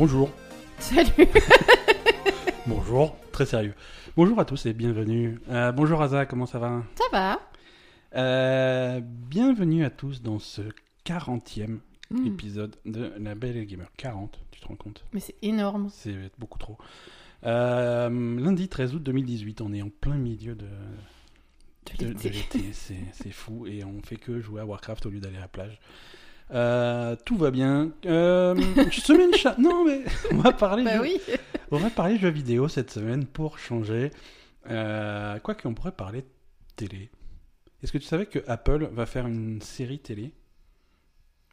Bonjour. Salut. Bonjour. Très sérieux. Bonjour à tous et bienvenue. Euh, bonjour Aza, comment ça va? Ça va Euh, Bienvenue à tous dans ce 40e Hmm. épisode de La Belle et Gamer. 40, tu te rends compte? Mais c'est énorme. C'est beaucoup trop. Euh, lundi 13 août 2018, on est en plein milieu de, De de- l'été. c'est fou et on fait que jouer à Warcraft au lieu d'aller à la plage. Euh, tout va bien. Euh, semaine chat. Non mais on va parler. Bah de- oui. On va parler jeux vidéo cette semaine pour changer. Euh, quoi qu'on pourrait parler télé. Est-ce que tu savais que Apple va faire une série télé?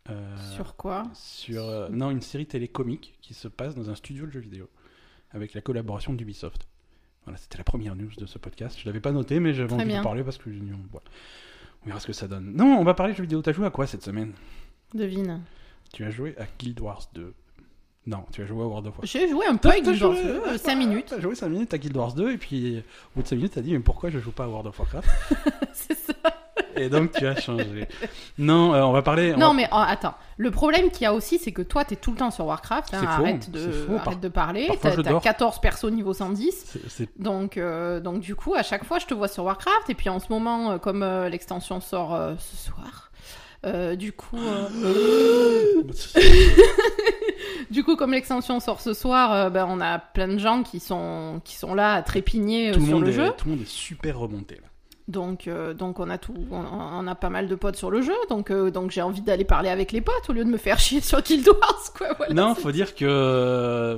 Euh, Sur quoi? sur, euh, non une série télé comique qui se passe dans un studio de jeux vidéo avec la collaboration d'Ubisoft. Voilà, c'était la première news de ce podcast. Je l'avais pas noté, mais j'avais envie de parler parce que voilà. on verra ce que ça donne. Non, on va parler de jeux vidéo. T'as joué à quoi cette semaine? Devine. Tu as joué à Guild Wars 2. Non, tu as joué à World of Warcraft. J'ai joué un peu avec t'as Guild Wars joué- 2, 5 minutes. T'as joué 5 minutes à Guild Wars 2 et puis au bout de 5 minutes t'as dit mais pourquoi je joue pas à World of Warcraft? C'est ça. Et donc tu as changé. Non, euh, on va parler. on Non, va- mais oh, attends. Le problème qu'il y a aussi, c'est que toi, t'es tout le temps sur Warcraft. hein, arrête de, faux. Par- arrête de parler. T'as je t'as dors. 14 persos niveau 110. c'est- c'est- Donc, euh, donc, du coup, à chaque fois, je te vois sur Warcraft. Et puis, en ce moment, euh, comme l'extension sort ce soir, euh, du coup. euh, Du coup, comme l'extension sort ce soir, euh, ben, on a plein de gens qui sont, qui sont là à trépigner tout, sur le est, jeu. tout le monde est super remonté là. Donc, donc on a tout, on, on a pas mal de potes sur le jeu. Donc, donc j'ai envie d'aller parler avec les potes au lieu de me faire chier sur Guild Wars, quoi. Voilà, non, faut dire que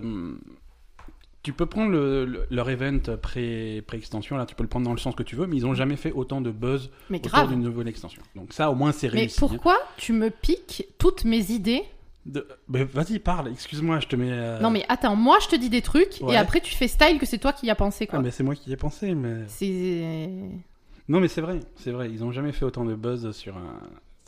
tu peux prendre le- le- leur event pré- pré-extension, là tu peux le prendre dans le sens que tu veux, mais ils ont jamais fait autant de buzz mais autour d'une nouvelle extension. Donc ça au moins c'est Mais réussi. hein. pourquoi tu me piques toutes mes idées De- mais Vas-y, parle, excuse-moi, je te mets. euh, Non, mais attends, moi je te dis des trucs Ouais. et après tu fais style que c'est toi qui y as pensé, Ah, quoi. mais c'est moi qui y ai pensé, mais. C'est. Non, mais c'est vrai, c'est vrai, ils ont jamais fait autant de buzz sur, un,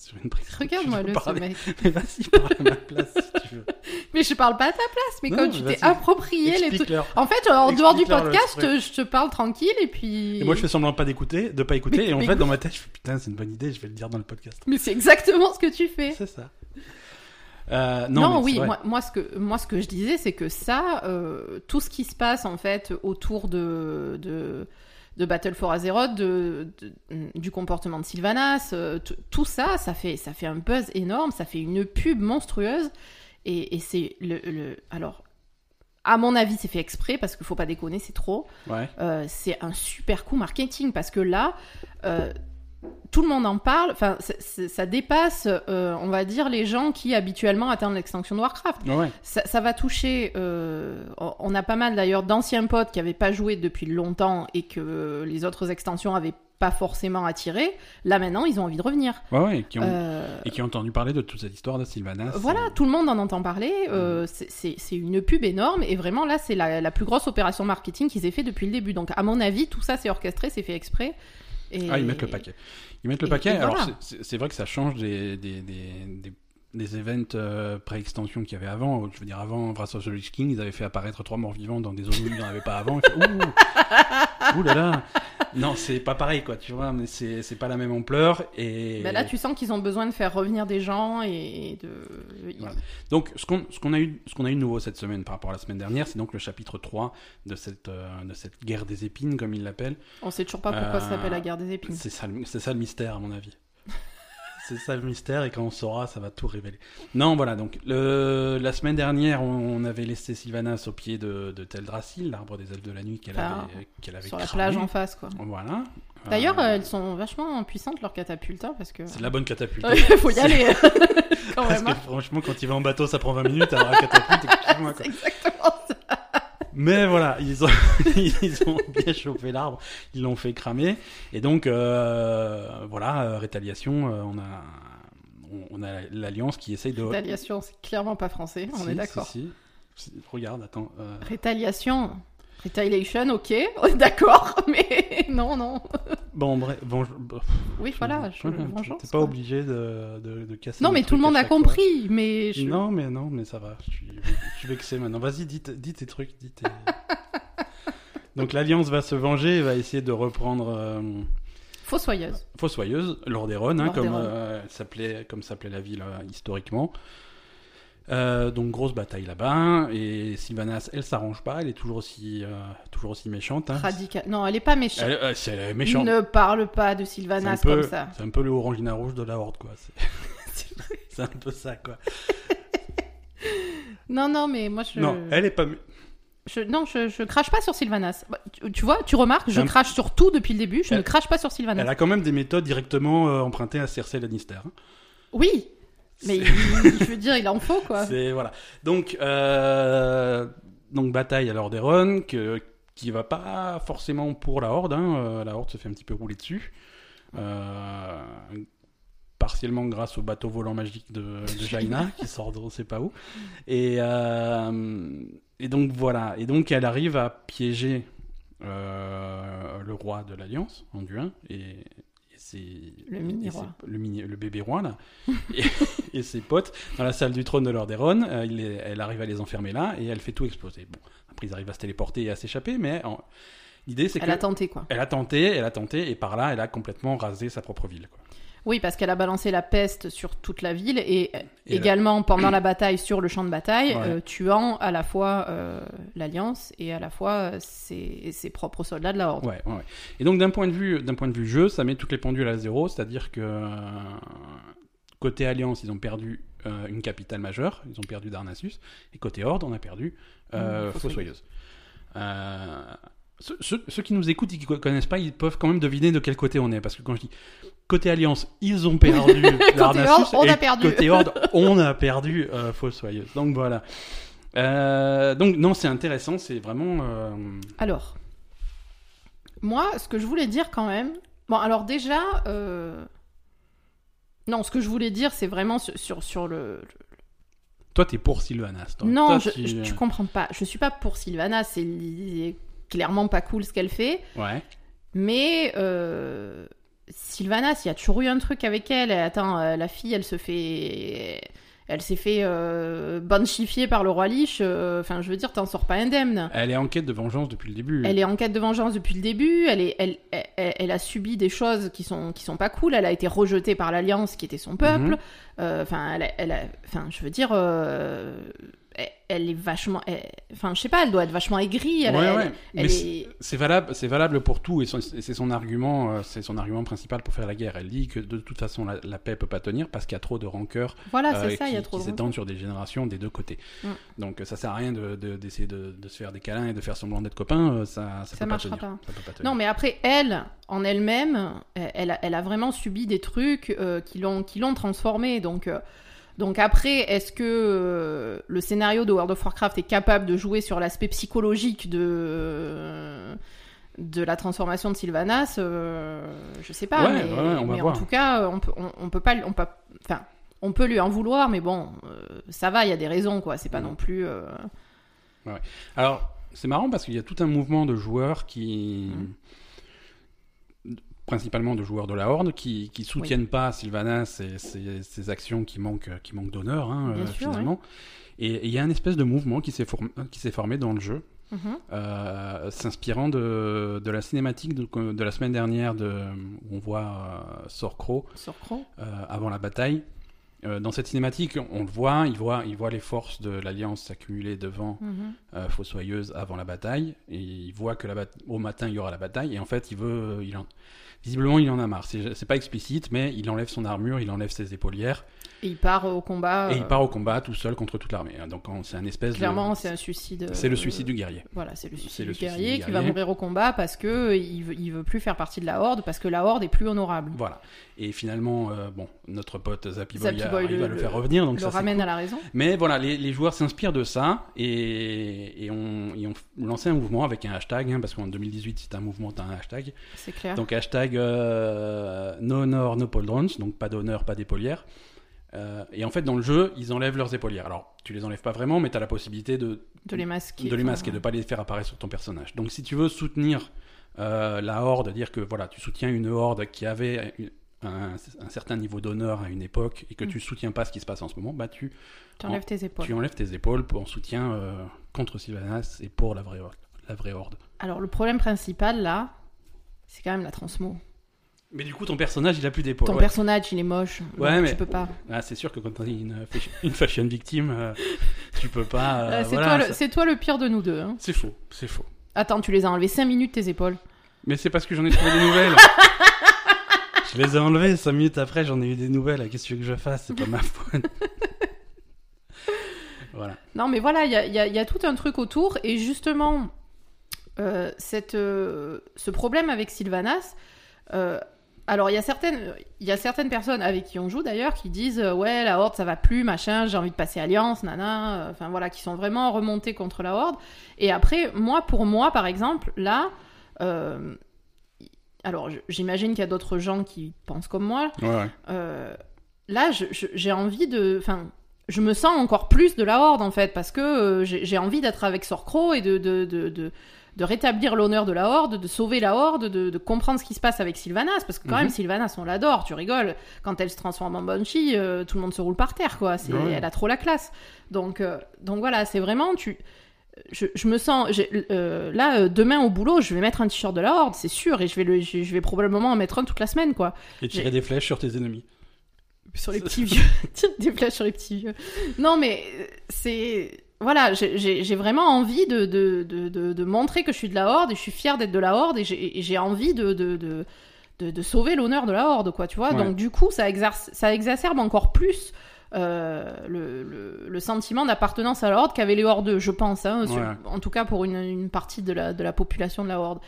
sur une prise. Regarde-moi le, ce parler. mec. Mais vas-y, parle à ma place si tu veux. Mais je parle pas à ta place, mais Non, quand mais tu t'es approprié les trucs. En fait, en dehors du podcast, je te parle tranquille et puis. Et moi, je fais semblant pas d'écouter, de pas écouter, Mais- et en fait, dans ma tête, je fais putain, c'est une bonne idée, je vais le dire dans le podcast. Mais c'est exactement ce que tu fais. C'est ça. Euh, non, oui, moi, ce que, moi ce que je disais, c'est que ça, euh, tout ce qui se passe en fait autour de, de, de Battle for Azeroth, de, de- du comportement de Sylvanas, euh, tout ça, ça fait, ça fait un buzz énorme, ça fait une pub monstrueuse, et, et c'est le, le- Alors, à mon avis, c'est fait exprès, parce qu'il faut pas déconner, c'est trop. Ouais. Euh, c'est un super coup marketing parce que là, euh, tout le monde en parle. Enfin, ça dépasse, euh, on va dire, les gens qui habituellement attendent l'extension de Warcraft. Ouais. Ça, ça va toucher. euh, on- a pas mal d'ailleurs d'anciens potes qui avaient pas joué depuis longtemps et que les autres extensions avaient pas forcément attiré. Là maintenant, ils ont envie de revenir. Ouais, ouais, et qui ont, Euh, et qui ont entendu parler de toute cette histoire de Sylvanas. voilà, tout le monde en entend parler. euh, c'est- c'est c'est une pub énorme et vraiment là, c'est la, la plus grosse opération marketing qu'ils aient fait depuis le début. Donc, à mon avis, tout ça c'est orchestré, c'est fait exprès. Et... Ah, ils mettent le paquet. Ils mettent le Et- paquet. et Alors, voilà. c'est- vrai que ça change des, des, des, des, des events euh, pré-extension qu'il y avait avant. Je veux dire, avant Wrath of the Lich King, ils avaient fait apparaître trois morts vivants dans des zones où il n'y en avait pas avant. Fait, Ouh, Ouh là là Non, c'est pas pareil, quoi, tu vois, mais c'est pas la même ampleur. Et... Ben là, tu sens qu'ils ont besoin de faire revenir des gens et de. Voilà. Donc, ce qu'on a, eu- ce a eu de nouveau cette semaine par rapport à la semaine dernière, c'est donc le chapitre 3 de cette, euh, de cette guerre des épines, comme ils l'appellent. On sait toujours pas pourquoi ça s'appelle la guerre des épines. C'est ça, le- c'est ça le mystère, à mon avis. C'est ça le mystère, et quand on saura, ça va tout révéler. Non, voilà, donc, le, la semaine dernière, on, on avait laissé Sylvanas au pied de, de Teldrassil, l'arbre des elfes de la nuit qu'elle Enfin, avait, qu'elle avait Sur la plage en face, quoi. Voilà. D'ailleurs, Euh, elles sont vachement puissantes, leurs catapultes, hein, parce que. c'est de la bonne catapulte. Ouais, faut y aller, quand Parce même. que hein. franchement, quand il va en bateau, ça prend 20 minutes, alors la catapulte, excuse-moi, quoi. Exactement. Mais voilà, ils ont, ils ont bien chauffé l'arbre, ils l'ont fait cramer. Et donc, euh, voilà, euh, rétaliation, euh, on a, on, a l'alliance qui essaye de. Rétaliation, c'est clairement pas français, on Si, est d'accord. si, si. Si, Regarde, attends. euh, Rétaliation. Retaliation, ok, d'accord, mais non, non. Bon, bref, bon, Oui, voilà, je, vengeance, T'es pas quoi. obligé de, de, de casser. Non, mais tout le monde a fois. compris, mais je... Non, mais non, mais ça va. Je suis, je suis vexé maintenant. Vas-y, dis, tes trucs. Dis tes... Donc l'Alliance va se venger et va essayer de reprendre euh, Fossoyeuse. Fossoyeuse, Lordaeron, hein, comme euh, s'appelait, comme s'appelait la ville euh, historiquement. Euh, donc grosse bataille là-bas et Sylvanas, elle s'arrange pas, elle est toujours aussi, euh, toujours aussi méchante. hein. Radical. Non, elle est pas méchante. Elle, euh, elle est méchante. Ne parle pas de Sylvanas peu- comme ça. C'est un peu le Orangina rouge de la Horde, quoi. C'est- un peu ça, quoi. Non, non, mais moi je. Non, elle est pas. je- non, je, je crache pas sur Sylvanas. Bah, tu, tu vois, tu remarques, je crache sur tout depuis le début. Je ne crache pas sur Sylvanas. Elle a quand même des méthodes directement empruntées à Cersei Lannister. hein. Oui, mais il- je veux dire, il en faut quoi. C'est voilà. Donc euh, donc bataille à Lordaeron que qui va pas forcément pour la Horde. hein. Euh, La Horde se fait un petit peu rouler dessus. Euh, partiellement grâce au bateau volant magique de, de Jaina qui sort de on sait pas où. Et euh, et donc voilà. Et donc elle arrive à piéger euh, le roi de l'Alliance, Anduin, et, Le mini roi. le mini le bébé roi là, et, et ses potes dans la salle du trône de Lordaeron. euh, il est- elle arrive à les enfermer là et elle fait tout exploser. Bon, après ils arrivent à se téléporter et à s'échapper, mais l'idée c'est Elle que a tenté quoi. elle a tenté, elle a tenté, et par là elle a complètement rasé sa propre ville. Quoi. Oui, parce qu'elle a balancé la peste sur toute la ville et, Et également pendant la bataille sur le champ de bataille, Ouais. euh, tuant à la fois euh, l'Alliance et à la fois euh, ses, ses propres soldats de la Horde. Ouais, ouais. Et donc d'un point de vue, d'un point de vue jeu, ça met toutes les pendules à zéro, c'est-à-dire que euh, côté Alliance, ils ont perdu une capitale majeure, ils ont perdu Darnassus, et côté Horde, on a perdu Mmh, Fossoyeuse. Euh, ceux, ceux- ceux qui nous écoutent et qui ne connaissent pas, ils peuvent quand même deviner de quel côté on est, parce que quand je dis côté Alliance, ils ont perdu Horde, on a perdu. côté Horde, on a perdu euh, Fossoyeuse. Donc voilà. Euh, donc non, c'est intéressant, c'est vraiment. euh, Alors, moi, ce que je voulais dire quand même. Bon, alors déjà. euh, Non, ce que je voulais dire, c'est vraiment sur, sur, sur le. Toi, t'es pour Sylvanas. Toi. Non, Toi, je, tu- je- tu comprends pas. Je suis pas pour Sylvana, c'est clairement pas cool ce qu'elle fait. Ouais. Mais euh, Sylvanas, il y a toujours eu un truc avec elle. Attends, euh, la fille, elle se fait. Elle s'est fait euh, banchifier par le roi Lich. euh, Enfin, je veux dire, t'en sors pas indemne. Elle est en quête de vengeance depuis le début. Elle est en quête de vengeance depuis le début. Elle, est, elle, elle, elle a subi des choses qui sont, qui sont pas cool. Elle a été rejetée par l'Alliance qui était son peuple. Mhm. Euh, Enfin, elle, a- elle a- je veux dire, elle, est vachement. elle- Enfin, je sais pas, elle doit être vachement aigrie. Elle, Ouais, elle- ouais. Mais est- C'est valable, c'est valable pour tout et c'est son argument, euh, c'est son argument principal pour faire la guerre. Elle dit que de toute façon la, la paix peut pas tenir parce qu'il y a trop de rancœur Voilà, euh, c'est ça, il y a qui, trop qui de s'étendent sur des générations des deux côtés. Mm. Donc ça sert à rien de- de- d'essayer de, de se faire des câlins et de faire semblant d'être copains, euh, ça, ça, Ça peut marchera pas tenir. pas. Ça peut pas tenir. Non, mais après, elle, en elle-même, elle, a, elle a vraiment subi des trucs euh, qui l'ont qui l'ont transformée. Donc, euh, donc après, est-ce que euh, le scénario de World of Warcraft est capable de jouer sur l'aspect psychologique de de la transformation de Sylvanas euh, Je sais pas, Ouais, mais, ouais, ouais, on va mais en voir. tout cas, on peut, on, on peut pas, on peut, enfin, on peut lui en vouloir, mais bon, euh, ça va, il y a des raisons, quoi. C'est pas Mm. non plus. euh, Alors, c'est marrant parce qu'il y a tout un mouvement de joueurs qui. Principalement de joueurs de la Horde, qui, qui soutiennent pas Sylvanas et ses, ses actions qui manquent, qui manquent d'honneur, hein, euh, sûr, finalement. Et et il y a un espèce de mouvement qui s'est formé, dans le jeu, mhm. euh, s'inspirant de, de la cinématique de, de la semaine dernière de, où on voit euh, Sorcro euh, avant la bataille. Dans cette cinématique, on le voit, il voit, il voit les forces de l'Alliance s'accumuler devant Mhm. Fossoyeuse avant la bataille, et il voit que la au matin il y aura la bataille, et en fait il veut, il en... visiblement il en a marre. C'est pas explicite, mais il enlève son armure, il enlève ses épaulières, Et il part au combat. et il euh, part au combat tout seul contre toute l'armée. Donc on- c'est un espèce Clairement, de... c'est un suicide. c'est le euh, suicide du guerrier. Voilà, c'est le suicide le du suicide guerrier du qui va mourir au combat parce que il veut, il veut plus faire partie de la Horde parce que la Horde est plus honorable. Voilà. Et finalement, euh, bon, notre pote Zappy Boy, Zappy a- Boy arrive le- faire revenir, donc le ça ramène à la raison. Mais voilà, les, les joueurs s'inspirent de ça et, et ont, lancé un mouvement avec un hashtag, hein, parce qu'en 2018, c'est un mouvement, t'as un hashtag. C'est clair. Donc hashtag euh, no honor, no pauldrons, donc pas d'honneur, pas d'épaulières. Euh, et en fait, dans le jeu, ils enlèvent leurs épaulières. Alors, tu les enlèves pas vraiment, mais tu as la possibilité de, de les masquer. de les masquer, de pas les faire apparaître sur ton personnage. Donc, si tu veux soutenir euh, la horde, dire que voilà, tu soutiens une horde qui avait une- un, un certain niveau d'honneur à une époque et que Mm. tu soutiens pas ce qui se passe en ce moment, bah tu, Tu enlèves tes épaules. tu enlèves tes épaules pour en soutien euh, contre Sylvanas et pour la vraie, horde- la vraie horde. Alors, le problème principal là, c'est quand même la transmo. Mais du coup, ton personnage, il a plus d'épaule. Ton ouais. personnage, il est moche. Ouais, donc mais- Tu peux pas. Ah, c'est sûr que quand t'as une, fashion- une fashion victime, euh, tu peux pas. euh, Euh, c'est voilà, toi, le- ça- c'est toi le pire de nous deux. hein. C'est faux, c'est faux. Attends, tu les as enlevés 5 minutes tes épaules. Mais c'est parce que j'en ai trouvé des nouvelles. je les ai enlevées 5 minutes après, j'en ai eu des nouvelles. Qu'est-ce que tu veux que je fasse? C'est pas ma faute. voilà. Non, mais voilà, il y a, il y a- il y a tout un truc autour. Et justement, euh, cette, euh, ce problème avec Sylvanas. Alors, il y, a certaines, il y a certaines personnes avec qui on joue d'ailleurs qui disent euh, Ouais, la Horde ça va plus, machin, j'ai envie de passer Alliance, nana. euh, Enfin voilà, qui sont vraiment remontés contre la Horde. Et après, moi, pour moi, par exemple, là. euh, alors, j'imagine qu'il y a d'autres gens qui pensent comme moi. Ouais. Euh, là, j'ai envie de. Enfin, je me sens encore plus de la Horde, en fait, parce que j'ai j'ai envie d'être avec Sorcro et de, de, de, de, de rétablir l'honneur de la Horde, de sauver la Horde, de, de comprendre ce qui se passe avec Sylvanas, parce que quand Mhm. même, Sylvanas, on l'adore, tu rigoles. Quand elle se transforme en Banshee, euh, tout le monde se roule par terre, quoi. C'est- Ouais. Elle a trop la classe. Donc, euh, donc voilà, c'est vraiment. Tu, je, je me sens euh, là euh, demain au boulot je vais mettre un t-shirt de la horde c'est sûr et je vais le je, je vais probablement en mettre un toute la semaine quoi Et tirer des flèches sur tes ennemis. sur les petits vieux. Des flèches sur les petits vieux. Non, mais c'est. Voilà, j'ai- vraiment envie de, de, de, de, montrer que je suis de la Horde et je suis fière d'être de la Horde et j'ai envie de, de, de, de, de sauver l'honneur de la Horde, quoi, tu vois. Ouais. Donc, du coup, ça, exerce, ça exacerbe encore plus euh, le, le, le sentiment d'appartenance à la Horde qu'avaient les Hordeux, je pense, hein, sur- Ouais. en tout cas pour une, une partie de la, de la population de la Horde.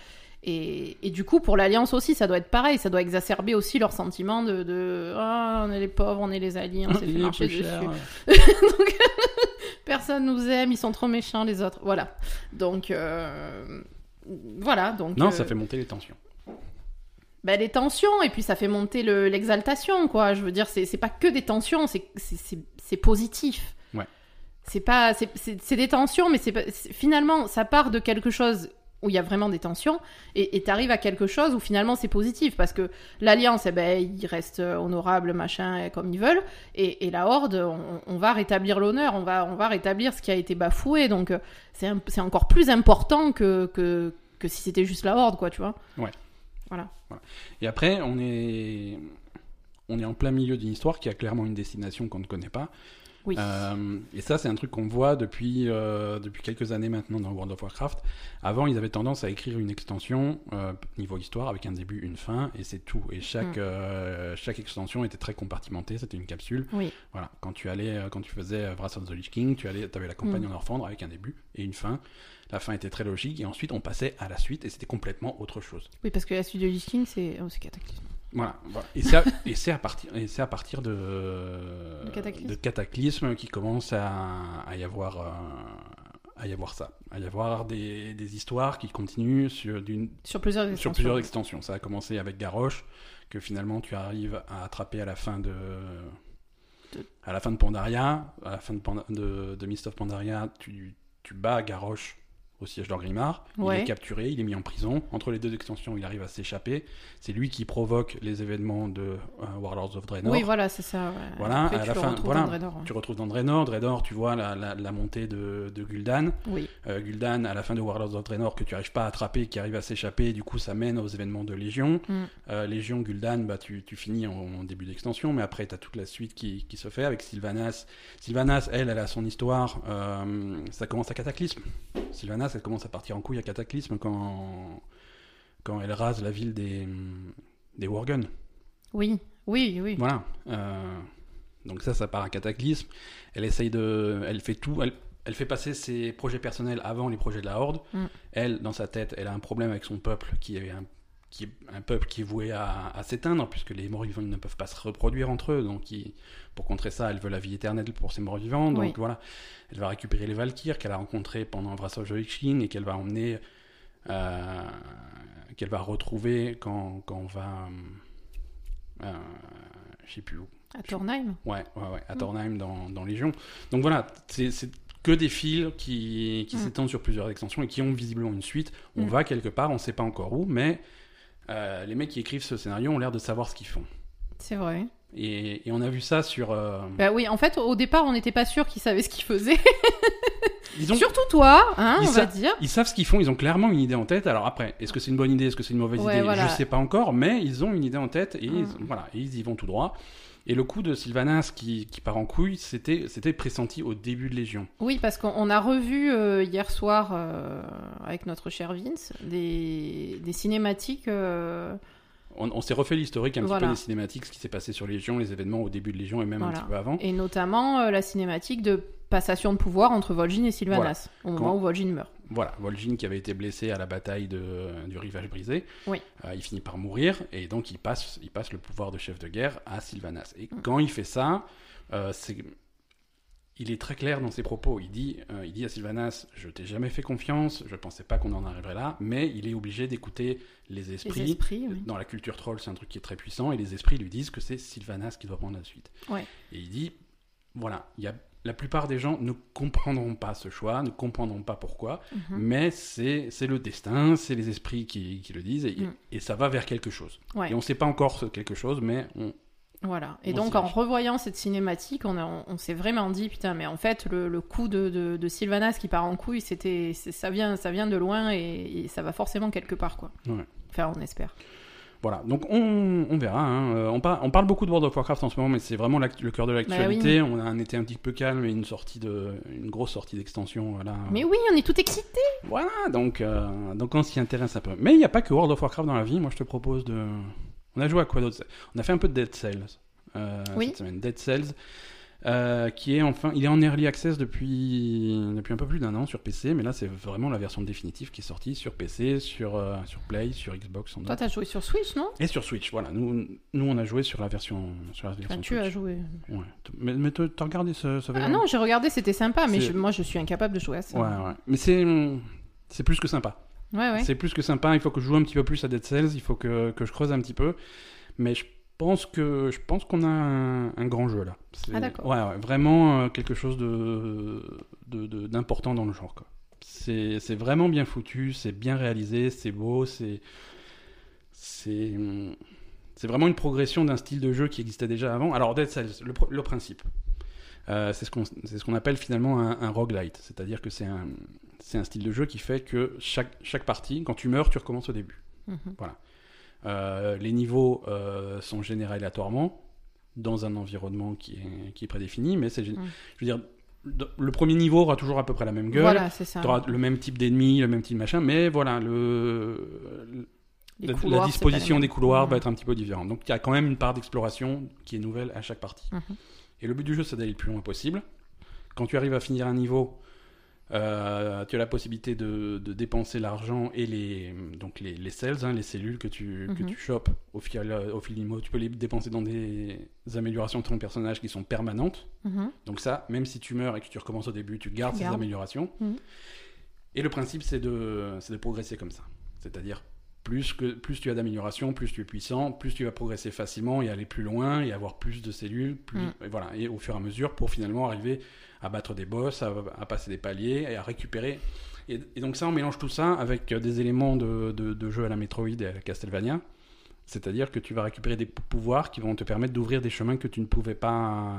Et, et du coup, pour l'Alliance aussi, ça doit être pareil, ça doit exacerber aussi leur sentiment de, de Ah, on est les pauvres, on est les alliés, on s'est fait marcher dessus. cher. Donc, personne nous aime, ils sont trop méchants les autres. Voilà. Donc, euh, voilà. Donc, Non, euh, ça fait monter les tensions. bah, les tensions, et puis ça fait monter le- l'exaltation, quoi. Je veux dire, c'est pas que des tensions, c'est- c'est c'est- c'est positif. Ouais. C'est pas, c'est- des tensions, mais c'est- finalement, ça part de quelque chose où il y a vraiment des tensions, et t'arrives à quelque chose où finalement c'est positif, parce que l'Alliance, eh ben, ils restent euh, honorables, machin, comme ils veulent, et, et la Horde, on, on va rétablir l'honneur, on va, on va rétablir ce qui a été bafoué, donc euh, c'est encore plus important que, que, que si c'était juste la Horde, quoi, tu vois. Et après, on est, on est en plein milieu d'une histoire qui a clairement une destination qu'on ne connaît pas. Oui. Euh, et ça, c'est un truc qu'on voit depuis, euh, depuis quelques années maintenant dans World of Warcraft. Avant, ils avaient tendance à écrire une extension euh, niveau histoire avec un début, une fin, et c'est tout. Et chaque, Mm. chaque extension était très compartimentée, c'était une capsule. Oui. Voilà. Quand tu allais, quand tu faisais Wrath of the Lich King, tu allais, avais la campagne Mm. en Orphandre avec un début et une fin. La fin était très logique, et ensuite on passait à la suite, et c'était complètement autre chose. Oui, parce que la suite de Lich King, c'est oh, c'est cataclysme. Voilà, voilà. Et c'est à, et à partir, et à partir de, De Cataclysme. de Cataclysme qui commence à, à y avoir, euh, à y avoir ça, à y avoir des, des histoires qui continuent sur, d'une, Sur plusieurs sur extensions. plusieurs extensions. Ça a commencé avec Garrosh, que finalement tu arrives à attraper à la fin de, De- à la fin de Pandaria, à la fin de, Panda- de, de Mist of Pandaria, tu, tu bats Garrosh au siège d'Orgrimmar. Il Ouais. est capturé, il est mis en prison. Entre les deux extensions, il arrive à s'échapper. C'est lui qui provoque les événements de euh, Warlords of Draenor. Oui, voilà, c'est ça. ouais. Voilà, Après, à la fin, voilà. dans Draenor, ouais. Tu retrouves dans Draenor, Draenor, tu vois la, la, la montée de, de Gul'dan. Oui, Euh, Gul'dan, à la fin de Warlords of Draenor, que tu n'arrives pas à attraper, qui arrive à s'échapper, du coup ça mène aux événements de Légion. Mm. Euh, Légion, Gul'dan, bah, tu, tu finis en, en début d'extension, mais après tu as toute la suite qui, qui se fait avec Sylvanas. Sylvanas, elle, elle a son histoire, ça commence à Cataclysme. Sylvanas, elle commence à partir en couille à Cataclysme quand, quand elle rase la ville des, des Worgen. oui, oui, oui. Voilà. Euh, donc ça, ça part à cataclysme. Elle essaye de, elle fait tout. Elle, elle fait passer ses projets personnels avant les projets de la Horde. Mm. Elle, dans sa tête, elle a un problème avec son peuple qui est un, qui est un peuple qui est voué à, à s'éteindre puisque les morts-vivants ne peuvent pas se reproduire entre eux. Donc, pour contrer ça, elle veut la vie éternelle pour ses morts-vivants. Donc Oui. voilà, elle va récupérer les Valkyres qu'elle a rencontrés pendant Wrath of et qu'elle va emmener, euh, qu'elle va retrouver quand, quand on va, euh, je sais plus où. À Tornheim Ouais, ouais, ouais, à Mm. Tornheim dans, dans Légion. Donc voilà, c'est que des fils qui, qui Mm. s'étendent sur plusieurs extensions et qui ont visiblement une suite. On Mm. va quelque part, on sait pas encore où, mais euh, les mecs qui écrivent ce scénario ont l'air de savoir ce qu'ils font. C'est vrai. Et, et on a vu ça sur. euh, Bah oui, en fait, au départ, on n'était pas sûr qu'ils savaient ce qu'ils faisaient. ils, ont- Surtout toi, hein, Ils on va dire. ils savent ce qu'ils font, ils ont clairement une idée en tête. Alors après, est-ce que c'est une bonne idée, est-ce que c'est une mauvaise Ouais, idée? Voilà. Je sais pas encore, mais ils ont une idée en tête et, ils, Mm. voilà, et ils y vont tout droit. Et le coup de Sylvanas qui, qui part en couille, c'était c'était pressenti au début de Légion. Oui, parce qu'on on a revu euh, hier soir euh, avec notre cher Vince des, des cinématiques. euh, On, on s'est refait l'historique un petit peu des cinématiques, ce qui s'est passé sur Légion, les événements au début de Légion et même un petit peu avant. et notamment la cinématique de passation de pouvoir entre Vol'jin et Sylvanas, au moment Quand- où Vol'jin meurt. Voilà, Vol'jin qui avait été blessé à la bataille de, du rivage brisé, Oui. euh, il finit par mourir et donc il passe, il passe le pouvoir de chef de guerre à Sylvanas. Et Mm. quand il fait ça, euh, c'est, il est très clair dans ses propos. Il dit, euh, il dit à Sylvanas, je t'ai jamais fait confiance, je pensais pas qu'on en arriverait là, mais il est obligé d'écouter les esprits. Les esprits, oui. Dans la culture troll, c'est un truc qui est très puissant et les esprits lui disent que c'est Sylvanas qui doit prendre la suite. Ouais. Et il dit, voilà, il y a la plupart des gens ne comprendront pas ce choix, ne comprendront pas pourquoi, Mhm. mais c'est c'est le destin, c'est les esprits qui, qui le disent, et, Mm. et ça va vers quelque chose. Ouais. Et on ne sait pas encore ce quelque chose, mais on, Voilà. Et On donc, en revoyant cette cinématique, on, on, on s'est vraiment dit, putain, mais en fait, le, le coup de, de, de Sylvanas qui part en couille, ça vient, ça vient de loin et, et ça va forcément quelque part, quoi. Ouais. Enfin, on espère. Voilà. Donc on, on verra. hein. Euh, On, par- on parle beaucoup de World of Warcraft en ce moment, mais c'est vraiment le cœur de l'actualité. On a un été un petit peu calme et une sortie de, une grosse sortie d'extension. Voilà. Mais oui, on est tout excités. Voilà, donc, euh, donc on s'y intéresse un peu. Mais il n'y a pas que World of Warcraft dans la vie. Moi, je te propose de. On a joué à quoi d'autre? On a fait un peu de Dead Cells euh, Oui. cette semaine. Dead Cells, euh, qui est enfin. Il est en early access depuis, depuis un peu plus d'un an sur PC, mais là, c'est vraiment la version définitive qui est sortie sur PC, sur, euh, sur Play, sur Xbox Toi, t'as joué sur Switch, non? Et sur Switch, voilà. Nous, nous, on a joué sur la version, sur la version Enfin, tu as joué. Ouais. Mais, mais t'as regardé ce, ce Ah non, j'ai regardé, c'était sympa, mais je- moi, je suis incapable de jouer à ça. Ouais, ouais. Mais c'est. C'est plus que sympa. ouais. ouais. C'est plus que sympa. Il faut que je joue un petit peu plus à Dead Cells. Il faut que, que je creuse un petit peu. Mais je pense que je pense qu'on a un, un grand jeu là. Ah, d'accord. Ouais, ouais, vraiment euh, quelque chose de d'important dans le genre. C'est vraiment bien foutu. C'est bien réalisé. C'est beau. C'est c'est c'est vraiment une progression d'un style de jeu qui existait déjà avant. Alors Dead Cells, le, principe. Euh, c'est ce qu'on c'est ce qu'on appelle finalement un, un roguelite, c'est-à-dire que c'est un, c'est un style de jeu qui fait que chaque, chaque partie, quand tu meurs, tu recommences au début. Mhm. Euh, les niveaux euh, sont générés aléatoirement dans un environnement qui est, qui est prédéfini, mais c'est, Mm. je veux dire, le premier niveau aura toujours à peu près la même gueule, Voilà, ça. auras le même type d'ennemi, le même type de machin, mais voilà, le, la, couloirs, disposition des couloirs va être un petit peu différente. Donc il y a quand même une part d'exploration qui est nouvelle à chaque partie. Mhm. Et le but du jeu, c'est d'aller le plus loin possible. Quand tu arrives à finir un niveau, euh, tu as la possibilité de, de dépenser l'argent et les, donc les, les cells, hein, les cellules que tu, que Mhm. tu chopes au fil, au fil. Tu peux les dépenser dans des améliorations de ton personnage qui sont permanentes. Mhm. Donc ça, même si tu meurs et que tu recommences au début, tu gardes Tu ces améliorations. Mhm. Et le principe, c'est de, c'est de progresser comme ça. C'est-à-dire, plus, que, plus tu as d'améliorations, plus tu es puissant, plus tu vas progresser facilement et aller plus loin et avoir plus de cellules. Plus, Mhm. et voilà, et au fur et à mesure, pour finalement arriver à battre des boss, à, à passer des paliers et à récupérer. Et, et donc ça, on mélange tout ça avec euh, des éléments de, de, de jeu à la Metroid et à la Castlevania. C'est-à-dire que tu vas récupérer des pou- pouvoirs qui vont te permettre d'ouvrir des chemins que tu ne pouvais pas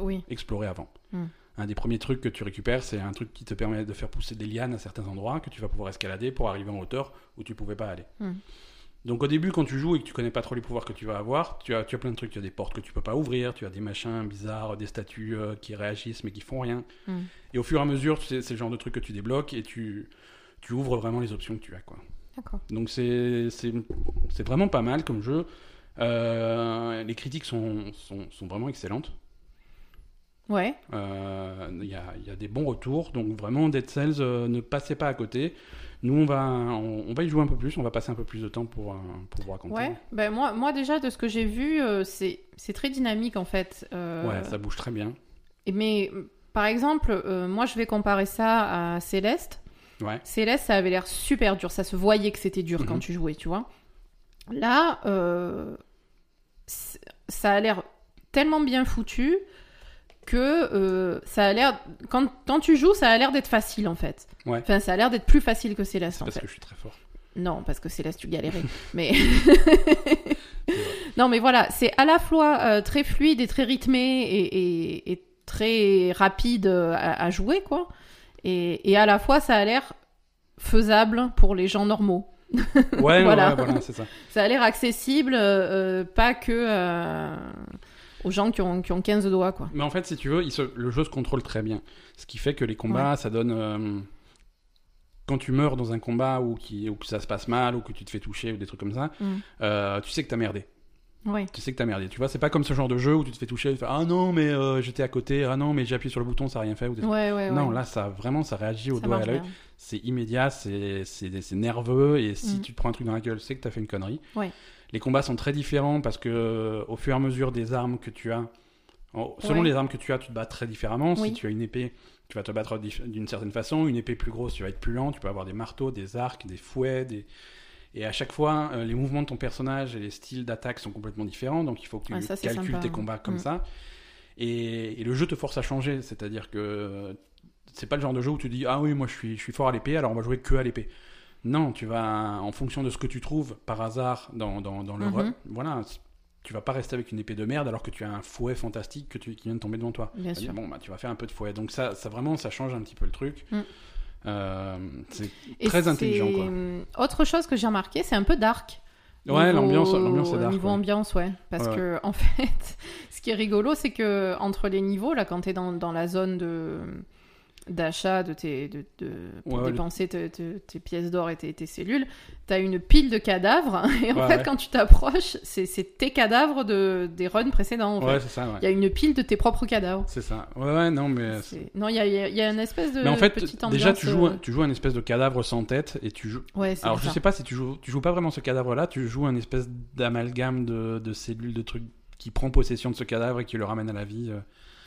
oui. explorer avant. Hmm. Un des premiers trucs que tu récupères, c'est un truc qui te permet de faire pousser des lianes à certains endroits que tu vas pouvoir escalader pour arriver en hauteur où tu pouvais pas aller. Hmm. Donc au début, quand tu joues et que tu connais pas trop les pouvoirs que tu vas avoir, tu as, tu as plein de trucs. Tu as des portes que tu peux pas ouvrir, tu as des machins bizarres, des statues euh, qui réagissent mais qui font rien. Hmm. Et au fur et à mesure, c'est c'est le genre de truc que tu débloques et tu, tu ouvres vraiment les options que tu as. Quoi. D'accord. Donc c'est c'est- c'est vraiment pas mal comme jeu. Euh, les critiques sont, sont, sont vraiment excellentes. Ouais. Euh, Il y, a, il y a des bons retours, donc vraiment Dead Cells, euh, ne passez pas à côté. Nous, on va, on, on va y jouer un peu plus, on va passer un peu plus de temps pour, euh, pour vous raconter. Ouais. Ben moi, moi déjà de ce que j'ai vu, euh, c'est c'est très dynamique en fait. Ouais, ça bouge très bien. Mais par exemple, moi je vais comparer ça à Céleste. Ouais. Céleste, ça avait l'air super dur. Ça se voyait que c'était dur quand Mhm. tu jouais, tu vois. Là, ça a l'air tellement bien foutu que euh, ça a l'air. Quand, quand tu joues, ça a l'air d'être facile en fait. Ouais. Enfin, ça a l'air d'être plus facile que Céleste en parce fait. que je suis très fort. Non, parce que Céleste, tu galérais. Mais. non, mais voilà, c'est à la fois euh, très fluide et très rythmé et, et- et très rapide euh, à, à jouer, quoi. Et, et à la fois, ça a l'air faisable pour les gens normaux. Ouais, Voilà. ouais, voilà, c'est ça. Ça a l'air accessible, euh, pas que aux gens qui ont, qui ont 15 doigts, quoi. Mais en fait, si tu veux, il se- le jeu se contrôle très bien. Ce qui fait que les combats, ça donne. euh, Quand tu meurs dans un combat ou, qui, ou que ça se passe mal ou que tu te fais toucher ou des trucs comme ça, Mm. euh, tu sais que t'as merdé. Ouais. Tu sais que t'as merdé. Tu vois, c'est pas comme ce genre de jeu où tu te fais toucher, tu fais Ah non, mais euh, j'étais à côté, ah non, mais j'ai appuyé sur le bouton, ça a rien fait. Ou. Ouais, ouais, Non, là, ça vraiment, ça réagit au ça doigt et à l'œil. C'est immédiat, c'est nerveux, et si Mm. tu te prends un truc dans la gueule, c'est que t'as fait une connerie. Ouais. Les combats sont très différents parce que euh, au fur et à mesure des armes que tu as, selon Ouais. les armes que tu as, tu te bats très différemment. Si tu as une épée, tu vas te battre d'une certaine façon. Une épée plus grosse, tu vas être plus lent. Tu peux avoir des marteaux, des arcs, des fouets, des... Et à chaque fois, euh, les mouvements de ton personnage et les styles d'attaque sont complètement différents, donc il faut que tu Ah, ça, calcules sympa. tes combats comme Mm. ça. Et, et le jeu te force à changer, c'est-à-dire que c'est pas le genre de jeu où tu dis ah oui moi je suis je suis fort à l'épée alors on va jouer que à l'épée. Non, tu vas en fonction de ce que tu trouves par hasard dans, dans, dans le Mhm. voilà, tu vas pas rester avec une épée de merde alors que tu as un fouet fantastique que tu, qui vient de tomber devant toi. Bien sûr. Bon bah tu vas faire un peu de fouet. Donc ça ça vraiment ça change un petit peu le truc. Mm. Euh, c'est très intelligent quoi. Autre chose que j'ai remarqué, c'est un peu dark. Ouais, l'ambiance l'ambiance est dark. Niveau ouais. ambiance, ouais. Parce Ouais, que, en fait, ce qui est rigolo, c'est que entre les niveaux, là, quand t'es dans, dans la zone de d'achat de tes de, de- pour Ouais, ouais, le- dépenser te- te- tes pièces d'or et tes, tes cellules t'as une pile de cadavres et en Ouais, fait ouais. quand tu t'approches c'est tes cadavres de des runs précédents en Ouais, fait c'est ça. il y a une pile de tes propres cadavres C'est ça. Ouais non mais C'est- non il y a, y a- y a une espèce de mais en fait petite ambiance déjà tu joues euh, un- tu joues un espèce de cadavre sans tête et tu joues ouais c'est Alors je sais pas si tu joues, tu joues pas vraiment ce cadavre-là, tu joues un espèce d'amalgame de, de cellules, de trucs qui prend possession de ce cadavre et qui le ramène à la vie.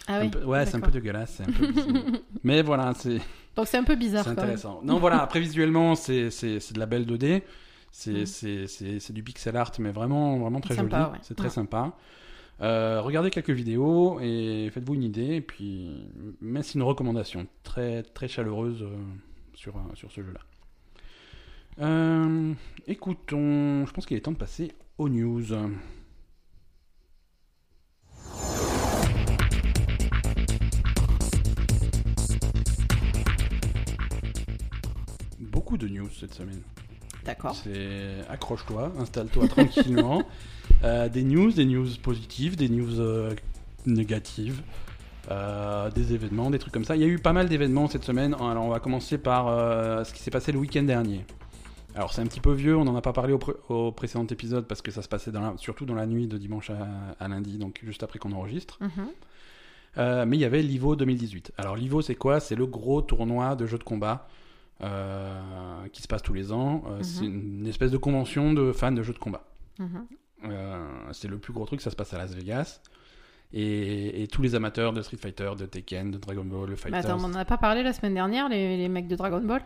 Ah Un oui peu- ouais, c'est un peu dégueulasse, un peu. Mais voilà, c'est donc c'est un peu bizarre c'est intéressant. Non voilà, après visuellement c'est de la belle 2D, c'est Mm. c'est du pixel art, mais vraiment vraiment très Sympa, joli, ouais. c'est très Ouais. sympa. Euh, regardez quelques vidéos et faites-vous une idée. Et puis, mais c'est une recommandation très très chaleureuse euh, sur sur ce jeu-là. Euh, écoutons, je pense qu'il est temps de passer aux news. Beaucoup de news cette semaine. d'accord C'est accroche-toi, installe-toi tranquillement. Euh, des news, des news positives, des news euh, négatives, euh, des événements, des trucs comme ça. Il y a eu pas mal d'événements cette semaine. Alors on va commencer par ce qui s'est passé le week-end dernier. Alors c'est un petit peu vieux, on n'en a pas parlé au, pré- au précédent épisode parce que ça se passait dans la- surtout dans la nuit de dimanche à, à lundi, donc juste après qu'on enregistre. Mhm. Mais il y avait l'IVO 2018. Alors l'IVO c'est quoi? C'est le gros tournoi de jeux de combat euh, qui se passe tous les ans. Euh, Mhm. C'est une espèce de convention de fans de jeux de combat. Mhm. Euh, c'est le plus gros truc, ça se passe à Las Vegas. Et, et tous les amateurs de Street Fighter, de Tekken, de Dragon Ball, de Mais Fighters. attends, on en a pas parlé la semaine dernière, les, les mecs de Dragon Ball?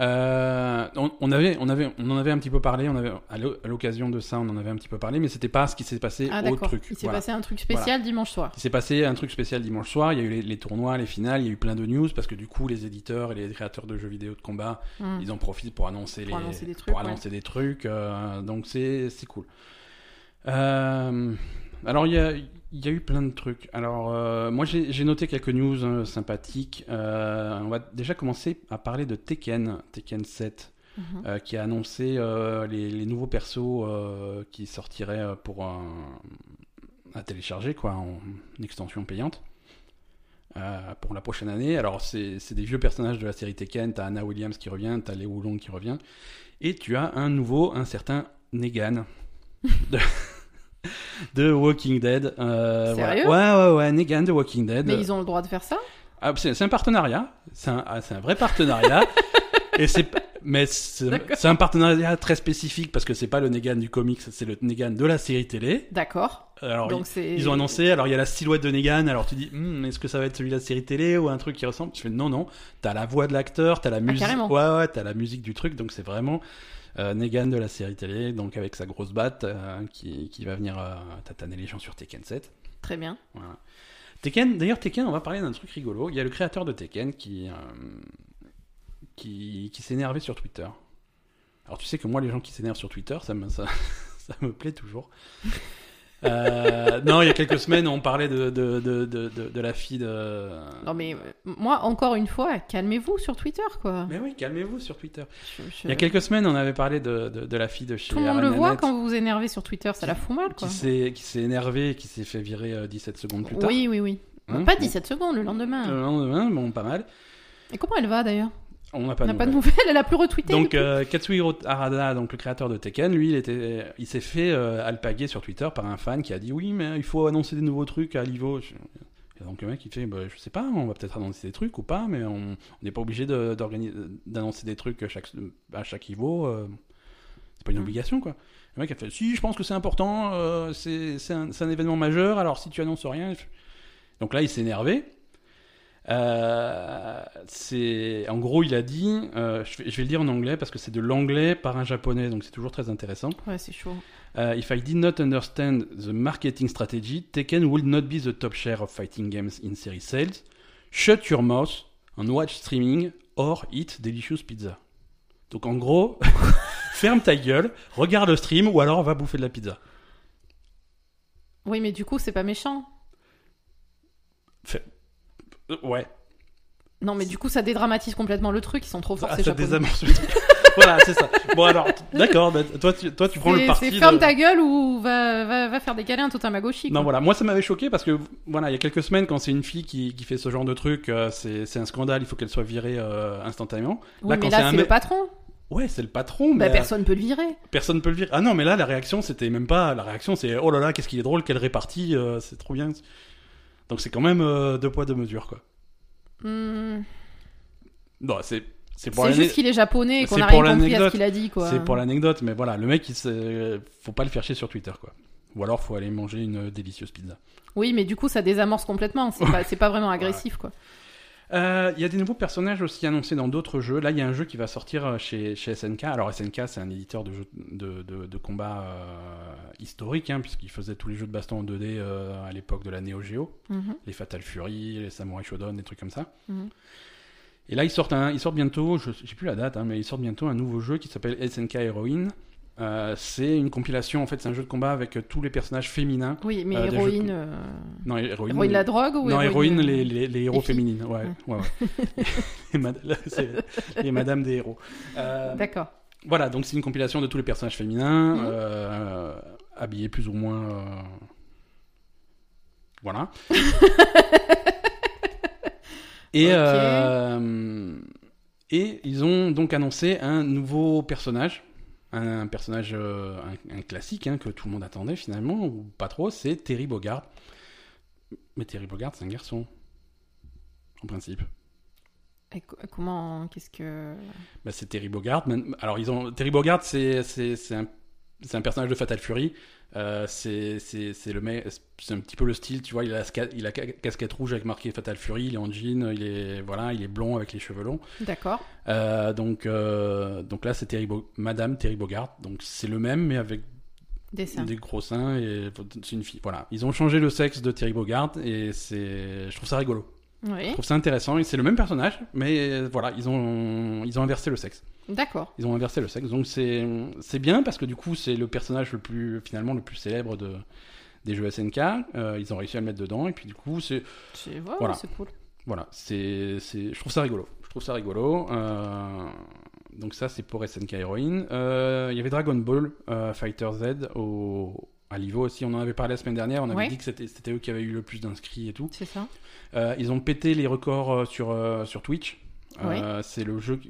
Euh, on, on avait, on avait, on en avait un petit peu parlé. On avait à l'o- à l'occasion de ça, on en avait un petit peu parlé, mais c'était pas ce qui s'est passé Ah au truc. il s'est Voilà. passé un truc spécial dimanche soir. Il s'est passé un truc spécial dimanche soir. Il y a eu les, les tournois, les finales. Il y a eu plein de news parce que du coup, les éditeurs et les créateurs de jeux vidéo de combat, Mhm. ils en profitent pour annoncer Pour les, annoncer des trucs, pour ouais. annoncer des trucs. euh, donc c'est c'est cool. Euh, alors il y a, il y a eu plein de trucs. Alors euh, moi j'ai noté quelques news euh, sympathiques. Euh, on va déjà commencer à parler de Tekken, Tekken 7, Mhm. euh, qui a annoncé les, les nouveaux persos qui sortiraient pour à télécharger quoi, en extension payante. pour la prochaine année. Alors, c'est c'est des vieux personnages de la série Tekken. T'as Anna Williams qui revient, t'as Leo Long qui revient. Et tu as un nouveau, un certain Negan. de, de Walking Dead. Euh, voilà. Sérieux? Ouais, ouais, ouais, Negan de Walking Dead. Mais ils ont le droit de faire ça? Ah, c'est un partenariat. C'est un, ah, un vrai partenariat. et c'est mais c'est un partenariat très spécifique parce que c'est pas le Negan du comics, c'est le Negan de la série télé. D'accord. Alors Donc ils, ils ont annoncé, alors il y a la silhouette de Negan, alors tu dis, Hmm, est-ce que ça va être celui de la série télé ou un truc qui ressemble? Je fais non, non, t'as la voix de l'acteur, t'as la musique, Ah, carrément. ouais, ouais, t'as la musique du truc, donc c'est vraiment Negan de la série télé, donc avec sa grosse batte euh, qui, qui va venir euh, tataner les gens sur Tekken 7. Très bien. Voilà. Tekken, d'ailleurs Tekken, on va parler d'un truc rigolo. Il y a le créateur de Tekken qui euh, qui, qui s'est énervé sur Twitter. Alors tu sais que moi les gens qui s'énervent sur Twitter, ça me ça, ça me plaît toujours. Euh, non, il y a quelques semaines, on parlait de, de, de, de, la fille de. Non mais moi, encore une fois, calmez-vous sur Twitter, quoi. Mais oui, calmez-vous sur Twitter. Je- je- Il y a quelques semaines, on avait parlé de, de, la fille de chez Tout le monde le Arena voit quand vous vous énervez sur Twitter, ça la fout mal, quoi. qui s'est qui s'est énervé et qui s'est fait virer euh, 17 secondes plus tard. Oui, oui, oui. Hein pas 17 secondes, le lendemain. Le lendemain, bon, pas mal. Et comment elle va d'ailleurs? On n'a pas de n'a pas de nouvelles. elle a plus retweeté. Donc euh, Katsuhiro Harada, donc le créateur de Tekken, lui, il était, il s'est fait euh, alpaguer sur Twitter par un fan qui a dit oui, mais il faut annoncer des nouveaux trucs à l'Ivo. Je- Et donc le mec il fait, bah, je sais pas, on va peut-être annoncer des trucs ou pas, mais on n'est pas obligé de- d'annoncer des trucs à chaque à chaque Ivo. euh, c'est pas une Mm. obligation quoi. Le mec a fait, si, je pense que c'est important, euh, c'est un, un événement majeur. Alors si tu annonces rien, je- donc là il s'est énervé. Euh, c'est en gros il a dit euh, je, vais, je vais le dire en anglais parce que c'est de l'anglais par un japonais donc c'est toujours très intéressant Ouais, c'est chaud. Uh, if I did not understand the marketing strategy Tekken will not be the top share of fighting games in series sales shut your mouth and watch streaming or eat delicious pizza donc en gros ferme ta gueule regarde le stream ou alors va bouffer de la pizza Oui, mais du coup, c'est pas méchant. Euh, ouais Non, mais du coup, ça dédramatise complètement le truc. Ils sont trop forts, Ah, ces ça japonais. désamorce le truc. voilà c'est ça bon alors d'accord bah, toi tu, toi tu prends le parti C'est ferme de- ta gueule ou va, va, va faire des câlins à tout un magoshi. Non, voilà, moi ça m'avait choqué parce que, voilà, il y a quelques semaines, quand c'est une fille qui, qui fait ce genre de truc, euh, c'est un scandale, il faut qu'elle soit virée euh, instantanément. Oui, Là, mais quand là, c'est le patron. Ouais, c'est le patron, Bah, mais personne peut le virer. euh, personne peut le virer. Ah non, mais là, la réaction, c'était même pas. La réaction, c'est oh là là, qu'est-ce qu'il est drôle, quelle répartie, euh, c'est trop bien. Donc c'est quand même euh, deux poids, deux mesures, quoi. Hmm. Non, c'est c'est pour C'est l'ane- juste qu'il est japonais et qu'on c'est a pour rien compris à ce l'anecdote. qu'il a dit, quoi. c'est pour l'anecdote, mais voilà, le mec, il se... faut pas le faire chier sur Twitter, quoi. Ou alors, faut aller manger une délicieuse pizza. Oui, mais du coup, ça désamorce complètement. C'est pas, c'est pas vraiment agressif, quoi. Euh, Il y a des nouveaux personnages aussi annoncés dans d'autres jeux. Là, il y a un jeu qui va sortir euh, chez, chez SNK. Alors, SNK, c'est un éditeur de jeux de, de, de combat euh, historique, hein, puisqu'il faisait tous les jeux de baston en 2D euh, à l'époque de la Neo Geo. Mhm. Les Fatal Fury, les Samurai Shodown, des trucs comme ça. Mhm. Et là, ils sortent, un, ils sortent bientôt, je sais plus la date, hein, mais ils sortent bientôt un nouveau jeu qui s'appelle SNK Heroine. Euh, c'est une compilation, en fait, c'est un jeu de combat avec euh, tous les personnages féminins. Oui, mais Euh, héroïne. de- euh, Non, héroïne. Héroïne la drogue ou non, héroïne, les, les, les héros les féminines. Ouais, ouais, ouais. les, mad- les madames des héros. D'accord. voilà, donc c'est une compilation de tous les personnages féminins, Mhm. habillés plus ou moins. Voilà. et, et ils ont donc annoncé un nouveau personnage. Un personnage, euh, un, un classique hein, que tout le monde attendait finalement, ou pas trop, c'est Terry Bogard. Mais Terry Bogard, c'est un garçon. En principe. Et comment. Qu'est-ce que. Bah, c'est Terry Bogard. Alors, ils ont... Terry Bogard, c'est, un... c'est un personnage de Fatal Fury. Euh, c'est, le mec... c'est un petit peu le style, tu vois. Il a, il a ca- casquette rouge avec marqué Fatal Fury. Il est en jean. Il est, voilà, il est blond avec les cheveux longs. D'accord. Euh, donc, euh, donc là, c'est Terry Bo- Madame Terry Bogard. Donc, c'est le même, mais avec Dessin. des gros seins. Et c'est une fille. Voilà. Ils ont changé le sexe de Terry Bogard. Et c'est... je trouve ça rigolo. Je trouve ça intéressant. C'est le même personnage, mais euh, voilà, ils ont, ils ont inversé le sexe. D'accord. Ils ont inversé le sexe, donc c'est c'est bien parce que du coup c'est le personnage le plus finalement le plus célèbre de des jeux SNK. Euh, ils ont réussi à le mettre dedans et puis du coup c'est Voilà. c'est cool. voilà c'est c'est je trouve ça rigolo. Je trouve ça rigolo. Euh, donc ça c'est pour SNK Heroine. Euh, Il y avait Dragon Ball Fighter Z au à l'Ivo aussi, on en avait parlé la semaine dernière, on avait Ouais. dit que c'était eux qui avaient eu le plus d'inscrits et tout. C'est ça. Euh, ils ont pété les records euh, sur, euh, sur Twitch. Euh, C'est le jeu,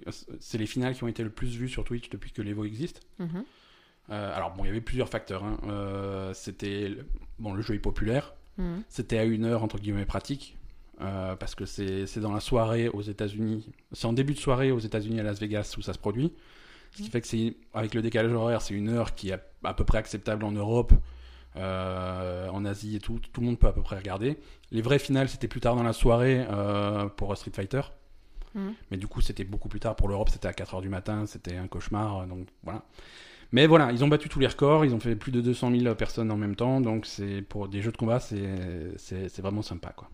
c'est les finales qui ont été le plus vues sur Twitch depuis que l'Evo existe. Mhm. Alors bon, il y avait plusieurs facteurs. hein. C'était bon, le jeu est populaire. Mhm. C'était à une heure entre guillemets pratique parce que c'est c'est dans la soirée aux États-Unis. C'est en début de soirée aux États-Unis à Las Vegas où ça se produit. Ce qui fait que c'est avec le décalage horaire, c'est une heure qui est à peu près acceptable en Europe, euh, en Asie et tout. Tout le monde peut à peu près regarder. Les vraies finales, c'était plus tard dans la soirée euh, pour Street Fighter. Mhm. Mais du coup, c'était beaucoup plus tard pour l'Europe. C'était à 4h du matin. C'était un cauchemar. euh, Donc voilà. Mais voilà, ils ont battu tous les records. Ils ont fait plus de 200 000 personnes en même temps. Donc c'est pour des jeux de combat, c'est vraiment sympa quoi.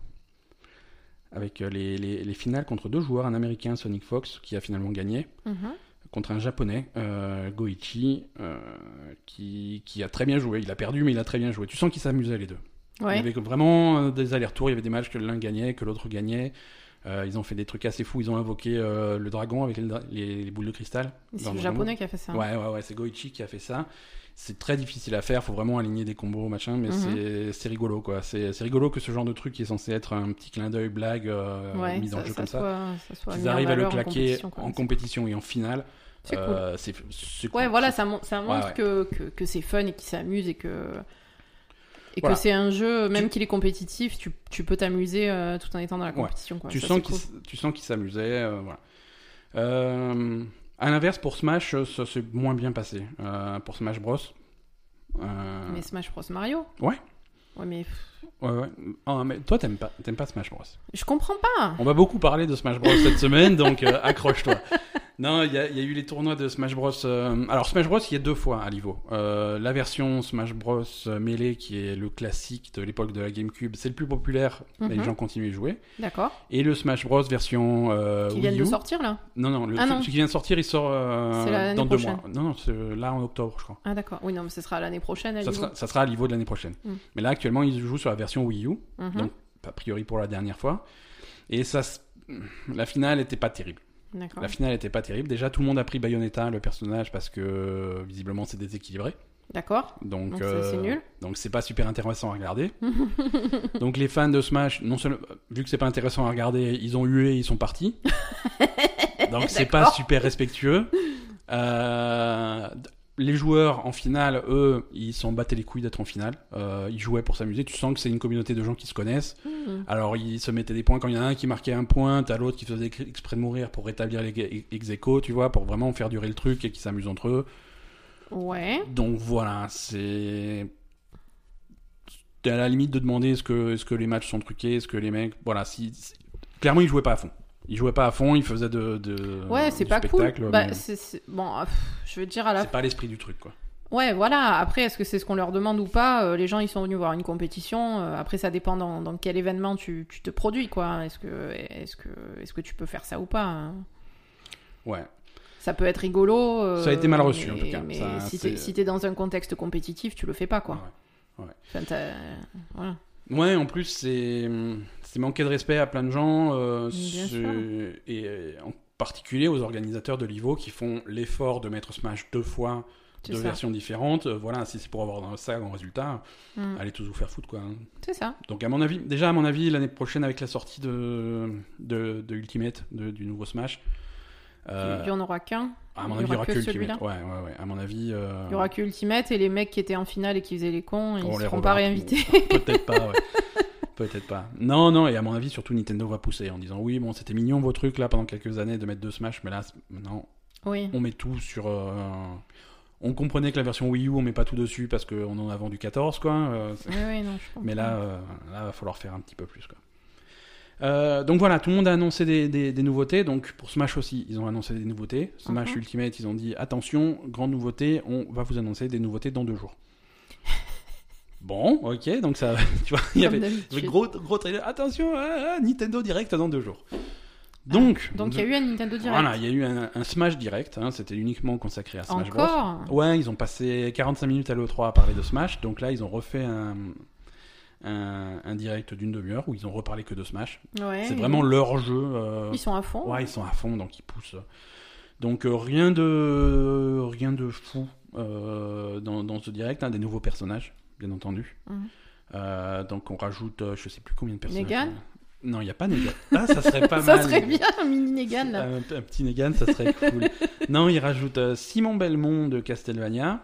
Avec les, les, les finales contre deux joueurs, un américain Sonic Fox qui a finalement gagné Mhm. Contre un japonais, euh, Goichi, euh, qui, qui a très bien joué. Il a perdu, mais il a très bien joué. Tu sens qu'ils s'amusaient les deux. Il y avait vraiment euh, des allers-retours. Il y avait des matchs que l'un gagnait, que l'autre gagnait. Euh, ils ont fait des trucs assez fous. Ils ont invoqué euh, le dragon avec les, dra- les- les boules de cristal. C'est le japonais qui a fait ça. Ouais, ouais, ouais, c'est Goichi qui a fait ça. C'est très difficile à faire, faut vraiment aligner des combos, machin, mais Mhm. c'est- c'est rigolo, quoi. C'est rigolo que ce genre de truc qui est censé être un petit clin d'œil, blague, euh, Ouais, mis le jeu ça comme ça. soit, en arrivent à le en claquer compétition, quoi. en compétition et en finale. C'est cool. euh, c'est Ouais, cool. voilà, ça, mon- ça montre ouais. que, que, que c'est fun et qu'ils s'amusent et que. Et Voilà. que c'est un jeu, même qu'il est compétitif, tu, tu peux t'amuser euh, tout en étant dans la Ouais. compétition. Quoi. tu, Ça, sens cool. tu sens qu'ils s'amusaient, euh, voilà. Euh, à l'inverse, pour Smash, euh, ça s'est moins bien passé. Pour Smash Bros. Mais Smash Bros Mario Ouais. Ouais, mais ouais, ouais. Ah, mais toi, t'aimes pas, t'aimes pas Smash Bros. je comprends pas. On va beaucoup parler de Smash Bros cette semaine, donc euh, accroche-toi. Non, il y, y a eu les tournois de Smash Bros. euh, Alors Smash Bros, il y a deux fois à l'Ivo. Euh, la version Smash Bros Melee, qui est le classique de l'époque de la GameCube, c'est le plus populaire. Les Mhm. gens continuent à y jouer. D'accord. Et le Smash Bros version Qui viennent de sortir là? Non, non, le Ah, non. celui qui vient de sortir, il sort dans deux prochaine. mois. Non, non, c'est là en octobre, je crois. Ah, d'accord. Oui, non, mais ce sera l'année prochaine. à Ça sera, ça sera à l'Ivo de l'année prochaine. Mm. Mais là, actuellement, ils jouent sur la version Wii U, Mhm. donc a priori pour la dernière fois. Et ça, la finale était pas terrible. La finale était pas terrible. Déjà, tout le monde a pris Bayonetta, le personnage, parce que visiblement c'est déséquilibré. D'accord. Donc, c'est- euh, nul. Donc c'est pas super intéressant à regarder. donc les fans de Smash, non seulement vu que c'est pas intéressant à regarder, ils ont hué, ils sont partis. donc c'est pas super respectueux. Euh, les joueurs en finale, eux, ils s'en battaient les couilles d'être en finale. Euh, ils jouaient pour s'amuser. Tu sens que c'est une communauté de gens qui se connaissent. Mhm. Alors ils se mettaient des points quand il y en a un qui marquait un point, t'as l'autre qui faisait ex- exprès de mourir pour rétablir les ex aequo, tu vois, pour vraiment faire durer le truc et qu'ils s'amusent entre eux. Ouais. Donc voilà, c'est. T'es à la limite de demander est-ce que, que les matchs sont truqués, est-ce que les mecs. Voilà, si- Clairement, ils jouaient pas à fond. Ils jouaient pas à fond, ils faisaient de. de Ouais, c'est pas cool. Bah, mais Bon, je veux dire à la C'est pas l'esprit du truc, quoi. Ouais, voilà. Après, est-ce que c'est ce qu'on leur demande ou pas Euh, Les gens, ils sont venus voir une compétition. Euh, après, ça dépend dans, dans quel événement tu, tu te produis, quoi. Est-ce que, est-ce que, est-ce que tu peux faire ça ou pas hein? Ouais. Ça peut être rigolo. euh, Ça a été mal reçu, mais- en tout cas. Mais Ça, si t'es si dans un contexte compétitif, tu le fais pas, quoi. Ouais. Enfin, t'as- voilà. Ouais, en plus, c'est c'est manquer de respect à plein de gens, euh, et euh, en particulier aux organisateurs de l'IVO qui font l'effort de mettre Smash deux fois, deux ça. versions différentes. Euh, voilà, si c'est pour avoir ça en résultat, Mm. allez tous vous faire foutre, quoi. hein. C'est ça. Donc à mon avis, déjà à mon avis, l'année prochaine avec la sortie de, de, de Ultimate, de- du nouveau Smash, Il y en aura qu'un. à mon avis, il y aura que que celui-là. Ultimate. Ouais, ouais, ouais. À mon avis, Il y aura que Ultimate et les mecs qui étaient en finale et qui faisaient les cons, ils les seront pas réinvités. Peut-être pas, ouais. Peut-être pas. Non, non, et à mon avis, surtout Nintendo va pousser en disant oui, bon, c'était mignon vos trucs là pendant quelques années de mettre deux Smash, mais là, maintenant, oui. on met tout sur. euh, On comprenait que la version Wii U, on met pas tout dessus parce qu'on en a vendu 14, quoi. euh, Oui, oui, non, je. Mais là, euh, là, va falloir faire un petit peu plus. Quoi. Euh, donc voilà, tout le monde a annoncé des, des- des nouveautés. Donc pour Smash aussi, ils ont annoncé des nouveautés. Smash Mhm. Ultimate, ils ont dit attention, grande nouveauté, on va vous annoncer des nouveautés dans deux jours. Bon, ok, donc ça, tu vois, il y avait, gros, gros trailer. Attention, ah, ah, Nintendo Direct dans deux jours. Donc, Donc il y a eu un Nintendo Direct. voilà, il y a eu un, un Smash Direct. hein, C'était uniquement consacré à Smash Bros. Encore Ouais, ils ont passé 45 minutes à l'E3 à parler de Smash, donc là ils ont refait un, un, un direct d'une demi-heure où ils ont reparlé que de Smash. Ouais. C'est vraiment leur jeu. euh, Ils sont à fond. Ouais, ils sont à fond, donc ils poussent. Donc euh, rien de rien de fou euh, dans, dans ce direct, hein, des nouveaux personnages, bien entendu. Mhm. Euh, donc on rajoute, euh, je sais plus combien de personnages. Negan Non, il n'y a pas Negan. Ah, ça serait pas ça mal. serait bien, un mini Negan là. Un, un petit Negan, ça serait cool. non, il rajoute euh, Simon Belmont de Castlevania.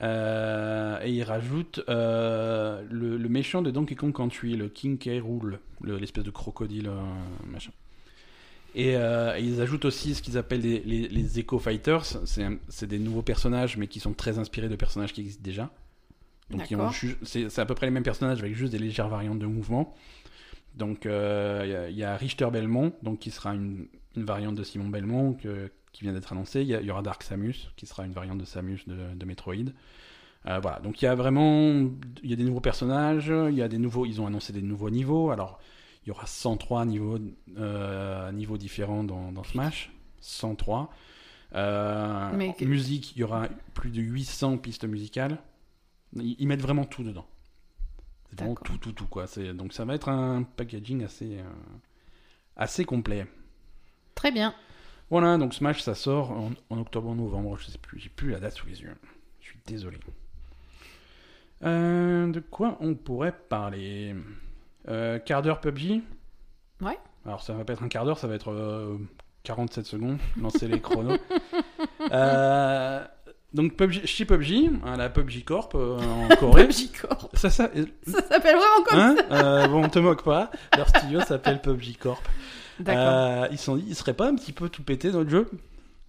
Et il rajoute le, le méchant de Donkey Kong Country, le King K. Rool, le- l'espèce de crocodile machin. Et, euh, ils ajoutent aussi ce qu'ils appellent les, les, les Echo Fighters. C'est des nouveaux personnages, mais qui sont très inspirés de personnages qui existent déjà. Donc c'est à peu près les mêmes personnages avec juste des légères variantes de mouvement. Donc euh, il y a- il y, a Richter Belmont, donc qui sera une, une variante de Simon Belmont que- qui vient d'être annoncée. Il y, aura Dark Samus, qui sera une variante de Samus de, de Metroid. Euh, voilà, donc il y a vraiment il y a des nouveaux personnages, il y a des nouveaux, ils ont annoncé des nouveaux niveaux. Alors il y aura 103 niveaux, euh, niveaux différents dans, dans Smash, 103. Euh, Mais Musique, il y aura plus de 800 pistes musicales. Ils, mettent vraiment tout dedans. C'est vraiment tout, tout, tout, quoi. Donc ça va être un packaging assez, euh, assez complet. Très bien. Voilà, donc Smash, ça sort en, en octobre ou novembre, je sais plus, j'ai plus la date sous les yeux. Je suis désolé. Euh, de quoi on pourrait parler? Euh, Quart d'heure PUBG Ouais. Alors ça va pas être un quart d'heure, ça va être euh, 47 secondes, lancer les chronos. Euh, donc PUBG, chez PUBG, hein, la PUBG Corp euh, en Corée. PUBG Corp. ça, ça, Ça s'appelle vraiment comme hein Euh, bon, on te moque pas. Leur studio s'appelle PUBG Corp. D'accord. Euh, ils se sont dit, ils seraient pas un petit peu tout pété notre jeu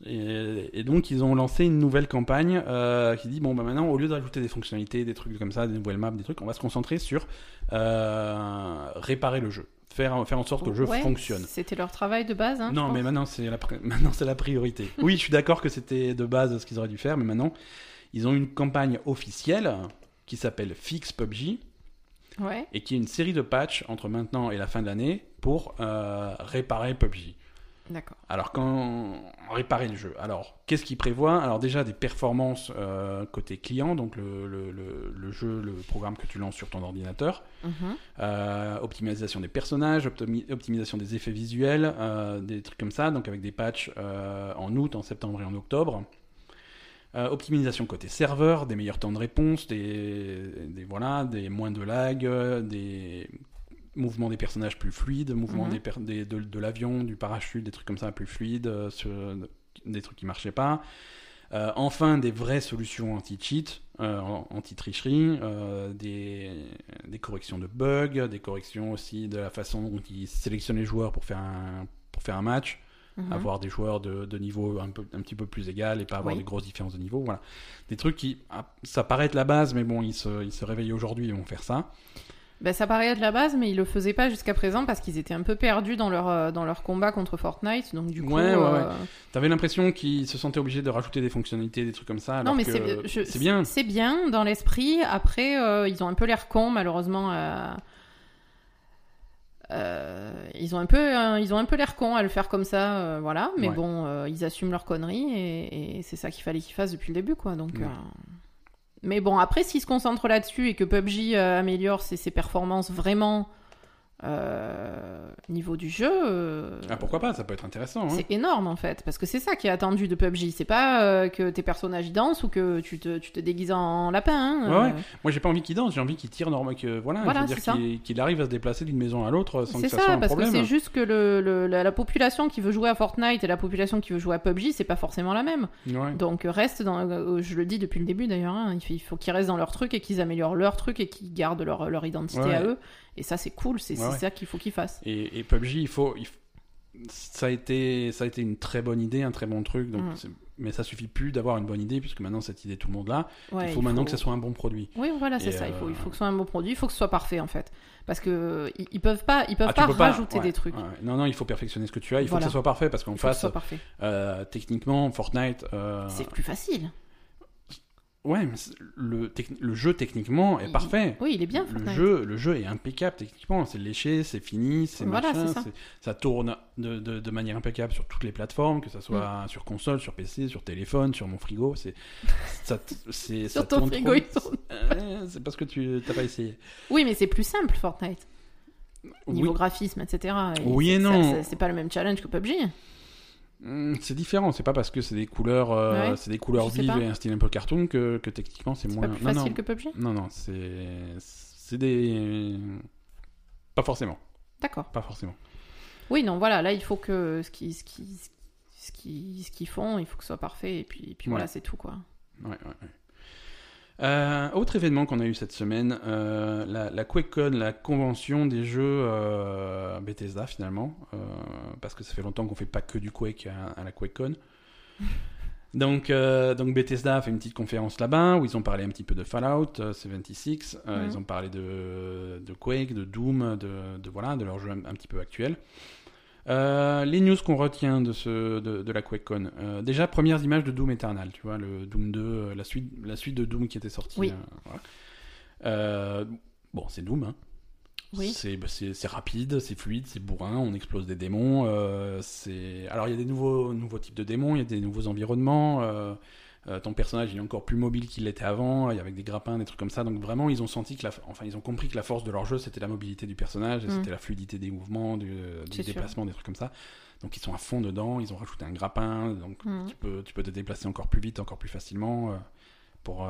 et, et donc ils ont lancé une nouvelle campagne euh, qui dit bon bah maintenant au lieu d'ajouter des fonctionnalités, des trucs comme ça, des nouvelles maps, des trucs, on va se concentrer sur euh, réparer le jeu, faire faire en sorte que le jeu Ouais, fonctionne. C'était leur travail de base. Hein, non mais maintenant c'est la maintenant la priorité. Oui je suis d'accord que c'était de base ce qu'ils auraient dû faire, mais maintenant ils ont une campagne officielle qui s'appelle Fix PUBG Ouais. et qui est une série de patchs entre maintenant et la fin de l'année pour euh, réparer PUBG. D'accord. Alors, quand réparer le jeu. Alors, qu'est-ce qu'il prévoit? Alors, déjà des performances euh, côté client, donc le, le- le- le jeu, le programme que tu lances sur ton ordinateur. Mhm. Euh, optimisation des personnages, optimi- optimisation des effets visuels, euh, des trucs comme ça, donc avec des patchs en août, en septembre et en octobre. Optimisation côté serveur, des meilleurs temps de réponse, des, des- voilà, des moins de lag, des mouvements des personnages plus fluides, mouvements Mhm. des de, de l'avion, du parachute, des trucs comme ça plus fluides, euh, sur- des trucs qui marchaient pas. Euh, enfin, des vraies solutions anti-cheat, euh, anti-tricherie, euh, des, des corrections de bugs, des corrections aussi de la façon dont ils sélectionnent les joueurs pour faire un, pour faire un match, Mhm. avoir des joueurs de, de niveau un, peu, un petit peu plus égal et pas avoir Oui. des grosses différences de niveau. Voilà. Des trucs qui, ah, ça paraît être la base, mais bon, ils se, ils se réveillent aujourd'hui et vont faire ça. Ben, ça paraît être la base, mais ils le faisaient pas jusqu'à présent parce qu'ils étaient un peu perdus dans leur, euh, dans leur combat contre Fortnite. Donc, du coup. Ouais, ouais, euh, T'avais l'impression qu'ils se sentaient obligés de rajouter des fonctionnalités, des trucs comme ça. Alors Non, mais c'est bien. C'est bien dans l'esprit. Après, euh, ils ont un peu l'air cons, malheureusement. euh, ils ont un peu, ils ont un peu l'air cons à le faire comme ça, voilà. Mais Ouais. bon, ils assument leurs conneries et, et c'est ça qu'il fallait qu'ils fassent depuis le début, quoi. Donc. Ouais. Mais bon, après, s'ils se concentrent là-dessus et que PUBG euh, améliore ses performances vraiment euh, niveau du jeu, euh, Ah, pourquoi pas, ça peut être intéressant. hein. c'est énorme en fait, parce que c'est ça qui est attendu de PUBG. C'est pas euh, que tes personnages y dansent ou que tu te, tu te déguises en lapin. hein. Ouais, ouais. Euh, Moi, j'ai pas envie qu'il danse, j'ai envie qu'il tire normal, que voilà, Voilà, je veux c'est dire ça. qu'il arrive à se déplacer d'une maison à l'autre sans que C'est ça, soit ça, un parce que problème. c'est juste que le, le- la, la population qui veut jouer à Fortnite et la population qui veut jouer à PUBG, c'est pas forcément la même. Ouais. Donc reste dans, je le dis depuis le début d'ailleurs, hein, il faut, il faut qu'ils restent dans leur truc et qu'ils améliorent leur truc et qu'ils gardent leur, leur identité à eux. Et ça c'est cool, c'est Ouais, ça qu'il faut qu'ils fassent. Et, et PUBG, il faut, il ça a été, ça a été une très bonne idée, un très bon truc. Donc, Mm. mais ça suffit plus d'avoir une bonne idée puisque maintenant cette idée tout le monde l'a. Ouais, il faut maintenant que ce soit un bon produit. Oui, voilà, c'est ça. Il faut, euh, il faut que ce soit un bon produit, il faut que ce soit parfait en fait, parce que euh, ils, peuvent pas, ils peuvent Ah, tu pas rajouter des trucs. Non, non, il faut perfectionner ce que tu as. Il faut que ce soit parfait parce qu'en face, euh, techniquement, Fortnite. euh, C'est plus facile. Ouais, mais le, le jeu techniquement est Il- parfait. Oui, il est bien Le Fortnite. jeu, le jeu est impeccable techniquement, c'est léché, c'est fini, c'est Voilà, machin, ça. ça tourne de, de, de manière impeccable sur toutes les plateformes, que ce soit Mm. sur console, sur PC, sur téléphone, sur mon frigo, c'est ça, c'est ça Sur ton tourne frigo, trop il vite. tourne. Euh, c'est parce que tu t'as pas essayé. Oui, mais c'est plus simple Fortnite. Niveau Oui. graphisme, etc. Oui et non. C'est pas le même challenge que PUBG. Mm, C'est différent, c'est pas parce que c'est des couleurs, euh, Ouais, c'est des couleurs vives pas. et un style un peu cartoon que, que techniquement c'est moins. pas plus non, facile non, que PUBG. non, non, c'est c'est des pas forcément, D'accord. pas forcément. Oui, non, voilà, là il faut que ce qu'ils ce qui, ce qui, ce qu'ils font, il faut que ce soit parfait et puis, et puis voilà, c'est tout quoi. Ouais, ouais, ouais. Euh, autre événement qu'on a eu cette semaine, euh, la, la QuakeCon, la convention des jeux euh, Bethesda finalement, parce que ça fait longtemps qu'on fait pas que du Quake à, à la QuakeCon. Donc, donc Bethesda a fait une petite conférence là-bas où ils ont parlé un petit peu de Fallout euh, 76, euh, Mhm. ils ont parlé de, de Quake, de Doom, de, de voilà, de leur jeu un, un petit peu actuel. Euh, les news qu'on retient de, ce, de, de la QuakeCon. Euh, déjà, premières images de Doom Eternal, tu vois, le Doom 2, euh, la suite, la suite de Doom qui était sortie. Oui. voilà. Bon, c'est Doom, hein. Oui. C'est bah, c'est- rapide, c'est fluide, c'est bourrin, on explose des démons. c'est alors il y a des nouveaux, nouveaux types de démons, il y a des nouveaux environnements. Euh, euh, ton personnage il est encore plus mobile qu'il l'était avant, il y a avec des grappins, des trucs comme ça. Donc vraiment ils ont senti que la, enfin ils ont compris que la force de leur jeu c'était la mobilité du personnage, et Mm. c'était la fluidité des mouvements, du, sûr. déplacement, des trucs comme ça. Donc ils sont à fond dedans, ils ont rajouté un grappin, donc Mhm. tu peux, tu peux te déplacer encore plus vite, encore plus facilement euh, pour, euh,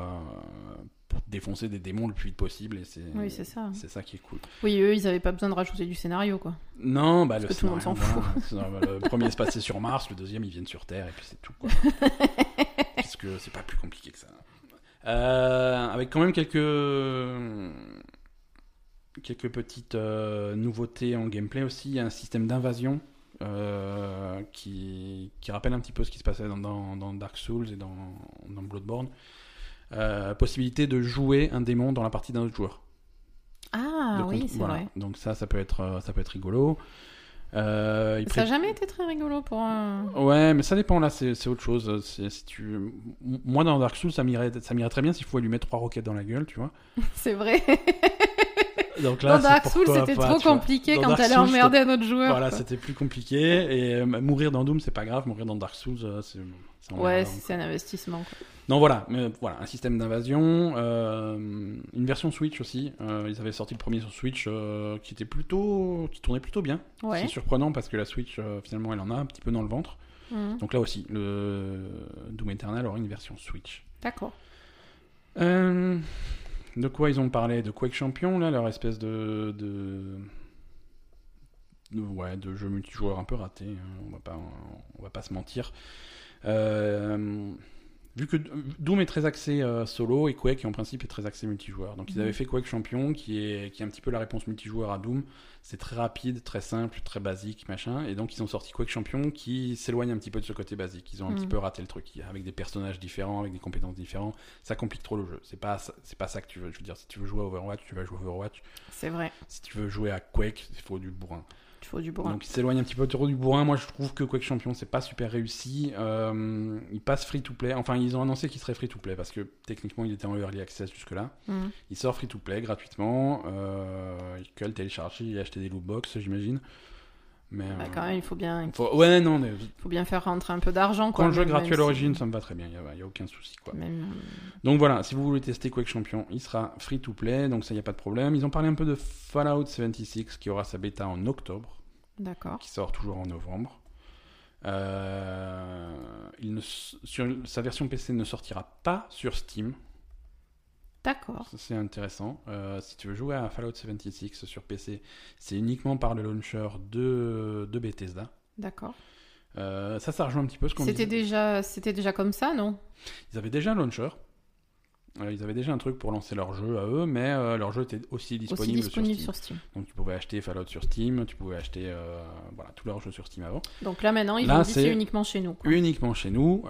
pour défoncer des démons le plus vite possible. Et c'est Oui, c'est ça. c'est ça qui est cool. Oui, eux, ils avaient pas besoin de rajouter du scénario, quoi. Non, bah, le, que tout le monde s'en voilà. C'est- Le premier se passait sur Mars, le deuxième ils viennent sur Terre, et puis c'est tout. Quoi. Parce que c'est pas plus compliqué que ça. Euh, avec quand même quelques quelques petites euh, nouveautés en gameplay aussi. Il y a un système d'invasion euh, qui, qui rappelle un petit peu ce qui se passait dans, dans- dans Dark Souls et dans, dans Bloodborne. Euh, possibilité de jouer un démon dans la partie d'un autre joueur. Ah oui, c'est voilà. vrai. Donc ça, ça peut être, ça peut être rigolo. Euh, il Ça a pré- jamais été très rigolo pour un... Ouais, mais ça dépend là, c'est autre chose. C'est- Si tu... Moi dans Dark Souls, ça m'irait ça m'irait très bien s'il pouvait lui mettre trois roquettes dans la gueule, tu vois. C'est vrai. Donc Dans c'est Dark Souls, c'était trop compliqué Dans quand t'allais emmerder un autre joueur. Voilà, c'était plus compliqué. Et euh, mourir dans Doom, c'est pas grave. Mourir dans Dark Souls, euh, c'est. c'est Ouais, c'est un investissement. Quoi. Non, voilà, mais voilà, un système d'invasion, euh, une version Switch aussi. Euh, ils avaient sorti le premier sur Switch euh, qui était plutôt, qui tournait plutôt bien. Ouais. C'est surprenant parce que la Switch euh, finalement elle en a un petit peu dans le ventre. Mhm. Donc là aussi, le Doom Eternal aura une version Switch. D'accord. Euh, de quoi ils ont parlé? De Quake Champion là, leur espèce de, de, ouais, de jeu multijoueur un peu raté. hein, on va pas, on va pas se mentir. Euh, vu que Doom est très axé euh, solo et Quake en principe est très axé multijoueur. Donc ils Mhm. avaient fait Quake Champion qui est, qui est un petit peu la réponse multijoueur à Doom. C'est très rapide, très simple, très basique, machin. Et donc ils ont sorti Quake Champion qui s'éloigne un petit peu de ce côté basique. Ils ont un Mhm. petit peu raté le truc avec des personnages différents, avec des compétences différentes. Ça complique trop le jeu. C'est pas, c'est pas ça que tu veux. Je veux dire, si tu veux jouer à Overwatch, tu vas jouer à Overwatch. C'est vrai. Si tu veux jouer à Quake, il faut du bourrin. Il faut du bourrin. Donc il s'éloigne un petit peu trop du bourrin. Moi je trouve que Quake Champion c'est pas super réussi. Euh, il passe free to play. Enfin ils ont annoncé qu'il serait free to play parce que techniquement il était en early access jusque là. Mhm. Il sort free to play gratuitement. Euh, il peut le télécharger et acheter des loot box j'imagine. Mais Bah, euh, quand même, il faut bien, faut- ouais non mais faut bien faire rentrer un peu d'argent. quand quoi, le jeu est gratuit à l'origine si- ça me va très bien. Il y a, il aucun souci quoi. même- Donc voilà, si vous voulez tester Quake Champion, il sera free to play, donc ça y a pas de problème. Ils ont parlé un peu de Fallout 76 qui aura sa bêta en octobre. D'accord. qui sort toujours en novembre. Euh, il ne, sur, sa version PC ne sortira pas sur Steam. D'accord. C'est intéressant. Euh, si tu veux jouer à Fallout 76 sur PC, c'est uniquement par le launcher de, de Bethesda. D'accord. Euh, ça, ça rejoint un petit peu ce qu'on C'était disait. déjà, c'était déjà comme ça, non? Ils avaient déjà un launcher. Euh, ils avaient déjà un truc pour lancer leur jeu à eux, mais euh, leur jeu était aussi disponible, Aussi disponible sur sur Steam. Donc tu pouvais acheter Fallout sur Steam, tu pouvais acheter euh, voilà, tous leurs jeux sur Steam avant. Donc là maintenant, ils Là, dit c'est- uniquement chez nous. quoi. uniquement chez nous.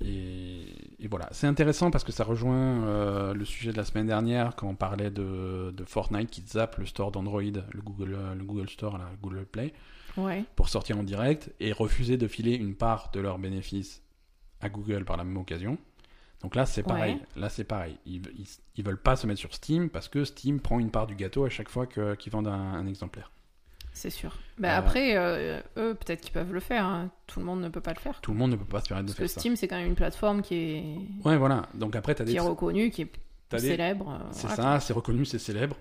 et, et voilà, c'est intéressant parce que ça rejoint le sujet de la semaine dernière quand on parlait de, de Fortnite qui zappe le store d'Android, le Google, le Google Store, le Google Play, Ouais. pour sortir en direct et refuser de filer une part de leurs bénéfices à Google par la même occasion. Donc là, c'est pareil. Ouais. Là, c'est pareil. Ils, ils, ils veulent pas se mettre sur Steam parce que Steam prend une part du gâteau à chaque fois qu'ils vendent un, un exemplaire. C'est sûr. Bah, Euh, Après, euh, eux, peut-être qu'ils peuvent le faire. hein. Tout le monde ne peut pas le faire. Tout le monde ne peut pas se permettre de Parce que faire ça. Steam, c'est quand même une plateforme qui est, Ouais, voilà. Donc après, as qui des, est reconnue, qui est célèbre. euh, C'est voilà, ça, c'est reconnu, c'est célèbre.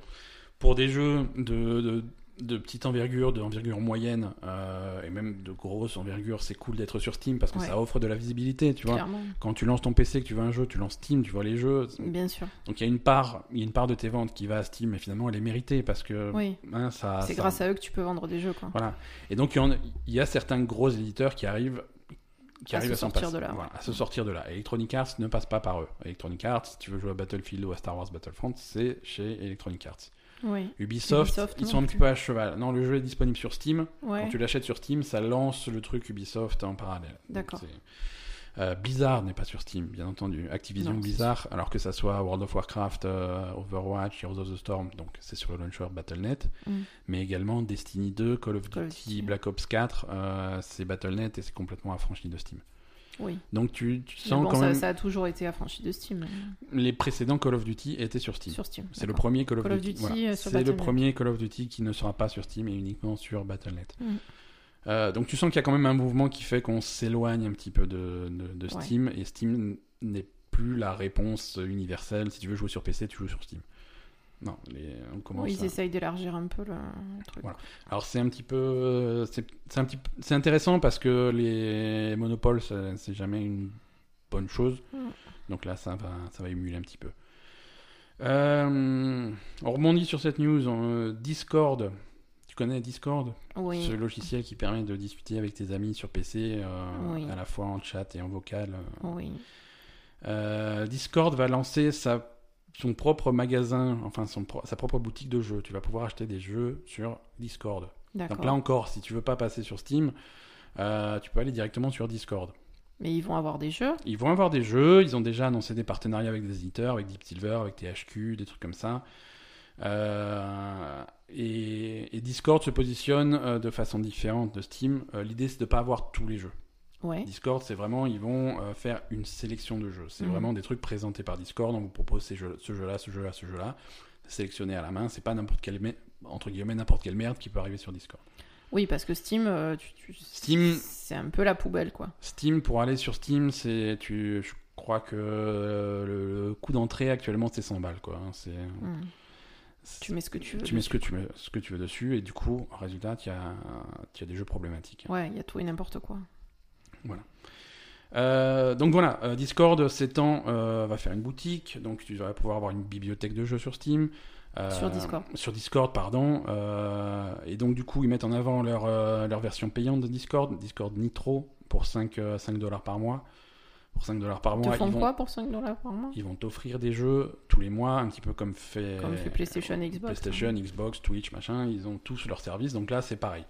Pour des jeux de, de, de petite envergure, d'envergure moyenne, euh, et même de grosse envergure, c'est cool d'être sur Steam parce que Ouais. ça offre de la visibilité, tu vois. Clairement. Quand tu lances ton PC, que tu veux un jeu, tu lances Steam, tu vois les jeux. Bien sûr. Donc il y a une part, il y a une part de tes ventes qui va à Steam, et finalement elle est méritée parce que Oui. hein, ça. c'est ça- grâce à eux que tu peux vendre des jeux. Quoi. Voilà. Et donc il y, a, il y a certains gros éditeurs qui arrivent. Qui À arrivent se à s'en sortir passer. de là, Voilà, à se sortir de là. Electronic Arts ne passe pas par eux. Electronic Arts, si tu veux jouer à Battlefield ou à Star Wars Battlefront, c'est chez Electronic Arts. Oui. Ubisoft, Ubisoft, ils sont un petit peu à cheval. Non, le jeu est disponible sur Steam. Ouais. Quand tu l'achètes sur Steam, ça lance le truc Ubisoft en parallèle. D'accord. Euh, Blizzard n'est pas sur Steam, bien entendu. Activision Non, Blizzard, alors que ça soit World of Warcraft, euh, Overwatch, Heroes of the Storm, donc c'est sur le launcher Battle.net, Mm. mais également Destiny 2, Call of Duty, Call of Duty. Black Ops 4, euh, c'est Battle.net et c'est complètement affranchi de Steam. Oui. Donc tu, sens bon, quand ça, même ça a toujours été affranchi de Steam. les précédents Call of Duty étaient sur Steam. Sur Steam. C'est le premier Call of Call Duty. Duty, voilà. euh, C'est le premier Call of Duty qui ne sera pas sur Steam et uniquement sur Battle.net. Mm. Euh, donc tu sens qu'il y a quand même un mouvement qui fait qu'on s'éloigne un petit peu de, de, de Ouais. Steam et Steam n'est plus la réponse universelle. Si tu veux jouer sur PC, tu joues sur Steam. Non, les- on commence. Oui, ils à- essayent d'élargir un peu le, le truc. Voilà. Alors c'est un petit peu, c'est c'est un petit, peu- c'est intéressant parce que les monopoles, c'est jamais une bonne chose. Mm. Donc là, ça va, ça va émuler un petit peu. Euh, on rebondit sur cette news. euh, Discord. Tu connais Discord? Oui. Ce logiciel qui permet de discuter avec tes amis sur PC, euh, Oui. à la fois en chat et en vocal. Oui. Euh, Discord va lancer sa, son propre magasin, enfin son, sa propre boutique de jeux. Tu vas pouvoir acheter des jeux sur Discord. Donc là encore, si tu veux pas passer sur Steam, euh, tu peux aller directement sur Discord. Mais ils vont avoir des jeux? Ils vont avoir des jeux, ils ont déjà annoncé des partenariats avec des éditeurs, avec Deep Silver, avec THQ, des trucs comme ça. Euh, et, et Discord se positionne euh, de façon différente de Steam. L'idée, c'est de pas avoir tous les jeux. Ouais. Discord, c'est vraiment, ils vont euh, faire une sélection de jeux. C'est Mhm. vraiment des trucs présentés par Discord. On vous propose ces jeux, ce jeu-là, ce jeu-là, ce jeu-là, sélectionné à la main. C'est pas n'importe quelle, entre guillemets, n'importe quelle merde qui peut arriver sur Discord. Oui, parce que Steam, euh, tu- tu- Steam- c'est un peu la poubelle, quoi. Steam, pour aller sur Steam, c'est, tu, je crois que euh, le, le coût d'entrée actuellement, c'est 100 balles, quoi. hein. C'est, Hmm. Tu mets ce que tu veux. tu mets ce que dessus. tu, mets, ce que tu veux dessus, et du coup, résultat, tu as, tu as des jeux problématiques. Ouais, il y a tout et n'importe quoi. Euh, donc voilà, euh, Discord s'étend, euh, va faire une boutique, donc tu vas pouvoir avoir une bibliothèque de jeux sur Steam. Sur Discord. Sur Discord, pardon. et donc du coup, ils mettent en avant leur, leur version payante de Discord, Discord Nitro, pour 5, euh, 5 dollars par mois. Pour 5 dollars par Ils te mois, font ils vont, quoi pour 5 dollars par mois? ils vont t'offrir des jeux tous les mois, un petit peu comme fait, Comme fait PlayStation Xbox, hein. PlayStation, Xbox, Twitch, machin, ils ont tous leurs services, donc là c'est pareil.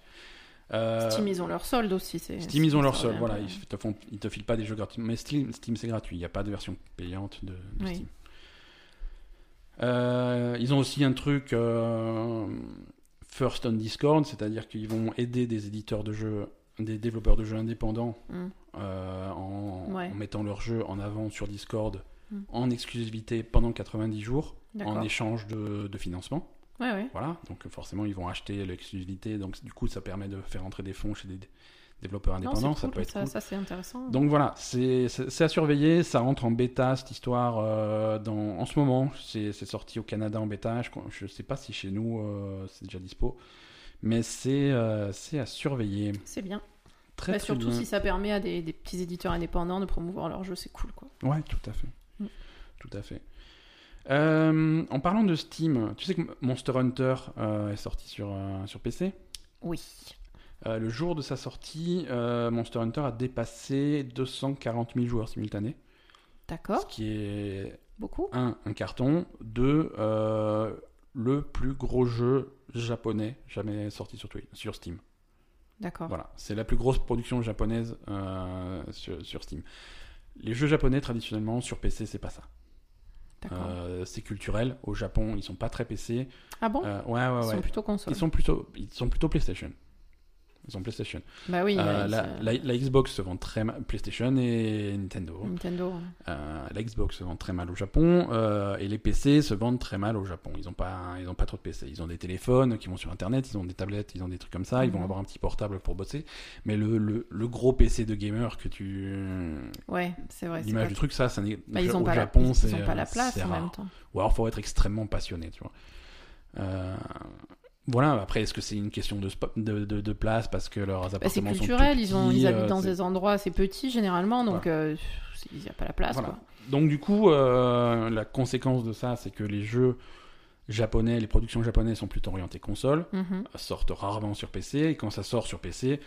Euh, Steam, ils ont leur solde aussi. c'est- Steam, ils ont leur solde, voilà, ils te, font, ils te filent pas des jeux gratuits. Mais Steam, Steam c'est gratuit, il n'y a pas de version payante de, de Oui. Steam. Euh, ils ont aussi un truc euh, First on Discord, c'est-à-dire qu'ils vont aider des éditeurs de jeux, des développeurs de jeux indépendants euh, en, Ouais. en mettant leurs jeux en avant sur Discord Mm. en exclusivité pendant 90 jours en échange de, de financement. Ouais, ouais. Voilà, donc forcément ils vont acheter l'exclusivité, donc du coup ça permet de faire entrer des fonds chez des développeurs Non, indépendants, ça peut être ça, cool. ça, c'est intéressant. Donc voilà, c'est à surveiller, ça rentre en bêta cette histoire euh, dans, en ce moment, c'est sorti au Canada en bêta, je ne sais pas si chez nous euh, c'est déjà dispo, mais c'est euh, c'est à surveiller. C'est bien. Très, Bah, très surtout bien. si ça permet à des, des petits éditeurs indépendants de promouvoir leurs jeux, c'est cool, quoi. Ouais, tout à fait. Mm. Tout à fait. Euh, en parlant de Steam, tu sais que Monster Hunter euh, est sorti sur, euh, sur PC Oui. Le jour de sa sortie, Monster Hunter a dépassé 240 000 joueurs simultanés. Ce D'accord. qui est, Beaucoup. un, un carton. Deux, le plus gros jeu japonais jamais sorti sur, Steam. D'accord. Voilà, c'est la plus grosse production japonaise sur, sur Steam. Les jeux japonais, traditionnellement, sur PC, c'est pas ça. Euh, c'est culturel. Au Japon, ils sont pas très PC. ah bon? Euh, ouais, ouais, Ils ouais. sont plutôt consoles. Ils sont plutôt, ils sont plutôt PlayStation. Ils sont PlayStation. Bah oui, Euh, la, la- la Xbox se vend très mal, PlayStation et Nintendo. Nintendo. ouais. Euh, la Xbox se vend très mal au Japon euh, et les PC se vendent très mal au Japon. Ils n'ont pas, ils ont pas trop de PC. Ils ont des téléphones qui vont sur Internet, ils ont des tablettes, ils ont des trucs comme ça. Ils vont Mhm. avoir un petit portable pour bosser. Mais le, le, le gros PC de gamer que tu, Ouais, c'est vrai. l'image du truc, ça, ça n'est Bah, ils ont pas la, Japon, ils ont pas la place en rare. même temps. Ou alors, faut être extrêmement passionné, tu vois. Euh, voilà. Après, est-ce que c'est une question de, de, de, de place parce que leurs Bah, c'est appartements sont culturel, tout ils, ont, petits, ils habitent euh, dans c'est- des endroits assez petits généralement, donc euh, il n'y a pas la place. Voilà. Quoi. Donc du coup, euh, la conséquence de ça, c'est que les jeux japonais, les productions japonaises sont plutôt orientées console, Mhm. sortent rarement sur PC, et quand ça sort sur PC,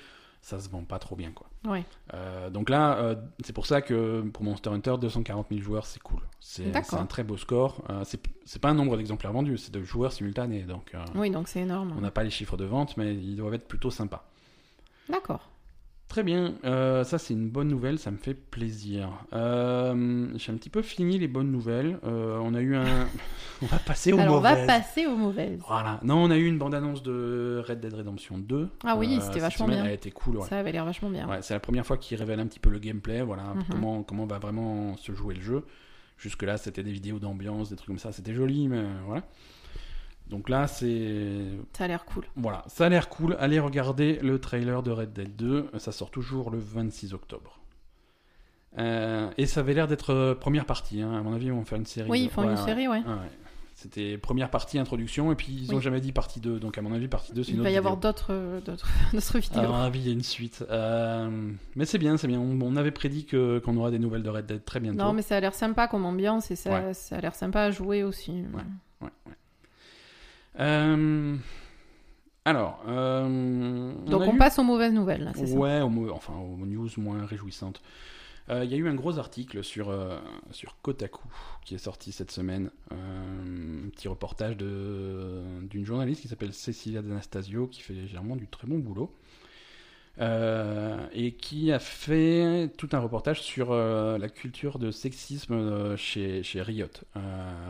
ça se vend pas trop bien, quoi. Ouais. Euh, donc là, euh, c'est pour ça que pour Monster Hunter, 240 000 joueurs, c'est cool. C'est un très beau score. Euh, c'est c'est pas un nombre d'exemplaires vendus, c'est de joueurs simultanés, donc euh, Oui, donc c'est énorme. on n'a pas les chiffres de vente, mais ils doivent être plutôt sympas. D'accord. Très bien, euh, ça c'est une bonne nouvelle, ça me fait plaisir. Euh, J'ai un petit peu fini les bonnes nouvelles. Euh, on a eu un, On va passer aux Alors, on va mauvaises. passer aux mauvaises. Voilà. Non, on a eu une bande-annonce de Red Dead Redemption 2. Ah oui, c'était vachement semaine. bien. Elle a été cool, ouais. Ça avait l'air vachement bien. Ouais, c'est la première fois qu'ils révèlent un petit peu le gameplay, voilà, Mhm. comment, comment va vraiment se jouer le jeu. Jusque-là, c'était des vidéos d'ambiance, des trucs comme ça, c'était joli, mais voilà. Donc là, c'est. Ça a l'air cool. Voilà, ça a l'air cool. Allez regarder le trailer de Red Dead 2, ça sort toujours le 26 octobre. Euh, et ça avait l'air d'être euh, première partie, hein. à mon avis, ils vont faire une série. Oui, de- ils font ouais, une ouais. série, ouais. Ouais. C'était première partie introduction, et puis ils ont Oui. jamais dit partie 2, donc à mon avis, partie 2, c'est une Il autre va y avoir d'autres euh, d'autres d'autres À vidéos. mon avis, il y a une suite. Euh, Mais c'est bien, c'est bien. On, on avait prédit que- qu'on aura des nouvelles de Red Dead très bientôt. Non, mais ça a l'air sympa comme ambiance et ça, ça a l'air sympa à jouer aussi. Ouais. Ouais, ouais. Euh, Alors, euh, Donc on eu- passe aux mauvaises nouvelles, c'est ça Ouais, aux, mau- enfin, aux news moins réjouissantes. Euh, Il y a eu un gros article sur, euh, sur Kotaku qui est sorti cette semaine. Un petit reportage d'une journaliste qui s'appelle Cecilia D'Anastasio qui fait généralement du très bon boulot. Euh, et qui a fait tout un reportage sur euh, la culture de sexisme euh, chez, chez Riot.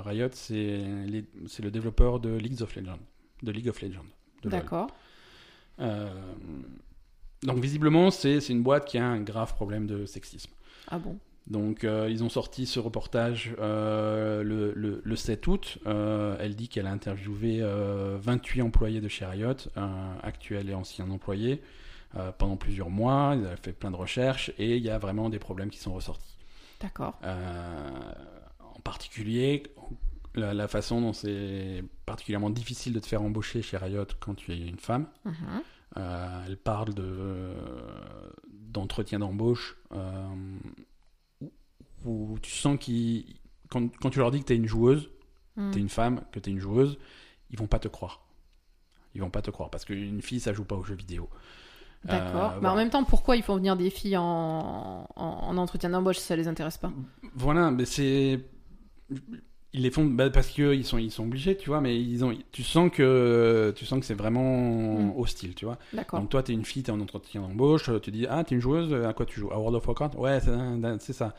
Riot, c'est le développeur de League of Legends. De League of Legends. D'accord. Donc visiblement, c'est une boîte qui a un grave problème de sexisme. Ah bon? Donc euh, ils ont sorti ce reportage euh, le, le- le 7 août. Euh, elle dit qu'elle a interviewé euh, 28 employés de chez Riot, actuels et anciens employés, euh, pendant plusieurs mois. Elle a fait plein de recherches et il y a vraiment des problèmes qui sont ressortis. D'accord. Euh, en particulier, la, la façon dont c'est particulièrement difficile de te faire embaucher chez Riot quand tu es une femme. Mhm. Euh, elle parle de d'entretien d'embauche où, où tu sens qu'ils quand, quand tu leur dis que tu es une joueuse, Mm. tu es une femme, que tu es une joueuse, ils vont pas te croire. Ils vont pas te croire parce qu'une fille ça joue pas aux jeux vidéo. D'accord. Euh, Mais en voilà. même temps, pourquoi ils font venir des filles en, en, en entretien d'embauche? Si ça les intéresse pas Voilà, mais c'est ils les font bah, parce que ils sont ils sont obligés, tu vois, mais ils ont tu sens que tu sens que c'est vraiment Mm. hostile, tu vois. D'accord. Donc toi, t'es une fille, t'es en entretien d'embauche, tu dis ah t'es une joueuse, à quoi tu joues? À World of Warcraft? Ouais, c'est c'est ça.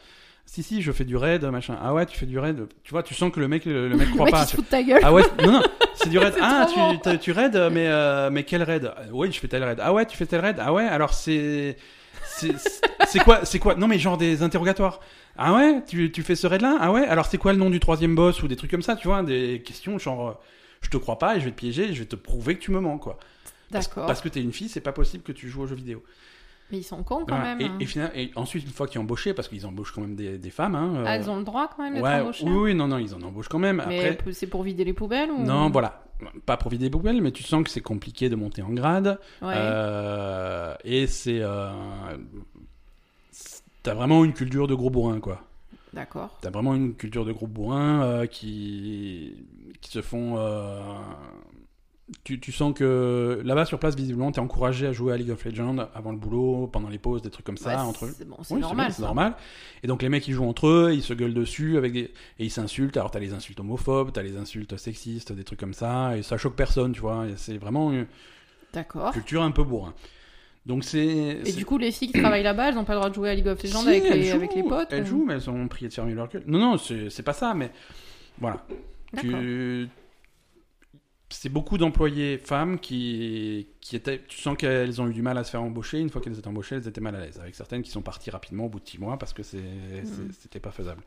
Si si, je fais du raid, machin. Ah ouais, tu fais du raid. Tu vois, tu sens que le mec le, le mec croit mec, pas. il se fout de ta gueule. Ah ouais, non non, c'est du raid. Ah tu tu, raid, mais euh, mais quel raid? Euh, Oui, je fais tel raid. Ah ouais, tu fais tel raid? Ah ouais, alors c'est c'est quoi c'est quoi? Non mais genre des interrogatoires. Ah ouais, tu, tu fais ce raid là Ah ouais, alors c'est quoi le nom du troisième boss ou des trucs comme ça, tu vois, des questions genre euh, je te crois pas et je vais te piéger, et je vais te prouver que tu me mens quoi. Parce- D'accord. Parce que t'es une fille, c'est pas possible que tu joues aux jeux vidéo. Mais ils sont cons quand Voilà. même. Et, hein. et, finalement- et ensuite, une fois qu'ils embauché, parce qu'ils embauchent quand même des, des femmes. Hein, Ah, euh, ils ont le droit quand même d'être ouais, embauchés. oui, oui, non, non, ils en embauchent quand même. Mais Après, c'est pour vider les poubelles ou... non, voilà. Pas pour vider les poubelles, mais tu sens que c'est compliqué de monter en grade. Ouais. Euh, et c'est. Euh, T'as vraiment une culture de gros bourrin, quoi. D'accord. T'as vraiment une culture de gros bourrins euh, qui, qui se font. Euh, tu, tu sens que là-bas sur place, visiblement, t'es encouragé à jouer à League of Legends avant le boulot, pendant les pauses, des trucs comme ça, Ouais, entre c'est bon, c'est Oui, normal. C'est normal. Et donc les mecs ils jouent entre eux, ils se gueulent dessus avec des... et ils s'insultent. Alors t'as les insultes homophobes, t'as les insultes sexistes, des trucs comme ça, et ça choque personne, tu vois. C'est vraiment une culture un peu bourrin. Donc c'est. Et du coup, les filles qui travaillent là-bas, elles n'ont pas le droit de jouer à League of Legends Si, avec, les, jouent, avec les potes Elles ou- jouent, mais elles sont priées de fermer leur gueule. Non, non, c'est pas ça, mais voilà. D'accord. Tu... C'est beaucoup d'employés femmes qui, qui étaient. Tu sens qu'elles ont eu du mal à se faire embaucher. Une fois qu'elles étaient embauchées, elles étaient mal à l'aise. Avec certaines qui sont parties rapidement au bout de six mois parce que c'est- c'était pas faisable.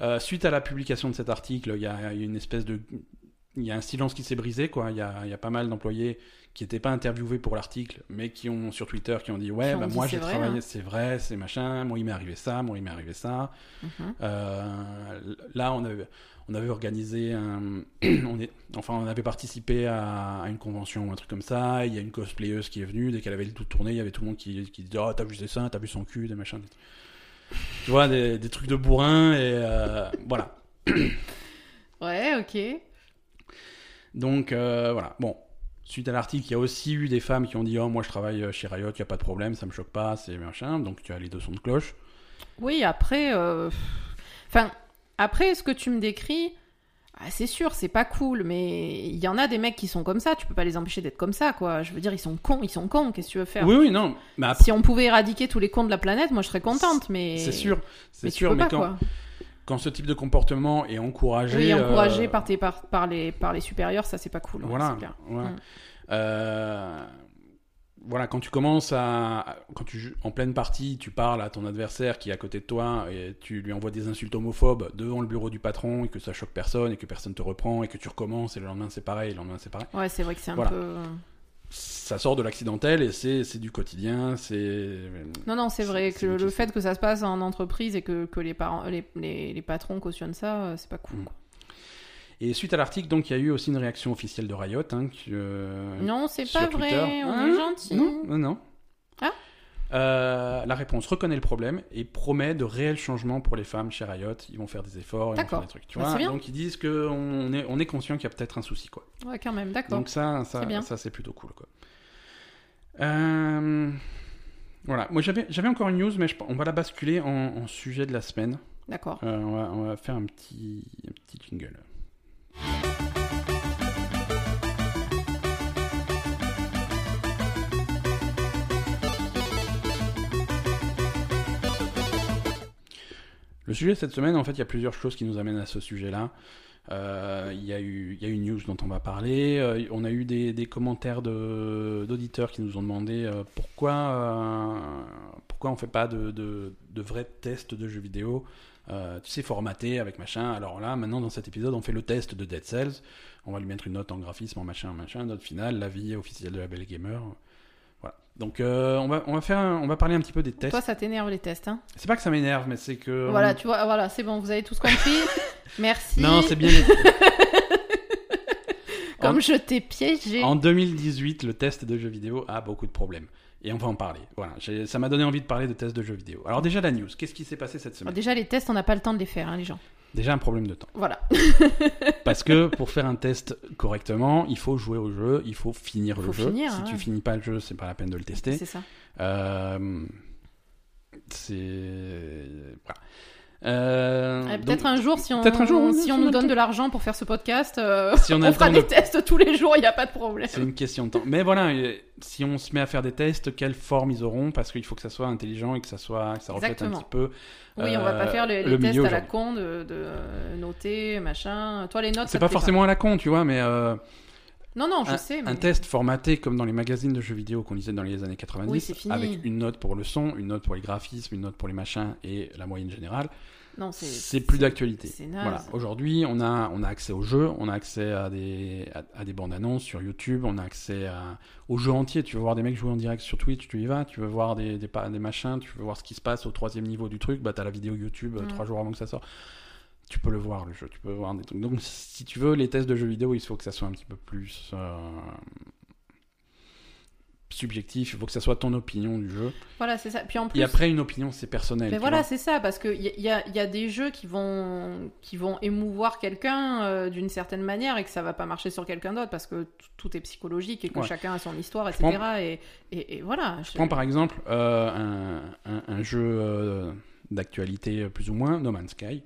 Euh, suite à la publication de cet article, il y a une espèce de. Il y a un silence qui s'est brisé, quoi. Il y a, il y a pas mal d'employés qui n'étaient pas interviewés pour l'article, mais qui ont sur Twitter qui ont dit ouais, bah, dit, moi j'ai travaillé, hein. c'est vrai, c'est machin. Moi il m'est arrivé ça, moi il m'est arrivé ça. Mhm. Euh, là, on avait, on avait organisé un. on est, enfin, on avait participé à, à une convention ou un truc comme ça. Il y a une cosplayeuse qui est venue. Dès qu'elle avait tout tourné, il y avait tout le monde qui, qui disait Oh, t'as vu ses seins, t'as vu son cul, des machins. des- Tu vois, des, des trucs de bourrin. Et euh, voilà. Ouais, ok. Donc, euh, voilà. Bon. Suite à l'article, il y a aussi eu des femmes qui ont dit Oh, moi je travaille chez Riot, il n'y a pas de problème, ça me choque pas, c'est machin. Donc, tu as les deux sons de cloche. Oui, après... euh, Enfin, après, ce que tu me décris... ah, c'est sûr, c'est pas cool, mais il y en a des mecs qui sont comme ça, tu peux pas les empêcher d'être comme ça, quoi. Je veux dire, ils sont cons, ils sont cons, qu'est-ce que tu veux faire? Oui, oui, non. Mais après, Si on pouvait éradiquer tous les cons de la planète, moi je serais contente, mais... c'est sûr. C'est sûr, mais pas, quand. quoi. Quand ce type de comportement est encouragé. Oui, encouragé euh, par, tes, par, par, les, par les supérieurs, ça c'est pas cool. ouais, Voilà. clair. voilà. Mm. Euh, voilà, quand tu commences à, quand tu en pleine partie, tu parles à ton adversaire qui est à côté de toi et tu lui envoies des insultes homophobes devant le bureau du patron et que ça choque personne et que personne te reprend et que tu recommences et le lendemain c'est pareil, le lendemain c'est pareil. Ouais, c'est vrai que c'est un Voilà. peu. Ça sort de l'accidentel et c'est du quotidien, c'est Non, non, c'est vrai que le fait que ça se passe en entreprise et que, que les, parents, les, les, les patrons cautionnent ça, euh, c'est pas cool. Mm. Et suite à l'article, donc il y a eu aussi une réaction officielle de Riot. Hein, que, euh, Non, c'est pas Twitter. vrai, on Ah, est gentil. Non, non, non. Ah. Euh, la réponse reconnaît le problème et promet de réels changements pour les femmes chez Riot. Ils vont faire des efforts, ils vont faire des trucs. Tu Bah, vois. Donc ils disent qu'on est, on est conscient qu'il y a peut-être un souci. Quoi. Ouais, quand même, d'accord. Donc ça, ça, ça c'est plutôt cool. Quoi. Euh, Voilà, moi j'avais encore une news, mais je- on va la basculer en, en sujet de la semaine. D'accord. Euh, on, va, on va faire un petit, un petit jingle. Le sujet de cette semaine, en fait, il y a plusieurs choses qui nous amènent à ce sujet-là. Euh, Il y, a eu- une news dont on va parler. Euh, on a eu des, commentaires d'auditeurs qui nous ont demandé euh, pourquoi, pourquoi on fait pas de, vrais tests de jeux vidéo tu sais, formaté avec machin. Alors là, maintenant, dans cet épisode, on fait le test de Dead Cells. On va lui mettre une note en graphisme, en machin, en machin, note finale, l'avis officiel de la Belle Gamer. Voilà. Donc, euh, on, va, on, va faire un- on va parler un petit peu des tests. Toi, ça t'énerve les tests, hein? C'est pas que ça m'énerve, mais c'est que. Voilà, tu vois, voilà, c'est bon, vous avez tous compris. Merci. Non, c'est bien. Comme je t'ai piégé. En 2018, le test de jeux vidéo a beaucoup de problèmes. Et on va en parler. Voilà, ça m'a donné envie de parler de tests de jeux vidéo. Alors déjà la news, qu'est-ce qui s'est passé cette Alors, semaine déjà, les tests, on n'a pas le temps de les faire, hein, les gens. Déjà un problème de temps. Voilà. Parce que pour faire un test correctement, il faut jouer au jeu, il faut finir Faut le jeu. finir, si hein. tu finis pas le jeu, c'est pas la peine de le tester. C'est ça. Euh, c'est voilà. Euh, Euh, donc, peut-être un jour, si on, peut-être un jour, oui, si si on on a nous donne de l'argent pour faire ce podcast, euh, Si on fera des de- tests tous les jours, il n'y a pas de problème. C'est une question de temps. Mais voilà, euh, si on se met à faire des tests, quelle forme ils auront Parce qu'il faut que ça soit intelligent et que ça soit, que ça reflète un petit peu. Oui, on va pas euh, faire les, les le tests à la con de, de noter, machin. Toi, les notes, C'est pas forcément à la con, tu vois, mais euh, Non, non, je un, sais. Mais... un test formaté comme dans les magazines de jeux vidéo qu'on lisait dans les années 90, Oui, c'est fini. avec une note pour le son, une note pour les graphismes, une note pour les machins et la moyenne générale, Non, c'est plus d'actualité. Voilà. Aujourd'hui, on a, on a accès aux jeux, on a accès à des, à, à des bandes annonces sur YouTube, on a accès à, aux jeux entiers. Tu veux voir des mecs jouer en direct sur Twitch, tu y vas. Tu veux voir des, des, des machins, tu veux voir ce qui se passe au troisième niveau du truc, bah t'as la vidéo YouTube euh, Mm. trois jours avant que ça sorte. Tu peux le voir le jeu, tu peux voir des trucs. Donc si tu veux les tests de jeux vidéo, il faut que ça soit un petit peu plus euh, subjectif. Il faut que ça soit ton opinion du jeu. Voilà, c'est ça. Puis en plus, Et après une opinion, c'est personnel. Mais voilà, c'est ça, parce qu'il y, a- y a, y a des jeux qui vont, qui vont émouvoir quelqu'un euh, d'une certaine manière et que ça va pas marcher sur quelqu'un d'autre parce que tout est psychologique et que Ouais. chacun a son histoire, etc. Et, et, et voilà. je- Prends par exemple euh, un, un- un jeu d'actualité plus ou moins, No Man's Sky.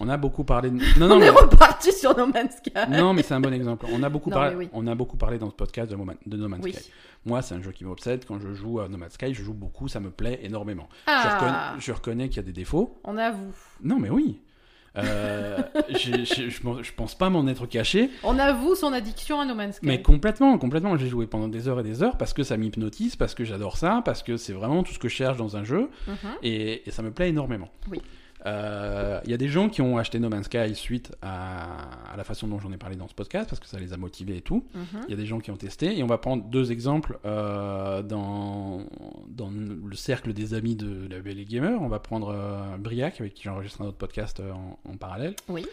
On a beaucoup parlé. De... Non, non, On mais... est reparti sur No Man's Sky. non, mais c'est un bon exemple. On a beaucoup Non, parlé. oui. On a beaucoup parlé dans ce podcast de, de No Man's Oui. Sky. Moi, c'est un jeu qui m'obsède. Quand je joue à No Man's Sky, je joue beaucoup. Ça me plaît énormément. Je Ah, reconnais, je reconnais qu'il y a des défauts. on avoue. Non, mais oui. Euh, je pense pas m'en être caché, On avoue son addiction à No Man's Sky. mais complètement, complètement. J'ai joué pendant des heures et des heures parce que ça m'hypnotise, parce que j'adore ça, parce que c'est vraiment tout ce que je cherche dans un jeu. Mhm. et, et ça me plaît énormément. Oui. Euh, Il y a des gens qui ont acheté No Man's Sky suite à, à la façon dont j'en ai parlé dans ce podcast parce que ça les a motivés et tout. Mhm. Il y a des gens qui ont testé et on va prendre deux exemples euh, dans, dans le cercle des amis de la Belle et Gamer. On va prendre euh, Briac avec qui j'enregistre un autre podcast en, en parallèle. Oui.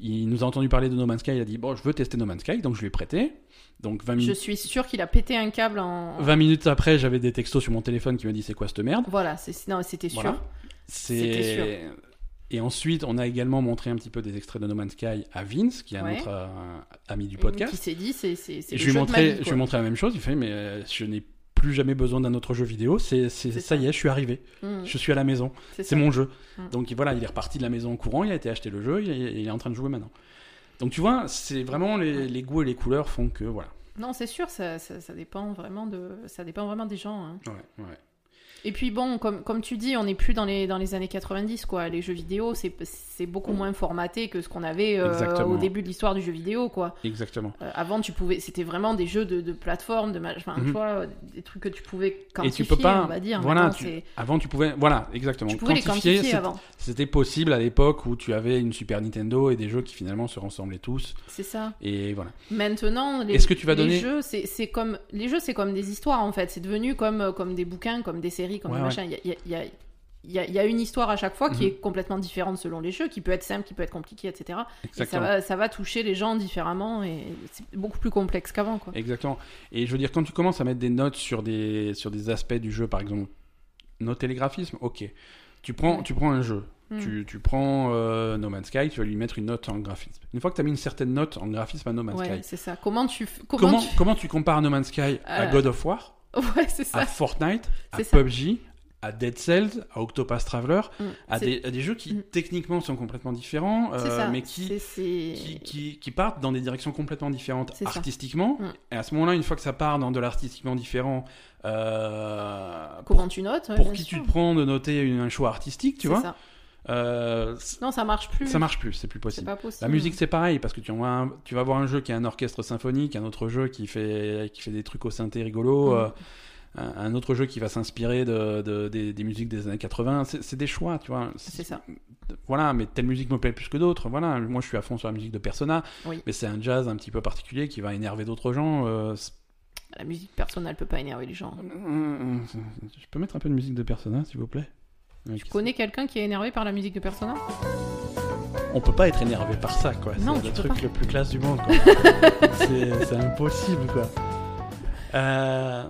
Il nous a entendu parler de No Man's Sky, il a dit bon je veux tester No Man's Sky donc je lui ai prêté. Donc 20 Je minutes, suis sûr qu'il a pété un câble en. 20 minutes après j'avais des textos sur mon téléphone qui me dit c'est quoi cette merde? Voilà, c'est... non, c'était sûr. Voilà. C'est et ensuite, on a également montré un petit peu des extraits de No Man's Sky à Vince, qui est Ouais. notre euh, ami du Qui podcast. s'est dit, c'est, je lui de ma vie, je lui ai montré la même chose. Il fait, mais euh, je n'ai plus jamais besoin d'un autre jeu vidéo. C'est, ça, ça. y est, je suis arrivé. Mhm. Je suis à la maison. C'est mon jeu. Mm. Donc voilà, il est reparti de la maison en courant. Il a été acheter le jeu. Il est, il est en train de jouer maintenant. Donc tu vois, c'est vraiment les, les goûts et les couleurs font que voilà. Non, c'est sûr, ça, ça, ça dépend vraiment de, ça dépend vraiment des gens. hein. Ouais, ouais. Et puis bon, comme, comme tu dis, on n'est plus dans les, dans les années 90, quoi. Les jeux vidéo, c'est beaucoup moins formaté que ce qu'on avait euh, au début de l'histoire du jeu vidéo, quoi. Exactement. Euh, avant, tu pouvais, c'était vraiment des jeux de, de plateforme, de, enfin, tu vois, euh, des trucs que tu pouvais Et quantifier, tu peux pas. on va dire. voilà, Maintenant, tu- avant tu pouvais. Voilà, exactement. tu pouvais les Quantifier, avant. C'était possible à l'époque où tu avais une Super Nintendo et des jeux qui finalement se ressemblaient tous. C'est ça. Et voilà. Maintenant, les, Est-ce que tu vas les donner- jeux, c'est comme les jeux, c'est comme des histoires en fait. C'est devenu comme euh, comme des bouquins, comme des séries, Ouais. Il y a, y y y y une histoire à chaque fois qui Mhm. est complètement différente selon les jeux, qui peut être simple, qui peut être compliqué, etc. Et ça va, ça va toucher les gens différemment et c'est beaucoup plus complexe qu'avant, quoi. Exactement. Et je veux dire, quand tu commences à mettre des notes sur des, sur des aspects du jeu, par exemple, noter les graphismes, ok. Tu prends, Ouais. tu prends un jeu, Mm. tu, tu prends euh, No Man's Sky, tu vas lui mettre une note en graphisme. Une fois que tu as mis une certaine note en graphisme à No Man's Ouais, Sky, c'est ça. Comment tu, f- comment, comment, tu... comment tu compares No Man's Sky à Euh, God of War, ouais, c'est à ça. Fortnite, à C'est ça. PUBG, à Dead Cells, à Octopath Traveler, Mm. à des, à des jeux qui Mm. techniquement sont complètement différents, euh, ça. mais qui, qui, qui, qui partent dans des directions complètement différentes artistiquement. Mm. Et à ce moment-là, une fois que ça part dans de l'artistiquement différent, euh, Comment tu notes ouais, pour qui sûr. tu te prends de noter une- un choix artistique, tu vois, ça. Euh, Non, ça marche plus. ça marche plus, c'est plus possible. pas possible. La musique c'est pareil parce que tu, un- tu vas voir un jeu qui a un orchestre symphonique, un autre jeu qui fait, qui fait des trucs au synthé rigolo, Mm. euh, un, autre jeu qui va s'inspirer de, de- des, des musiques des années 80. C'est des choix, tu vois. C'est ça. Voilà, mais telle musique me plaît plus que d'autres. Voilà, moi je suis à fond sur la musique de Persona, Oui. mais c'est un jazz un petit peu particulier qui va énerver d'autres gens. euh, La musique personnelle peut pas énerver les gens. je peux mettre un peu de musique de Persona, s'il vous plaît? Tu connais quelqu'un qui est énervé par la musique de Persona On peut pas être énervé par ça, quoi. C'est le truc pas. le plus classe du monde, c'est impossible, quoi. Euh,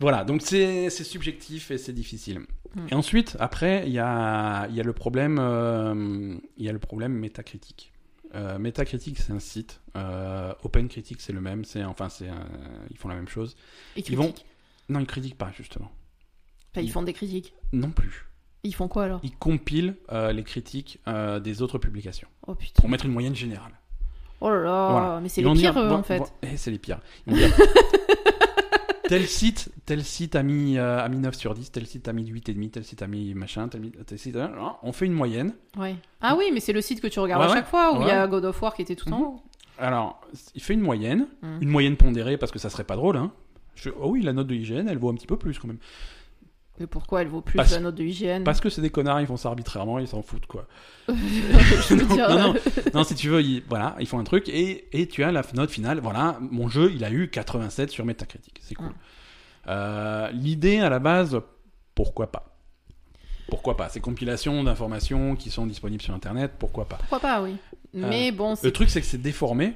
Voilà, donc c'est subjectif et c'est difficile. Mm. Et ensuite, après, il y a, y a le problème, euh, y a le problème métacritique. Euh, Metacritic, c'est un site. Euh, OpenCritic, c'est le même. C'est enfin, c'est un- ils font la même chose. Ils Ils vont- critiquent. Non, ils critiquent pas justement. Enfin, ils font des critiques. Non plus. Ils font quoi alors? Ils compilent euh, les critiques euh, des autres publications Oh putain. pour mettre une moyenne générale. Oh là là, Voilà. mais c'est les pires eux, en fait. eh, c'est les pires. Ils vont dire, tel site, tel site a mis, euh, a mis 9 sur 10, tel site a mis 8,5, tel site a mis machin, tel, site a... On fait une moyenne. Ouais. Ah oui, mais c'est le site que tu regardes Ouais, à ouais. chaque fois où il y a. God of War qui était tout en Mhm. haut. Alors, il fait une moyenne, Mhm. une moyenne pondérée parce que ça serait pas drôle. Hein. Je oh oui, la note de IGN, elle vaut un petit peu plus quand même. Mais pourquoi elle vaut plus Parce- la note de hygiène Parce que c'est des connards, ils font ça arbitrairement, ils s'en foutent quoi. Non, euh, non. si tu veux, ils, voilà, ils font un truc et, et tu as la note finale. Voilà, mon jeu, il a eu 87 sur Metacritic. C'est cool. Mm. Euh, L'idée à la base, pourquoi pas? Pourquoi pas? Ces compilations d'informations qui sont disponibles sur Internet, pourquoi pas? Pourquoi pas, oui. Mais bon, Le truc, c'est que c'est déformé.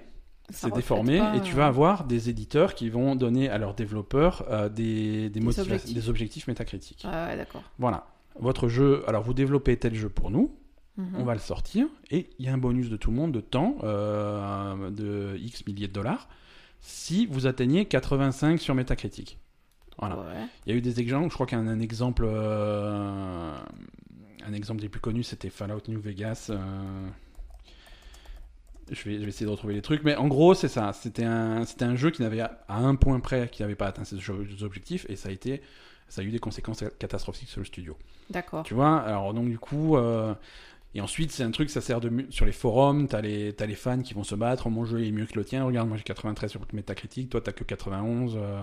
C'est déformé pas, et tu euh, vas avoir des éditeurs qui vont donner à leurs développeurs euh, des, des, motiva- objectifs. des objectifs métacritiques. Ah ouais, d'accord. Voilà. Votre jeu, alors vous développez tel jeu pour nous, Mhm. on va le sortir et il y a un bonus de tout le monde de temps, euh, de X milliers de dollars, si vous atteignez 85 sur Metacritic. Voilà. Ouais. Il y a eu des exemples, je crois qu'un un exemple, euh, un exemple des plus connus, c'était Fallout New Vegas. Je vais, je vais essayer de retrouver les trucs, mais en gros, c'est ça. C'était un, c'était un jeu qui n'avait à un point près, qui n'avait pas atteint ses objectifs, et ça a été, ça a eu des conséquences catastrophiques sur le studio. D'accord. Tu vois, alors donc du coup, euh, et ensuite c'est un truc, ça sert de sur les forums, t'as les, t'as les fans qui vont se battre, mon jeu est mieux que le tien, regarde, moi j'ai 93 sur Metacritic, toi t'as que 91. euh,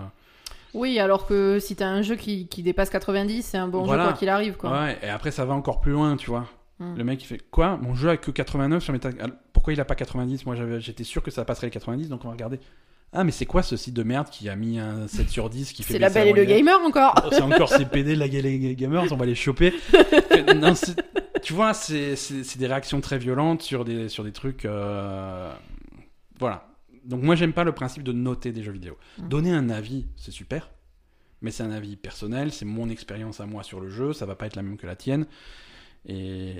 Oui, alors que si t'as un jeu qui, qui dépasse 90, c'est un bon Voilà. jeu quoi qu'il arrive, quoi. Ouais, et après ça va encore plus loin, tu vois. Hmm. Le mec il fait quoi? Mon jeu a que 89 sur Metacritic. Pourquoi il a pas 90 Moi j'étais sûr que ça passerait les 90, donc on va regarder. Ah mais c'est quoi ce site de merde qui a mis un 7 sur 10 qui fait C'est la baisser belle et le gamer encore. Oh, c'est encore ces PD de la Gala Gamers, on va les choper. non, tu vois, c'est des réactions très violentes sur des, sur des trucs. euh, Voilà. Donc, moi, j'aime pas le principe de noter des jeux vidéo. Mm. Donner un avis, c'est super. Mais c'est un avis personnel, c'est mon expérience à moi sur le jeu, ça va pas être la même que la tienne. Et,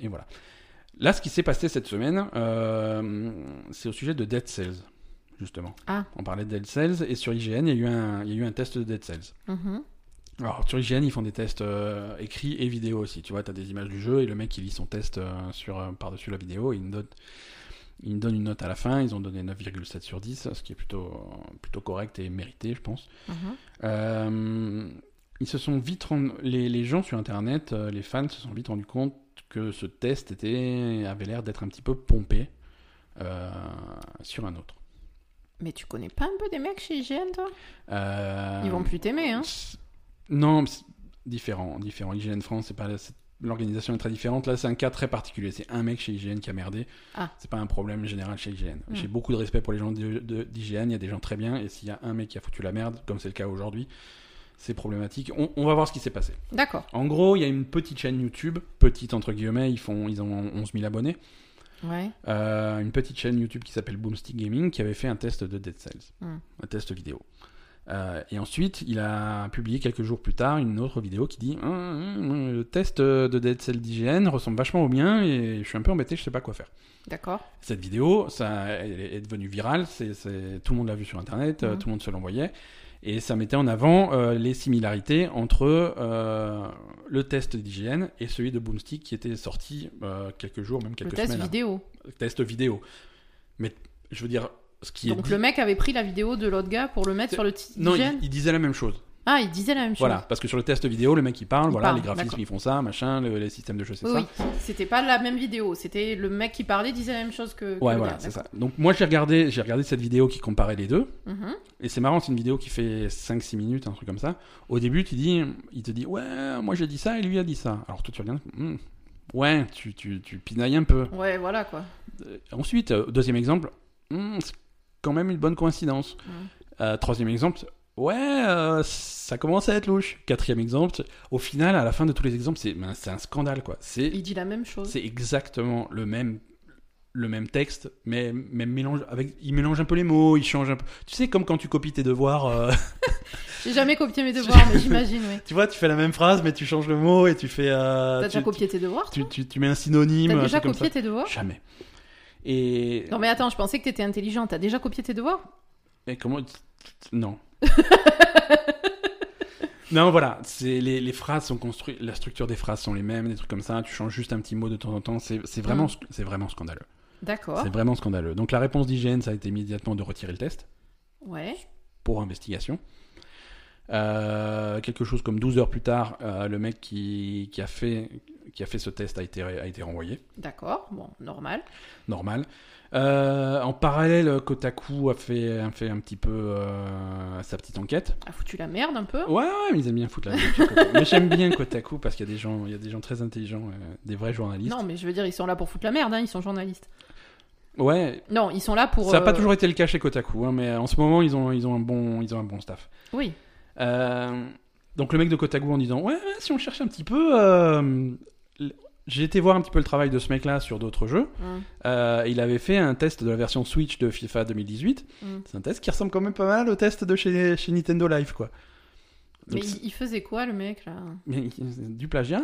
et voilà. Là, ce qui s'est passé cette semaine, euh, c'est au sujet de Dead Cells, justement. Ah. On parlait de Dead Cells, et sur IGN, il y a eu un, il y a eu un test de Dead Cells. Mhm. Alors, sur IGN, ils font des tests euh, écrits et vidéo aussi. Tu vois, tu as des images du jeu et le mec, il lit son test euh, sur, par-dessus la vidéo. Il me, donne, me une note à la fin. Ils ont donné 9,7 sur 10, ce qui est plutôt, plutôt correct et mérité, je pense. Mhm. Euh, ils se sont vite rendu- les, les gens sur Internet, les fans se sont vite rendus compte que ce test était avait l'air d'être un petit peu pompé euh, sur un autre. Mais tu connais pas un peu des mecs chez IGN, toi? Euh, Ils vont plus t'aimer, hein Non, différent, différent. IGN France, c'est pas l'organisation est très différente. Là, c'est un cas très particulier. C'est un mec chez IGN qui a merdé. Ah. C'est pas un problème général chez IGN. Hmm. J'ai beaucoup de respect pour les gens d'IGN. Il y a des gens très bien. Et s'il y a un mec qui a foutu la merde, comme c'est le cas aujourd'hui, c'est problématique. On, on va voir ce qui s'est passé. D'accord. En gros, il y a une petite chaîne YouTube, petite entre guillemets, ils, font, ils ont 11 000 abonnés. Ouais. Euh, une petite chaîne YouTube qui s'appelle Boomstick Gaming qui avait fait un test de Dead Cells, Hmm. un test vidéo. Euh, et ensuite, il a publié quelques jours plus tard une autre vidéo qui dit Hum, hum, le test de Dead Cells d'IGN ressemble vachement au mien et je suis un peu embêté, je sais pas quoi faire. D'accord. Cette vidéo, ça, elle est devenue virale, c'est, c'est- tout le monde l'a vu sur Internet, Mhm. tout le monde se l'envoyait, et ça mettait en avant euh, les similarités entre euh, le test d'IGN et celui de Boomstick qui était sorti euh, quelques jours, même Le quelques test semaines. avant. vidéo. Test vidéo. Mais je veux dire, ce qui est Donc dit- le mec avait pris la vidéo de l'autre gars pour le mettre sur le t- non, il disait la même chose. Ah, il disait la même chose. Voilà, parce que sur le test vidéo, le mec il parle, Il voilà, parle, les graphismes ils font ça, machin, le- les systèmes de jeu c'est Oui, ça. oui. C'était pas la même vidéo. C'était le mec qui parlait disait la même chose que. que Ouais, voilà, c'est ça. Donc moi j'ai regardé, j'ai regardé cette vidéo qui comparait les deux. Mhm. Et c'est marrant, c'est une vidéo qui fait 5-6 minutes, un truc comme ça. Au début, tu dis, il te dit, ouais, moi j'ai dit ça et lui a dit ça. Alors toi tu regardes, hmm, ouais, tu, tu, tu pinailles un peu. Ouais, voilà quoi. Euh, ensuite, euh, deuxième exemple, hmm, c'est quand même une bonne coïncidence. Mhm. Euh, troisième exemple, ouais, euh, ça commence à être louche. Quatrième exemple, au final, à la fin de tous les exemples, c'est ben, un scandale quoi. Il dit la même chose. c'est exactement le même le même texte, mais même mélange avec, il mélange un peu les mots, il change un peu. Tu sais comme quand tu copies tes devoirs. euh, J'ai jamais copié mes devoirs, mais j'imagine, oui. Tu vois, tu fais la même phrase, mais tu changes le mot et tu fais. euh, T'as déjà copié tes devoirs tu, tu, tu mets un synonyme. T'as déjà copié tes devoirs. Jamais. Et. Non mais attends, je pensais que t'étais intelligent. T'as déjà copié tes devoirs? Et comment. Non. Non, voilà. C'est les, les phrases sont construites. La structure des phrases sont les mêmes, des trucs comme ça. Tu changes juste un petit mot de temps en temps. C'est vraiment, Mm. c'est vraiment scandaleux. D'accord. C'est vraiment scandaleux. Donc la réponse d'IGN, ça a été immédiatement de retirer le test. Ouais. pour investigation. Euh, quelque chose comme 12 heures plus tard, euh, le mec qui, qui, a fait, qui a fait ce test a été, a été renvoyé. D'accord. Bon, normal. Normal. Euh, en parallèle, Kotaku a fait, a fait un petit peu euh, sa petite enquête. A foutu la merde un peu. Ouais, ouais, mais ils aiment bien foutre la Kotaku. Mais j'aime bien Kotaku parce qu'il y a des gens, il y a des gens très intelligents, euh, des vrais journalistes. Non, mais je veux dire, ils sont là pour foutre la merde. Hein, ils sont journalistes. Ouais, Non, ils sont là pour. ça n'a pas toujours été le cas chez Kotaku, hein, mais en ce moment, ils ont, ils ont, un, bon, ils ont un bon staff. Oui. Euh, donc le mec de Kotaku en disant ouais, ouais, si on cherche un petit peu euh, j'ai été voir un petit peu le travail de ce mec là sur d'autres jeux. Hum, Euh, il avait fait un test de la version Switch de FIFA 2018 hum. c'est un test qui ressemble quand même pas mal au test de chez, chez Nintendo Live quoi. Mais Donc, il, il faisait quoi le mec là? Du plagiat.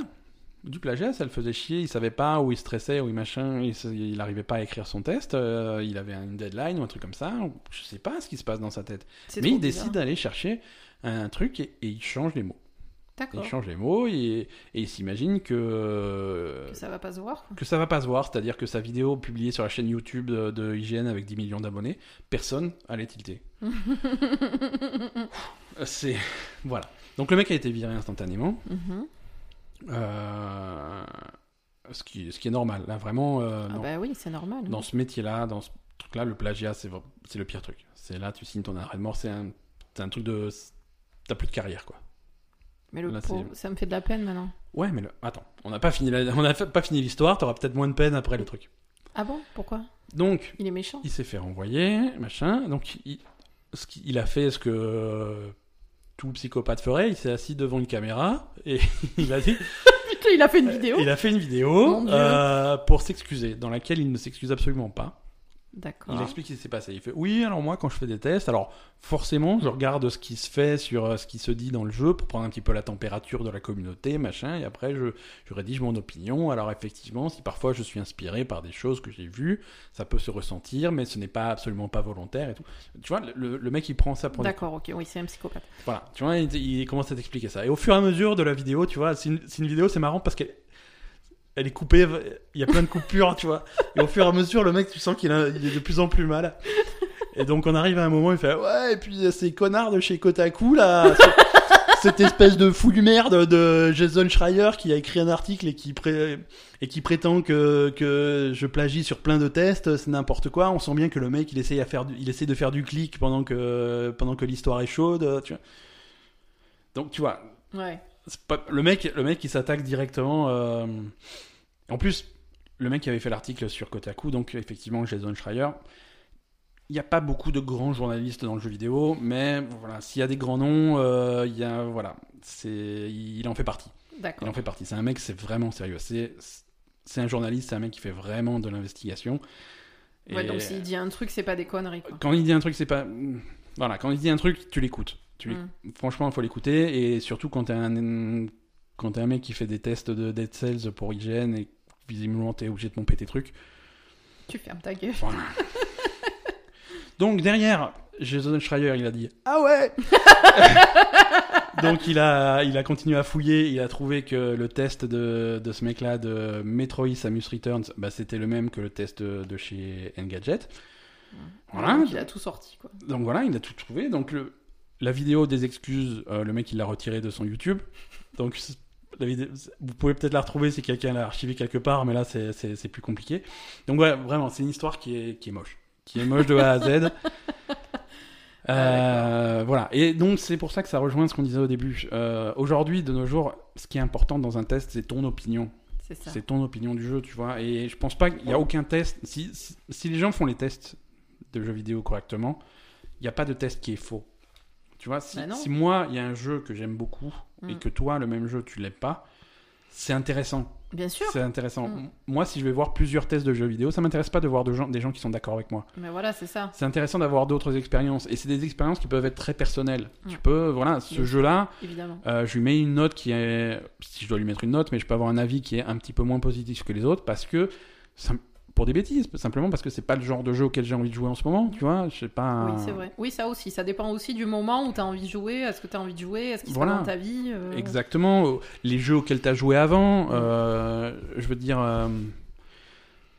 Du plagiat ça le faisait chier. Il savait pas où il stressait où il machin. Il, arrivait pas à écrire son test. Euh, il avait une deadline ou un truc comme ça. Je sais pas ce qui se passe dans sa tête. Mais il décide d'aller chercher un truc et- et il change les mots D'accord. Il change les mots et, et il s'imagine que, Que ça va pas se voir. quoi. que ça va pas se voir, c'est-à-dire que sa vidéo publiée sur la chaîne YouTube de, de IGN avec 10 millions d'abonnés, personne allait tilter. C'est. Voilà. Donc le mec a été viré instantanément. Mhm. Euh, Ce, qui, ce qui est normal. Là, vraiment, euh, Ah dans, bah oui, c'est normal. dans ce métier-là, dans ce truc-là, le plagiat, c'est le pire truc. C'est là, tu signes ton arrêt de mort, c'est un, c'est un truc de. T'as plus de carrière, quoi. Mais le Là, pauvre, ça me fait de la peine maintenant. Ouais, mais le- attends, on n'a pas fini la- on fait- pas fini l'histoire, t'auras peut-être moins de peine après le truc. Ah bon? Pourquoi? Donc, Il est méchant. il s'est fait renvoyer, machin. Donc, il, ce qu'il a fait, ce que tout psychopathe ferait, il s'est assis devant une caméra et il a dit, Putain, il a fait une vidéo. il a fait une vidéo euh, pour s'excuser, dans laquelle il ne s'excuse absolument pas. D'accord. Il explique ce qui s'est passé. Il fait oui, alors moi quand je fais des tests, alors forcément je regarde ce qui se fait sur euh, ce qui se dit dans le jeu pour prendre un petit peu la température de la communauté, machin, et après je, je rédige mon opinion. Alors effectivement, si parfois je suis inspiré par des choses que j'ai vues, ça peut se ressentir, mais ce n'est pas absolument pas volontaire et tout. Tu vois, le, le mec il prend ça pour D'accord, ok, oui, c'est un psychopathe. voilà, tu vois, il, il commence à t'expliquer ça. Et au fur et à mesure de la vidéo, tu vois, c'est une, c'est une vidéo, c'est marrant parce qu'elle elle est coupée, il y a plein de coupures, tu vois. Et au fur et à mesure, le mec, tu sens qu'il est de plus en plus mal. Et donc, on arrive à un moment, il fait Ouais, et puis euh, ces connards de chez Kotaku, là, cette espèce de fou du merde de Jason Schreier qui a écrit un article et qui, pré- et qui prétend que, que je plagie sur plein de tests, c'est n'importe quoi. On sent bien que le mec, il essaye, à faire il essaie de faire du clic pendant que, pendant que l'histoire est chaude. Tu vois. Donc, tu vois, Ouais. Pas- le mec, le mec, il s'attaque directement. euh, En plus, le mec qui avait fait l'article sur Kotaku, donc effectivement Jason Schreier. Il n'y a pas beaucoup de grands journalistes dans le jeu vidéo, mais voilà, s'il y a des grands noms, euh, il y a voilà, c'est, il en fait partie. Il en fait partie. C'est un mec, c'est vraiment sérieux. C'est, c'est un journaliste, c'est un mec qui fait vraiment de l'investigation. Ouais, Et donc s'il dit un truc, c'est pas des conneries, quoi. quand il dit un truc, c'est pas, voilà, quand il dit un truc, tu l'écoutes. Tu Mm. Franchement, il faut l'écouter et surtout quand t'es un quand t'es un mec qui fait des tests de Dead Cells pour IGN et visiblement t'es obligé de pomper tes trucs. Tu fermes ta gueule. Voilà. Donc derrière, Jason Schreier, il a dit ah ouais. Donc il a il a continué à fouiller, il a trouvé que le test de, de ce mec-là de Metroid Samus Returns, bah, c'était le même que le test de, de chez Engadget. Voilà. Donc, il a tout sorti, quoi. Donc voilà, il a tout trouvé. Donc le, la vidéo des excuses, euh, le mec il l'a retirée de son YouTube. Donc c'est- la vidéo, vous pouvez peut-être la retrouver si quelqu'un l'a archivée quelque part, mais là c'est- plus compliqué. Donc ouais, vraiment, c'est une histoire qui est, qui est moche. Qui est moche de A à Z. Euh, voilà. Et donc c'est pour ça que ça rejoint ce qu'on disait au début. Euh, Aujourd'hui, de nos jours, ce qui est important dans un test, c'est ton opinion. C'est ça. C'est ton opinion du jeu, tu vois. Et je pense pas qu'il y a aucun test. Si, si, si les gens font les tests de jeux vidéo correctement, il n'y a pas de test qui est faux. Tu vois, si, Bah si moi, il y a un jeu que j'aime beaucoup et Mm. que toi, le même jeu, tu l'aimes pas, c'est intéressant. Bien sûr. C'est intéressant. Mm. Moi, si je vais voir plusieurs tests de jeux vidéo, ça m'intéresse pas de voir de gens, des gens qui sont d'accord avec moi. Mais voilà, c'est ça. C'est intéressant d'avoir d'autres expériences. Et c'est des expériences qui peuvent être très personnelles. Mm. Tu peux, voilà, ce jeu-là, euh, je lui mets une note qui est, si je dois lui mettre une note, mais je peux avoir un avis qui est un petit peu moins positif que les autres parce que, pour des bêtises, simplement parce que c'est pas le genre de jeu auquel j'ai envie de jouer en ce moment, tu vois, je sais pas. Oui, c'est vrai. Oui, ça aussi. Ça dépend aussi du moment où tu as envie de jouer. Est-ce que tu as envie de jouer Est-ce qu'il se passe dans ta vie euh, Exactement, les jeux auxquels tu as joué avant, euh, je veux dire, euh,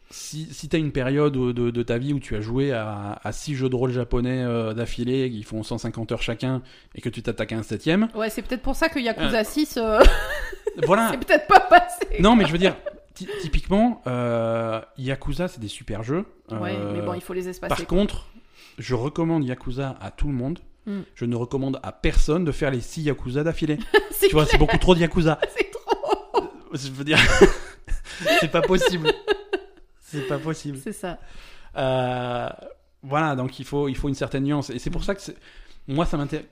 si, si tu as une période de, de- ta vie où tu as joué à, à six jeux de rôle japonais euh, d'affilée qui font 150 heures chacun et que tu t'attaques à un septième, Ouais, c'est peut-être pour ça que Yakuza 6, euh, voilà, c'est peut-être pas passé. Non, mais je veux dire, typiquement, euh, Yakuza, c'est des super jeux. Ouais, Euh, mais bon, il faut les espacer. Par quoi. contre, je recommande Yakuza à tout le monde. Mm. Je ne recommande à personne de faire les 6 Yakuza d'affilée. tu vois, c'est beaucoup trop de Yakuza. c'est trop. Je veux dire, c'est pas possible. C'est pas possible. C'est ça. Euh, voilà, donc il faut, il faut une certaine nuance. Et c'est pour ça que moi, ça m'intéresse.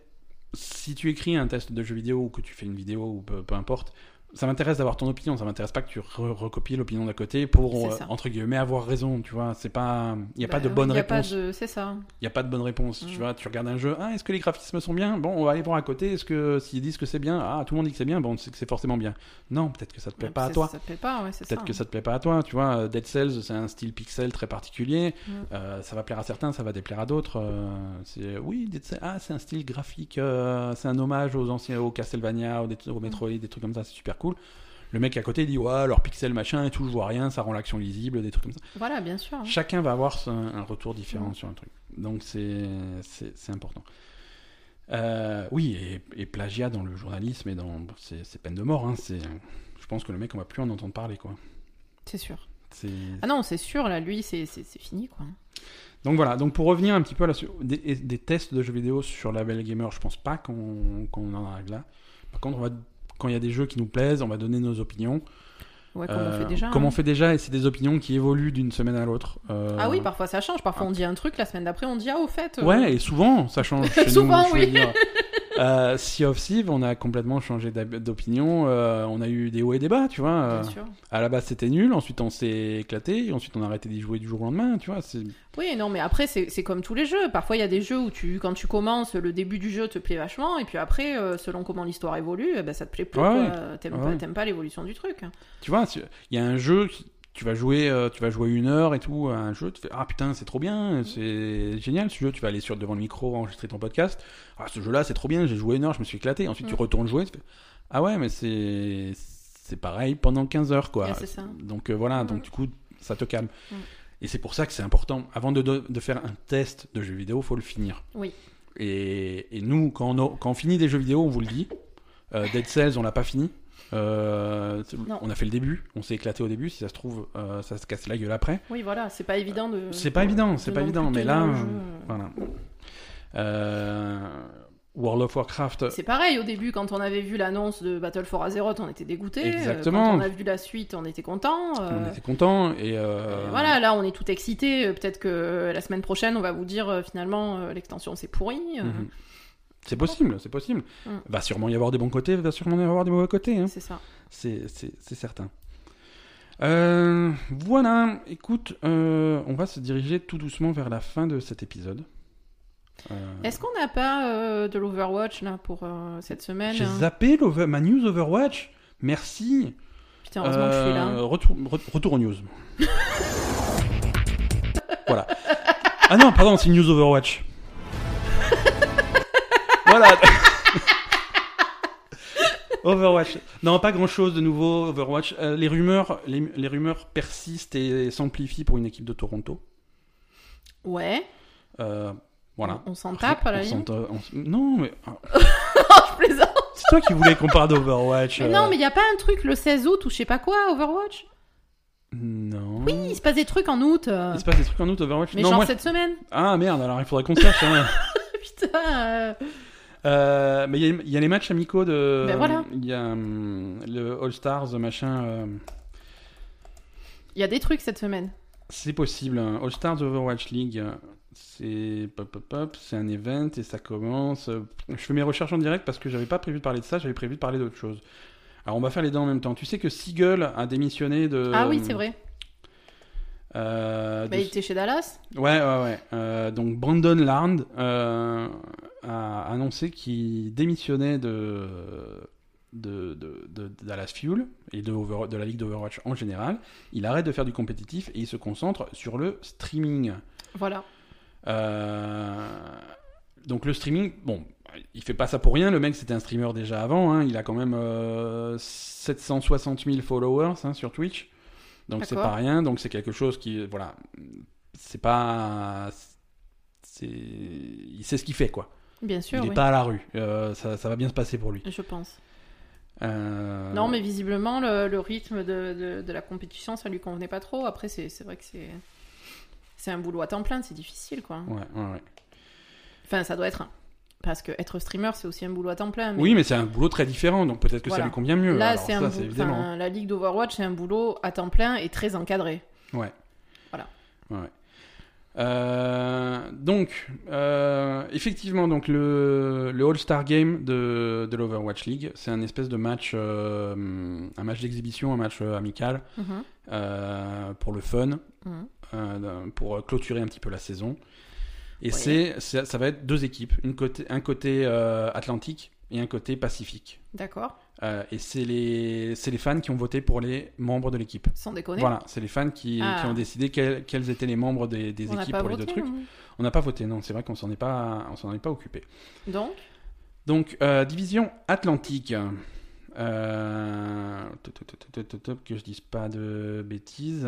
Si tu écris un test de jeu vidéo ou que tu fais une vidéo ou peu, peu importe, ça m'intéresse d'avoir ton opinion. Ça m'intéresse pas que tu re- recopies l'opinion d'à côté pour, euh, entre guillemets, avoir raison. Tu vois, c'est pas. Il n'y a Bah, pas de oui, bonne y réponse. de- C'est ça. Il n'y a pas de bonne réponse. Tu Mm. vois, tu regardes un jeu. Ah, est-ce que les graphismes sont bien? Bon, on va aller voir à côté. Est-ce que s'ils disent que c'est bien Ah, tout le monde dit que c'est bien. Bon, c'est que c'est forcément bien. Non, peut-être que ça te plaît Ouais, pas à toi. Ça te plaît pas, ouais, c'est. Peut-être que ça te plaît pas à toi, tu vois. Dead Cells, c'est un style pixel très particulier. Mm. Euh, ça va plaire à certains, ça va déplaire à d'autres. Euh, c'est oui, Dead Cells, ah, c'est un style graphique, euh, c'est un hommage aux anciens, aux Castlevania, aux, au Metroid, des trucs comme ça, c'est super cool. Le mec à côté dit ouais, leur pixel machin et tout, je vois rien, ça rend l'action lisible, des trucs comme ça. Voilà, bien sûr. hein. Chacun va avoir un retour différent sur un truc. Donc c'est important. Euh, oui, et, et plagiat dans le journalisme et dans c'est peine de mort. Hein, c'est je pense que le mec on va plus en entendre parler quoi. C'est sûr. Ah non, c'est sûr, là, lui, c'est fini, quoi. Donc voilà, donc pour revenir un petit peu à la des, des tests de jeux vidéo sur la Belle Gamer, je pense pas qu'on qu'on en arrive là. Par contre, on va, quand il y a des jeux qui nous plaisent, on va donner nos opinions. Ouais, comme on Euh, fait déjà. Comme hein. on fait déjà, et c'est des opinions qui évoluent d'une semaine à l'autre. Euh, Ah oui, parfois ça change. Parfois on dit un truc, la semaine d'après on dit ah au fait. euh, Ouais, et souvent, ça change chez Souvent, nous. oui. Euh, sea of Thieves, on a complètement changé d'opinion. euh, on a eu des hauts et des bas, tu vois. euh, Bien sûr. à la base, c'était nul. Ensuite, on s'est éclaté. et ensuite, on a arrêté d'y jouer du jour au lendemain, tu vois. Oui, non, mais après, c'est comme tous les jeux. Parfois, il y a des jeux où tu, quand tu commences, le début du jeu te plaît vachement, et puis après, euh, selon comment l'histoire évolue, eh ben, ça te plaît plus. Ouais. T'aimes Ouais, pas, pas l'évolution du truc. Tu vois, il y a un jeu, qui- tu vas jouer, euh, tu vas jouer une heure et tout, à un jeu, tu fais ah putain c'est trop bien, c'est génial ce jeu. Tu vas aller sur devant le micro enregistrer ton podcast. Ah ce jeu-là c'est trop bien, j'ai joué une heure, je me suis éclaté. Ensuite tu Mm. retournes jouer, tu fais ah ouais mais c'est c'est pareil pendant 15 heures quoi. Ouais, ça. Donc euh, voilà, Mm. donc du coup ça te calme. Mm. Et c'est pour ça que c'est important. Avant de, de, de faire un test de jeu vidéo, faut le finir. Oui. Et, et nous, quand on, a- quand on finit des jeux vidéo, on vous le dit. Euh, Dead Cells, on l'a pas fini. Euh, on a fait le début, on s'est éclaté au début. Si ça se trouve, euh, ça se casse la gueule après. Oui, voilà, c'est pas évident de. C'est pas évident, c'est pas évident. Mais là, euh, voilà. World of Warcraft. C'est pareil, au début, quand on avait vu l'annonce de Battle for Azeroth, on était dégoûté. Exactement. Quand on a vu la suite, on était content. On était content et euh, Voilà, là, on est tout excité. Peut-être que la semaine prochaine, on va vous dire finalement l'extension c'est pourri. mhm. C'est possible, c'est possible. Mm. Va sûrement y avoir des bons côtés, va sûrement y avoir des mauvais côtés. hein. C'est ça. C'est certain. Euh, voilà, écoute, euh, on va se diriger tout doucement vers la fin de cet épisode. Euh, Est-ce qu'on n'a pas de l'Overwatch là pour cette semaine J'ai hein zappé ma news Overwatch. Merci. Putain, heureusement que je suis là. Retour, re- retour aux news. voilà. Ah non, pardon, c'est news Overwatch. Voilà. Overwatch. Non, pas grand chose de nouveau. Overwatch. Euh, les rumeurs, les, les rumeurs persistent et s'amplifient pour une équipe de Toronto. Ouais. Euh, voilà. On s'en tape à la On limite. s'en- on s- Non, mais ah, Oh, je plaisante. c'est toi qui voulais qu'on parle d'Overwatch. Mais euh. non, mais il y a pas un truc le 16 août ou je sais pas quoi, Overwatch? Non. Oui, il se passe des trucs en août. euh, Il se passe des trucs en août Overwatch. Mais non, genre moi- cette semaine. Ah merde, alors il faudrait qu'on sache. hein. Putain. Euh, mais il y, a- il y a les matchs amicaux de. Ben voilà. Il y a hum, le All Stars machin. euh, Il y a des trucs cette semaine. c'est possible. hein. All Stars Overwatch League. C'est pop pop pop, c'est un event et ça commence. Je fais mes recherches en direct parce que j'avais pas prévu de parler de ça, j'avais prévu de parler d'autre chose. Alors on va faire les deux en même temps. Tu sais que Seagull a démissionné de. ah oui, c'est vrai. Euh, de- Bah, il était chez Dallas? Ouais, ouais, ouais. Euh, donc Brandon Larnd euh, a annoncé qu'il démissionnait de, de, de, de Dallas Fuel et de, Over- de la ligue d'Overwatch en général. Il arrête de faire du compétitif et il se concentre sur le streaming. Voilà. Euh, donc le streaming, bon, il fait pas ça pour rien. Le mec, c'était un streamer déjà avant. hein. Il a quand même euh, 760 000 followers hein, sur Twitch. Donc c'est pas rien. Donc c'est quelque chose qui, voilà, c'est pas, c'est, il sait ce qu'il fait quoi. Bien sûr, il est oui. pas à la rue. Euh, ça, ça va bien se passer pour lui. Je pense. Euh, Non, mais visiblement, le, le rythme de, de, de la compétition, ça lui convenait pas trop. Après, c'est c'est vrai que c'est. C'est un boulot à temps plein, c'est difficile, quoi. Ouais, ouais, ouais. Enfin, ça doit être un. Parce que être streamer, c'est aussi un boulot à temps plein. mais Oui, mais c'est un boulot très différent. Donc peut-être que Voilà. ça lui convient mieux. Là, c'est boulot. évidemment. la ligue d'Overwatch, c'est un boulot à temps plein et très encadré. Ouais. Voilà. Ouais. Euh, donc, euh, effectivement, donc le, le All-Star Game de, de l'Overwatch League, c'est un espèce de match, euh, un match d'exhibition, un match amical Mhm, pour le fun, mhm. pour clôturer un petit peu la saison. Et c'est, ça va être deux équipes, une côté, un côté euh, Atlantique et un côté Pacifique. D'accord. Euh, et c'est les, les fans qui ont voté pour les membres de l'équipe. Sans déconner. Voilà, c'est les fans qui, Ah. qui ont décidé quels, quels étaient les membres des, équipes pour les voté. deux trucs. On n'a pas voté, non, c'est vrai qu'on s'en est pas, on s'en est pas occupé. Donc, Donc, euh, division Atlantique. Euh, que je dise pas de bêtises.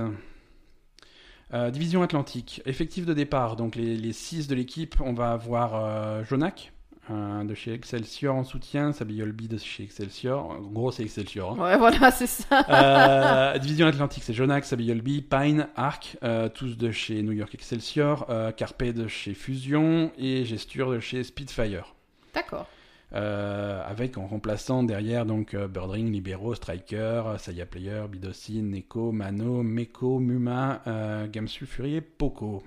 Euh, division Atlantique. Effectif de départ. Donc, les 6 de l'équipe, on va avoir euh, Jonak. euh, de chez Excelsior en soutien, Sabiolbi de chez Excelsior. En gros, c'est Excelsior. hein. ouais, voilà, c'est ça. Euh, division Atlantique, c'est Jonax, Sabiolbi, Pine, Arc, tous de chez New York Excelsior, Carpe de chez Fusion et Gesture de chez Spitfire. D'accord. Euh, avec en remplaçant derrière donc euh, Birdring, Libero, Striker, Saya Player, Bidocine, Neko, Mano, Meko, Muma, euh, Gamsu, Fury et Poco.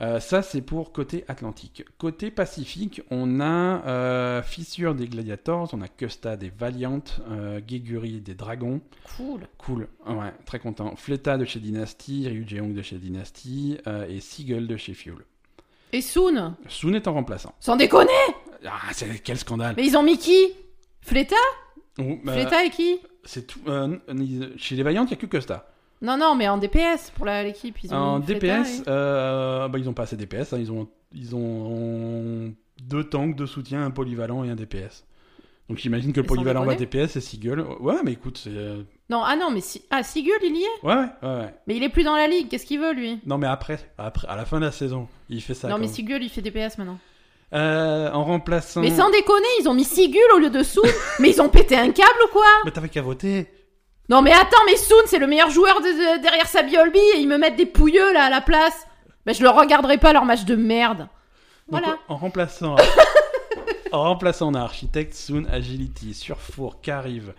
Euh, ça c'est pour côté Atlantique. Côté Pacifique, on a euh, Fissure des Gladiators, on a Custa des Valiant, euh, Geguri des Dragons, Cool. Cool, ouais, très content. Fleta de chez Dynasty, Ryu Jeong de chez Dynasty euh, et Seagull de chez Fuel. Et Soon? Soon est en remplaçant. Sans déconner Ah, c'est quel scandale. Mais ils ont mis qui? Fleta Oh, bah, Fleta et qui? c'est tout. euh, n- chez les Vaillantes, il n'y a que Costa. Non, non, mais en DPS pour la- l'équipe. Ils ont En mis Fleta DPS, et- euh, bah, ils n'ont pas assez DPS. hein, ils, ont, ils ont deux tanks, deux soutiens, un polyvalent et un DPS. Donc j'imagine que le polyvalent va. DPS et Seagull. Ouais, mais écoute, c'est. euh, Non, ah non, mais si... Ah, Sigurd, il y est? Ouais, ouais, ouais, ouais. Mais il est plus dans la ligue, qu'est-ce qu'il veut, lui? Non, mais après, après, à la fin de la saison, il fait ça. Non, mais comme- Sigurd, il fait DPS maintenant. Euh, en remplaçant. Mais sans déconner, ils ont mis Sigul au lieu de Soon. mais ils ont pété un câble ou quoi? Mais t'avais qu'à voter. Non mais attends, mais Soon c'est le meilleur joueur de- de- derrière Sabi Olby et ils me mettent des pouilleux là à la place. Ben je leur regarderai pas leur match de merde. Donc, Voilà. En remplaçant. en remplaçant on a Architect, Soon, Agility, Surfour, Carive,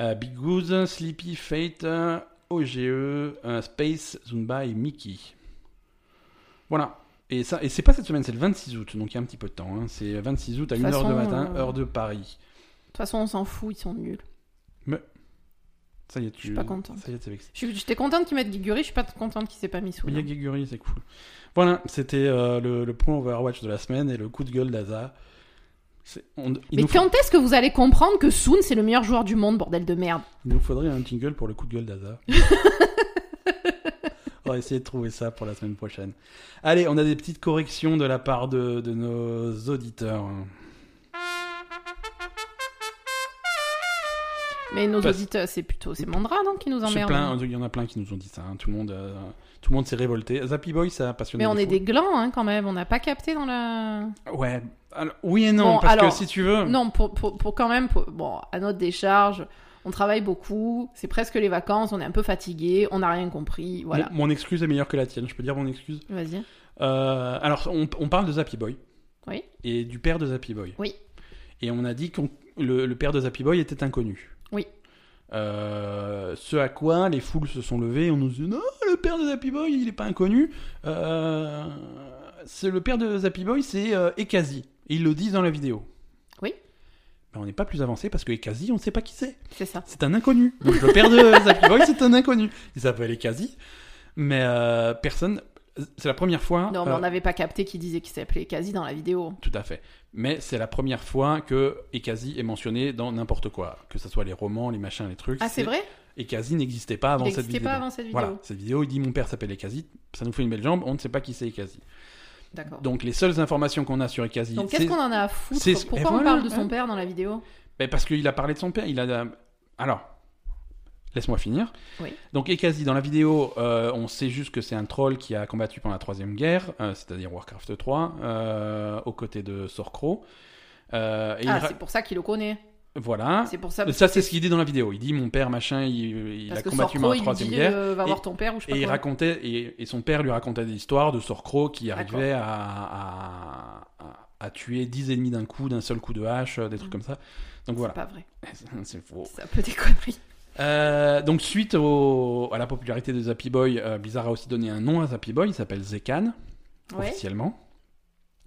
euh, Big Goose, Sleepy, Fate, euh, OGE, euh, Space, Zumba et Mickey. Voilà. Et, ça, et c'est pas cette semaine, c'est le 26 août, donc il y a un petit peu de temps. hein. C'est 26 août à De toute 1h de façon, matin, euh, heure de Paris. De toute façon on s'en fout, ils sont nuls. Ça y est, tu... Je suis pas contente. Ça y est, c'est J'étais contente qu'ils mettent Giguri, je suis pas contente qu'ils s'est pas mis. Mais il y a Geguri, c'est cool. Voilà, c'était euh, le, le point Overwatch de la semaine et le coup de gueule d'Aza. Mais faut- quand est-ce que vous allez comprendre que Soon c'est le meilleur joueur du monde, bordel de merde? Il nous faudrait un jingle pour le coup de gueule d'Aza. va essayer de trouver ça pour la semaine prochaine. Allez, on a des petites corrections de la part de, de nos auditeurs. Mais nos Parce- auditeurs, c'est plutôt c'est Mandra non qui nous emmerde. plein, il y en a plein qui nous ont dit ça. hein. Tout le monde, euh, tout le monde s'est révolté. Zappy Boy, ça a passionné. Mais on est des glands hein, quand même, on n'a pas capté dans la. Ouais. alors, oui et non, Bon, parce que si tu veux. Non, pour, pour, pour quand même, pour- bon, à notre décharge, on travaille beaucoup, c'est presque les vacances, on est un peu fatigué, on n'a rien compris, voilà. Mon, mon excuse est meilleure que la tienne. Je peux dire mon excuse. Vas-y. Euh, alors, on, on parle de Zappy Boy. Oui. Et du père de Zappy Boy. Oui. Et on a dit que le, le père de Zappy Boy était inconnu. Oui. Euh, ce à quoi les foules se sont levées et on nous dit non, le père de Zappy Boy, il n'est pas inconnu. Euh, c'est le père de Zappy Boy, c'est Ekazi. Et ils le disent dans la vidéo. Ben, on n'est pas plus avancé parce que Ekazi, on ne sait pas qui c'est. C'est ça. C'est un inconnu. Donc le père de Zappy Boy, c'est un inconnu. Il s'appelle Ekazi. Mais euh, personne. C'est la première fois. Non, mais euh, on n'avait pas capté qu'il disait qu'il s'appelait quasi dans la vidéo. tout à fait. Mais c'est la première fois que Ekazi est mentionné dans n'importe quoi. Que ce soit les romans, les machins, les trucs. Ah, c'est vrai? Ekazi n'existait pas avant Il cette n'existait vidéo. pas avant cette vidéo. Voilà, cette vidéo, il dit mon père s'appelle Ekazi. Ça nous fait une belle jambe, on ne sait pas qui c'est Ekazi. D'accord. Donc les seules informations qu'on a sur Ekazi. Donc qu'est-ce qu'on en a à foutre Pourquoi on parle de son hein. père dans la vidéo Ben, parce qu'il a parlé de son père. Il a. Alors, laisse-moi finir. Oui. Donc Ekazi, dans la vidéo, euh, on sait juste que c'est un troll qui a combattu pendant la troisième guerre, euh, c'est-à-dire Warcraft 3, euh, aux côtés de Sorcro. Euh, Ah, ra- c'est pour ça qu'il le connaît. Voilà. C'est pour ça. Ça, c'est ce qu'il dit dans la vidéo. Il dit mon père, machin, il, a combattu Sorcro, lui troisième guerre. euh, va Et- voir ton père ou je sais pas Et il racontait, et, et son père lui racontait des histoires de Sorcro qui arrivait à, à, à- à tuer 10 ennemis d'un coup, d'un seul coup de hache, euh, des trucs Mm. comme ça. Donc C'est voilà. pas vrai. C'est faux. C'est un peu des conneries. Euh, donc suite au- à la popularité de Zappy Boy, euh, Blizzard a aussi donné un nom à Zappy Boy, il s'appelle Zekan, Ouais. officiellement.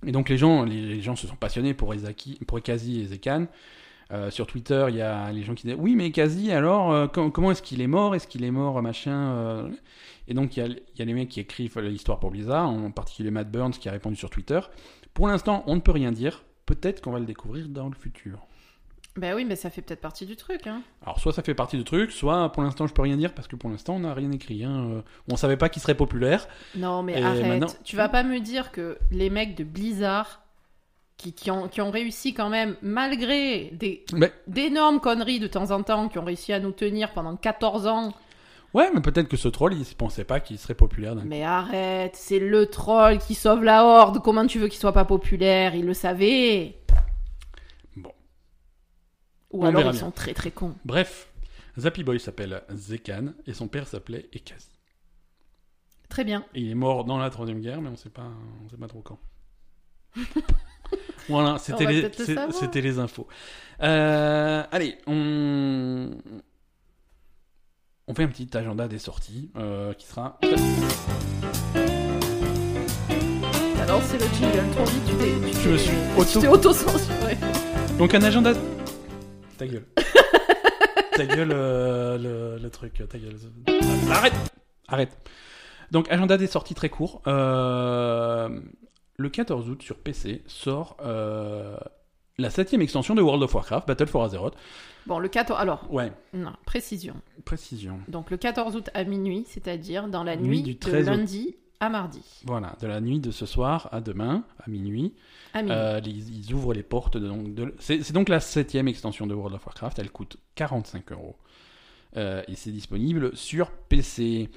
Et donc les gens, les, les gens se sont passionnés pour, Ezaki, pour Ekazi et Zekan. Euh, sur Twitter, il y a les gens qui disent Oui, mais Ekazi, alors, euh, com- comment est-ce qu'il est mort? Est-ce qu'il est mort, machin euh? Et donc, il y, a, il y a les mecs qui écrivent l'histoire pour Blizzard, en particulier Matt Burns qui a répondu sur Twitter. Pour l'instant, on ne peut rien dire. Peut-être qu'on va le découvrir dans le futur. Ben oui, mais ça fait peut-être partie du truc. Hein. Alors, soit ça fait partie du truc, soit pour l'instant, je peux rien dire parce que pour l'instant, on n'a rien écrit. Hein. On savait pas qu'il serait populaire. Non, mais arrête. maintenant- Tu vas pas me dire que les mecs de Blizzard, qui, qui, ont, qui ont réussi quand même, malgré des, Mais, d'énormes conneries de temps en temps, qui ont réussi à nous tenir pendant 14 ans. ouais, mais peut-être que ce troll, il ne pensait pas qu'il serait populaire. Mais arrête, c'est le troll qui sauve la horde. Comment tu veux qu'il soit pas populaire? Il le savait. Bon. Ou On alors ils bien. sont très très cons. Bref, Zappy Boy s'appelle Zekan et son père s'appelait Ekazi. Très bien. Et il est mort dans la troisième guerre, mais on sait pas, on sait pas trop quand. voilà, c'était les, c'était infos. Euh, allez, on, on fait un petit agenda des sorties euh, qui sera. Alors c'est le jingle trop vite, tu t'es, tu Je me suis auto. auto-censuré. Donc un agenda. Ta gueule. ta gueule, euh, le, le truc, ta gueule. Arrête Arrête. Donc agenda des sorties très court. Euh, le 14 août sur PC sort euh, la septième extension de World of Warcraft, Battle for Azeroth. Bon, le 14... Alors, Ouais, non, précision. précision. Donc le 14 août à minuit, c'est-à-dire dans la Nuit nuit, du de 13 août. lundi à mardi. Voilà, de la nuit de ce soir à demain, à minuit. À minuit. Euh, ils, ils ouvrent les portes. De, donc, de- c'est, c'est donc la septième extension de World of Warcraft. Elle coûte 45 euros. Euh, et c'est disponible sur PC.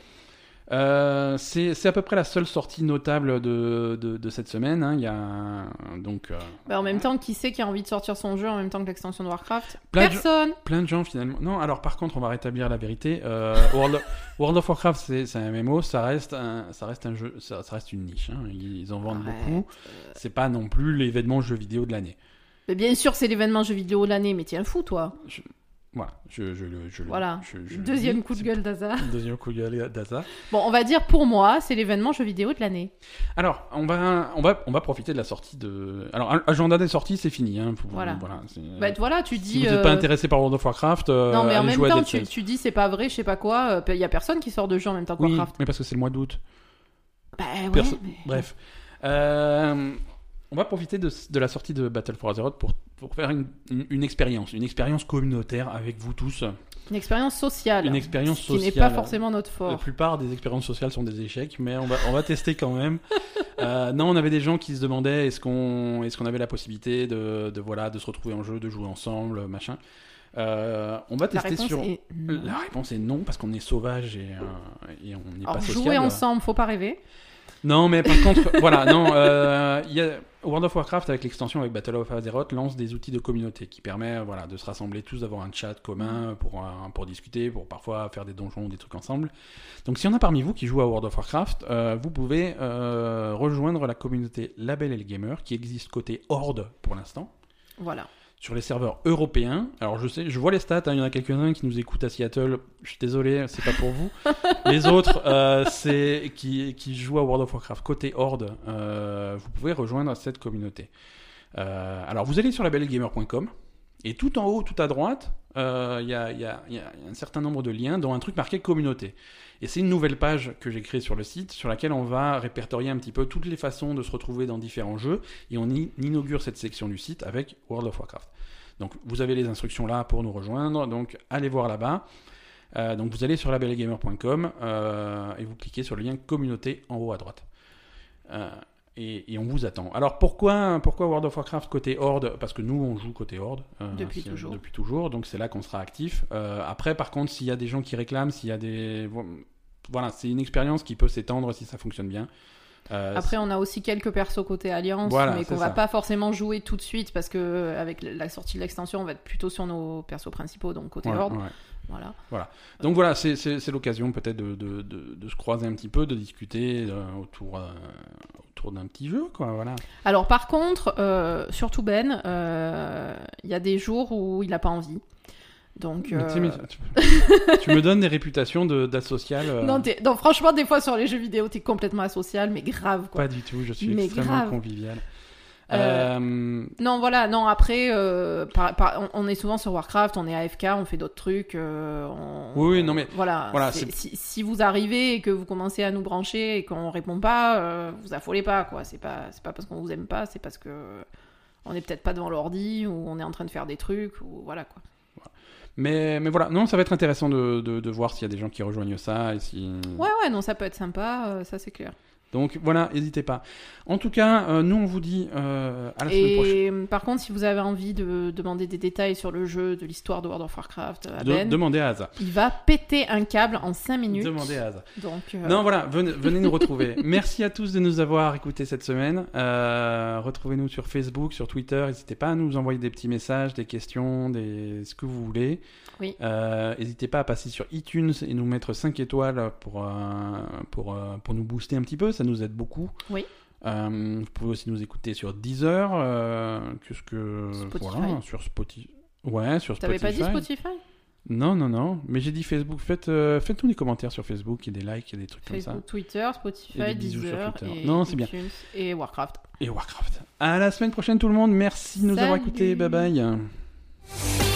Euh, c'est à peu près la seule sortie notable de, de, de cette semaine. hein. Il y a donc euh, Bah, en même temps, qui c'est qui a envie de sortir son jeu en même temps que l'extension de Warcraft Plein de Personne plein de gens finalement. Non, alors par contre, on va rétablir la vérité. Euh, World, World of Warcraft, c'est un MMO, ça reste un, ça reste un jeu, ça, ça reste une niche. hein. Ils en vendent beaucoup. C'est pas non plus l'événement jeu vidéo de l'année. Mais bien sûr, c'est l'événement jeu vidéo de l'année, mais tiens fou, toi. Voilà, je, je, le- je, Voilà. Deuxième coup de gueule d'Aza. Deuxième coup de gueule d'Aza. Bon, on va dire pour moi, c'est l'événement jeu vidéo de l'année. Alors, on va, on va, on va profiter de la sortie de. Alors, agenda des sorties, c'est fini. Hein. Voilà. c'est- Bah voilà, tu si dis. vous n'êtes pas euh, intéressé par World of Warcraft, euh, Non, mais en même temps, tu, tu dis c'est pas vrai, je sais pas quoi. Il y a personne qui sort de jeu en même temps que Oui, Warcraft. mais parce que c'est le mois d'août. Bah ouais, Perso- mais- Bref. Euh, on va profiter de, de la sortie de Battle for Azeroth pour, pour faire une, une, une expérience, une expérience communautaire avec vous tous. Une expérience sociale. Une expérience Ce qui n'est sociale. pas forcément notre La fort. plupart des expériences sociales sont des échecs, mais on va, on va tester quand même. Euh, non, on avait des gens qui se demandaient est-ce qu'on est qu'on avait la possibilité de, de, voilà, de se retrouver en jeu, de jouer ensemble, machin. Euh, on va La tester sur. La réponse est non, parce qu'on est sauvage et, euh, et on n'est pas social. jouer ensemble, faut pas rêver. Non, mais par contre, voilà, non, euh, y a World of Warcraft avec l'extension avec Battle of Azeroth lance des outils de communauté qui permet, voilà, de se rassembler tous, d'avoir un chat commun pour euh, pour discuter, pour parfois faire des donjons, des trucs ensemble. Donc, s'il y en a parmi vous qui jouent à World of Warcraft, euh, vous pouvez euh, rejoindre la communauté Label et Gamer qui existe côté Horde pour l'instant Voilà. Sur les serveurs européens. Alors je sais, je vois les stats, hein, il y en a quelques-uns qui nous écoutent à Seattle. Je suis désolé, c'est pas pour vous. les autres, euh, c'est qui, qui jouent à World of Warcraft côté Horde. euh, vous pouvez rejoindre cette communauté. Euh, alors vous allez sur labelgamer.com et tout en haut, tout à droite, euh, il y, a, un certain nombre de liens, dont un truc marqué communauté. Et c'est une nouvelle page que j'ai créée sur le site, sur laquelle on va répertorier un petit peu toutes les façons de se retrouver dans différents jeux, et on inaugure cette section du site avec World of Warcraft. Donc vous avez les instructions là pour nous rejoindre, donc allez voir là-bas. Euh, donc vous allez sur labelgamer.com euh, et vous cliquez sur le lien communauté en haut à droite. Et, et on vous attend. Alors pourquoi, pourquoi World of Warcraft côté Horde? Parce que nous on joue côté Horde. euh, Depuis toujours. Depuis toujours, donc c'est là qu'on sera actif. Euh, après par contre s'il y a des gens qui réclament, s'il y a des... Voilà, c'est une expérience qui peut s'étendre si ça fonctionne bien. Euh, Après, on a aussi quelques persos côté Alliance, Voilà, mais qu'on va pas forcément jouer tout de suite parce que avec la sortie de l'extension, on va être plutôt sur nos persos principaux, donc côté ouais, Horde. ouais. Voilà. Donc voilà, c'est- l'occasion peut-être de, de, de, de se croiser un petit peu, de discuter euh, autour, euh, autour d'un petit jeu, quoi, voilà. Alors par contre, euh, surtout Ben, euh, il y a des jours où il a pas envie. Donc, Mais tu sais, mais tu, tu me donnes des réputations euh, non, franchement, des fois sur les jeux vidéo, t'es complètement asocial, mais grave quoi. pas du tout, je suis Mais extrêmement grave. convivial. Euh, Euh, Non, voilà, non, après, euh, par- par- on, on est souvent sur Warcraft, on est AFK, on fait d'autres trucs. euh, on- Oui, non, mais Voilà, si, si vous arrivez et que vous commencez à nous brancher et qu'on répond pas, vous affolez pas, quoi. C'est pas, c'est pas parce qu'on vous aime pas, c'est parce que on est peut-être pas devant l'ordi ou on est en train de faire des trucs ou voilà, quoi. mais, mais voilà, non, ça va être intéressant de, de, de voir s'il y a des gens qui rejoignent ça. Et si... Ouais, ouais, non, ça peut être sympa, ça c'est clair. Donc voilà, n'hésitez pas. En tout cas, euh, nous on vous dit euh, à la semaine prochaine. Et euh, par contre, si vous avez envie de demander des détails sur le jeu, de l'histoire de World of Warcraft à De- Ben, demandez à Asa. il va péter un câble en 5 minutes. Demandez à Asa. Donc, euh, Non, voilà, venez, venez nous retrouver. Merci à tous de nous avoir écoutés cette semaine. Retrouvez-nous sur Facebook, sur Twitter. N'hésitez pas à nous envoyer des petits messages, des questions, des... ce que vous voulez. Oui. N'hésitez pas à passer sur iTunes et nous mettre 5 étoiles pour, pour, pour nous booster un petit peu. Ça nous aide beaucoup. Oui. Euh, vous pouvez aussi nous écouter sur Deezer. Euh, Qu'est-ce que. Spotify. Voilà, sur Spotify. Ouais, sur T'avais Spotify. pas dit Spotify Non, non, non. Mais j'ai dit Facebook. Faites, euh, faites-nous des commentaires sur Facebook et des likes et des trucs comme ça. Twitter, Et Spotify, sur Deezer Twitter. et Non, c'est bien. et Warcraft. Et Warcraft. À la semaine prochaine tout le monde. Merci de nous avoir écoutés. Bye bye.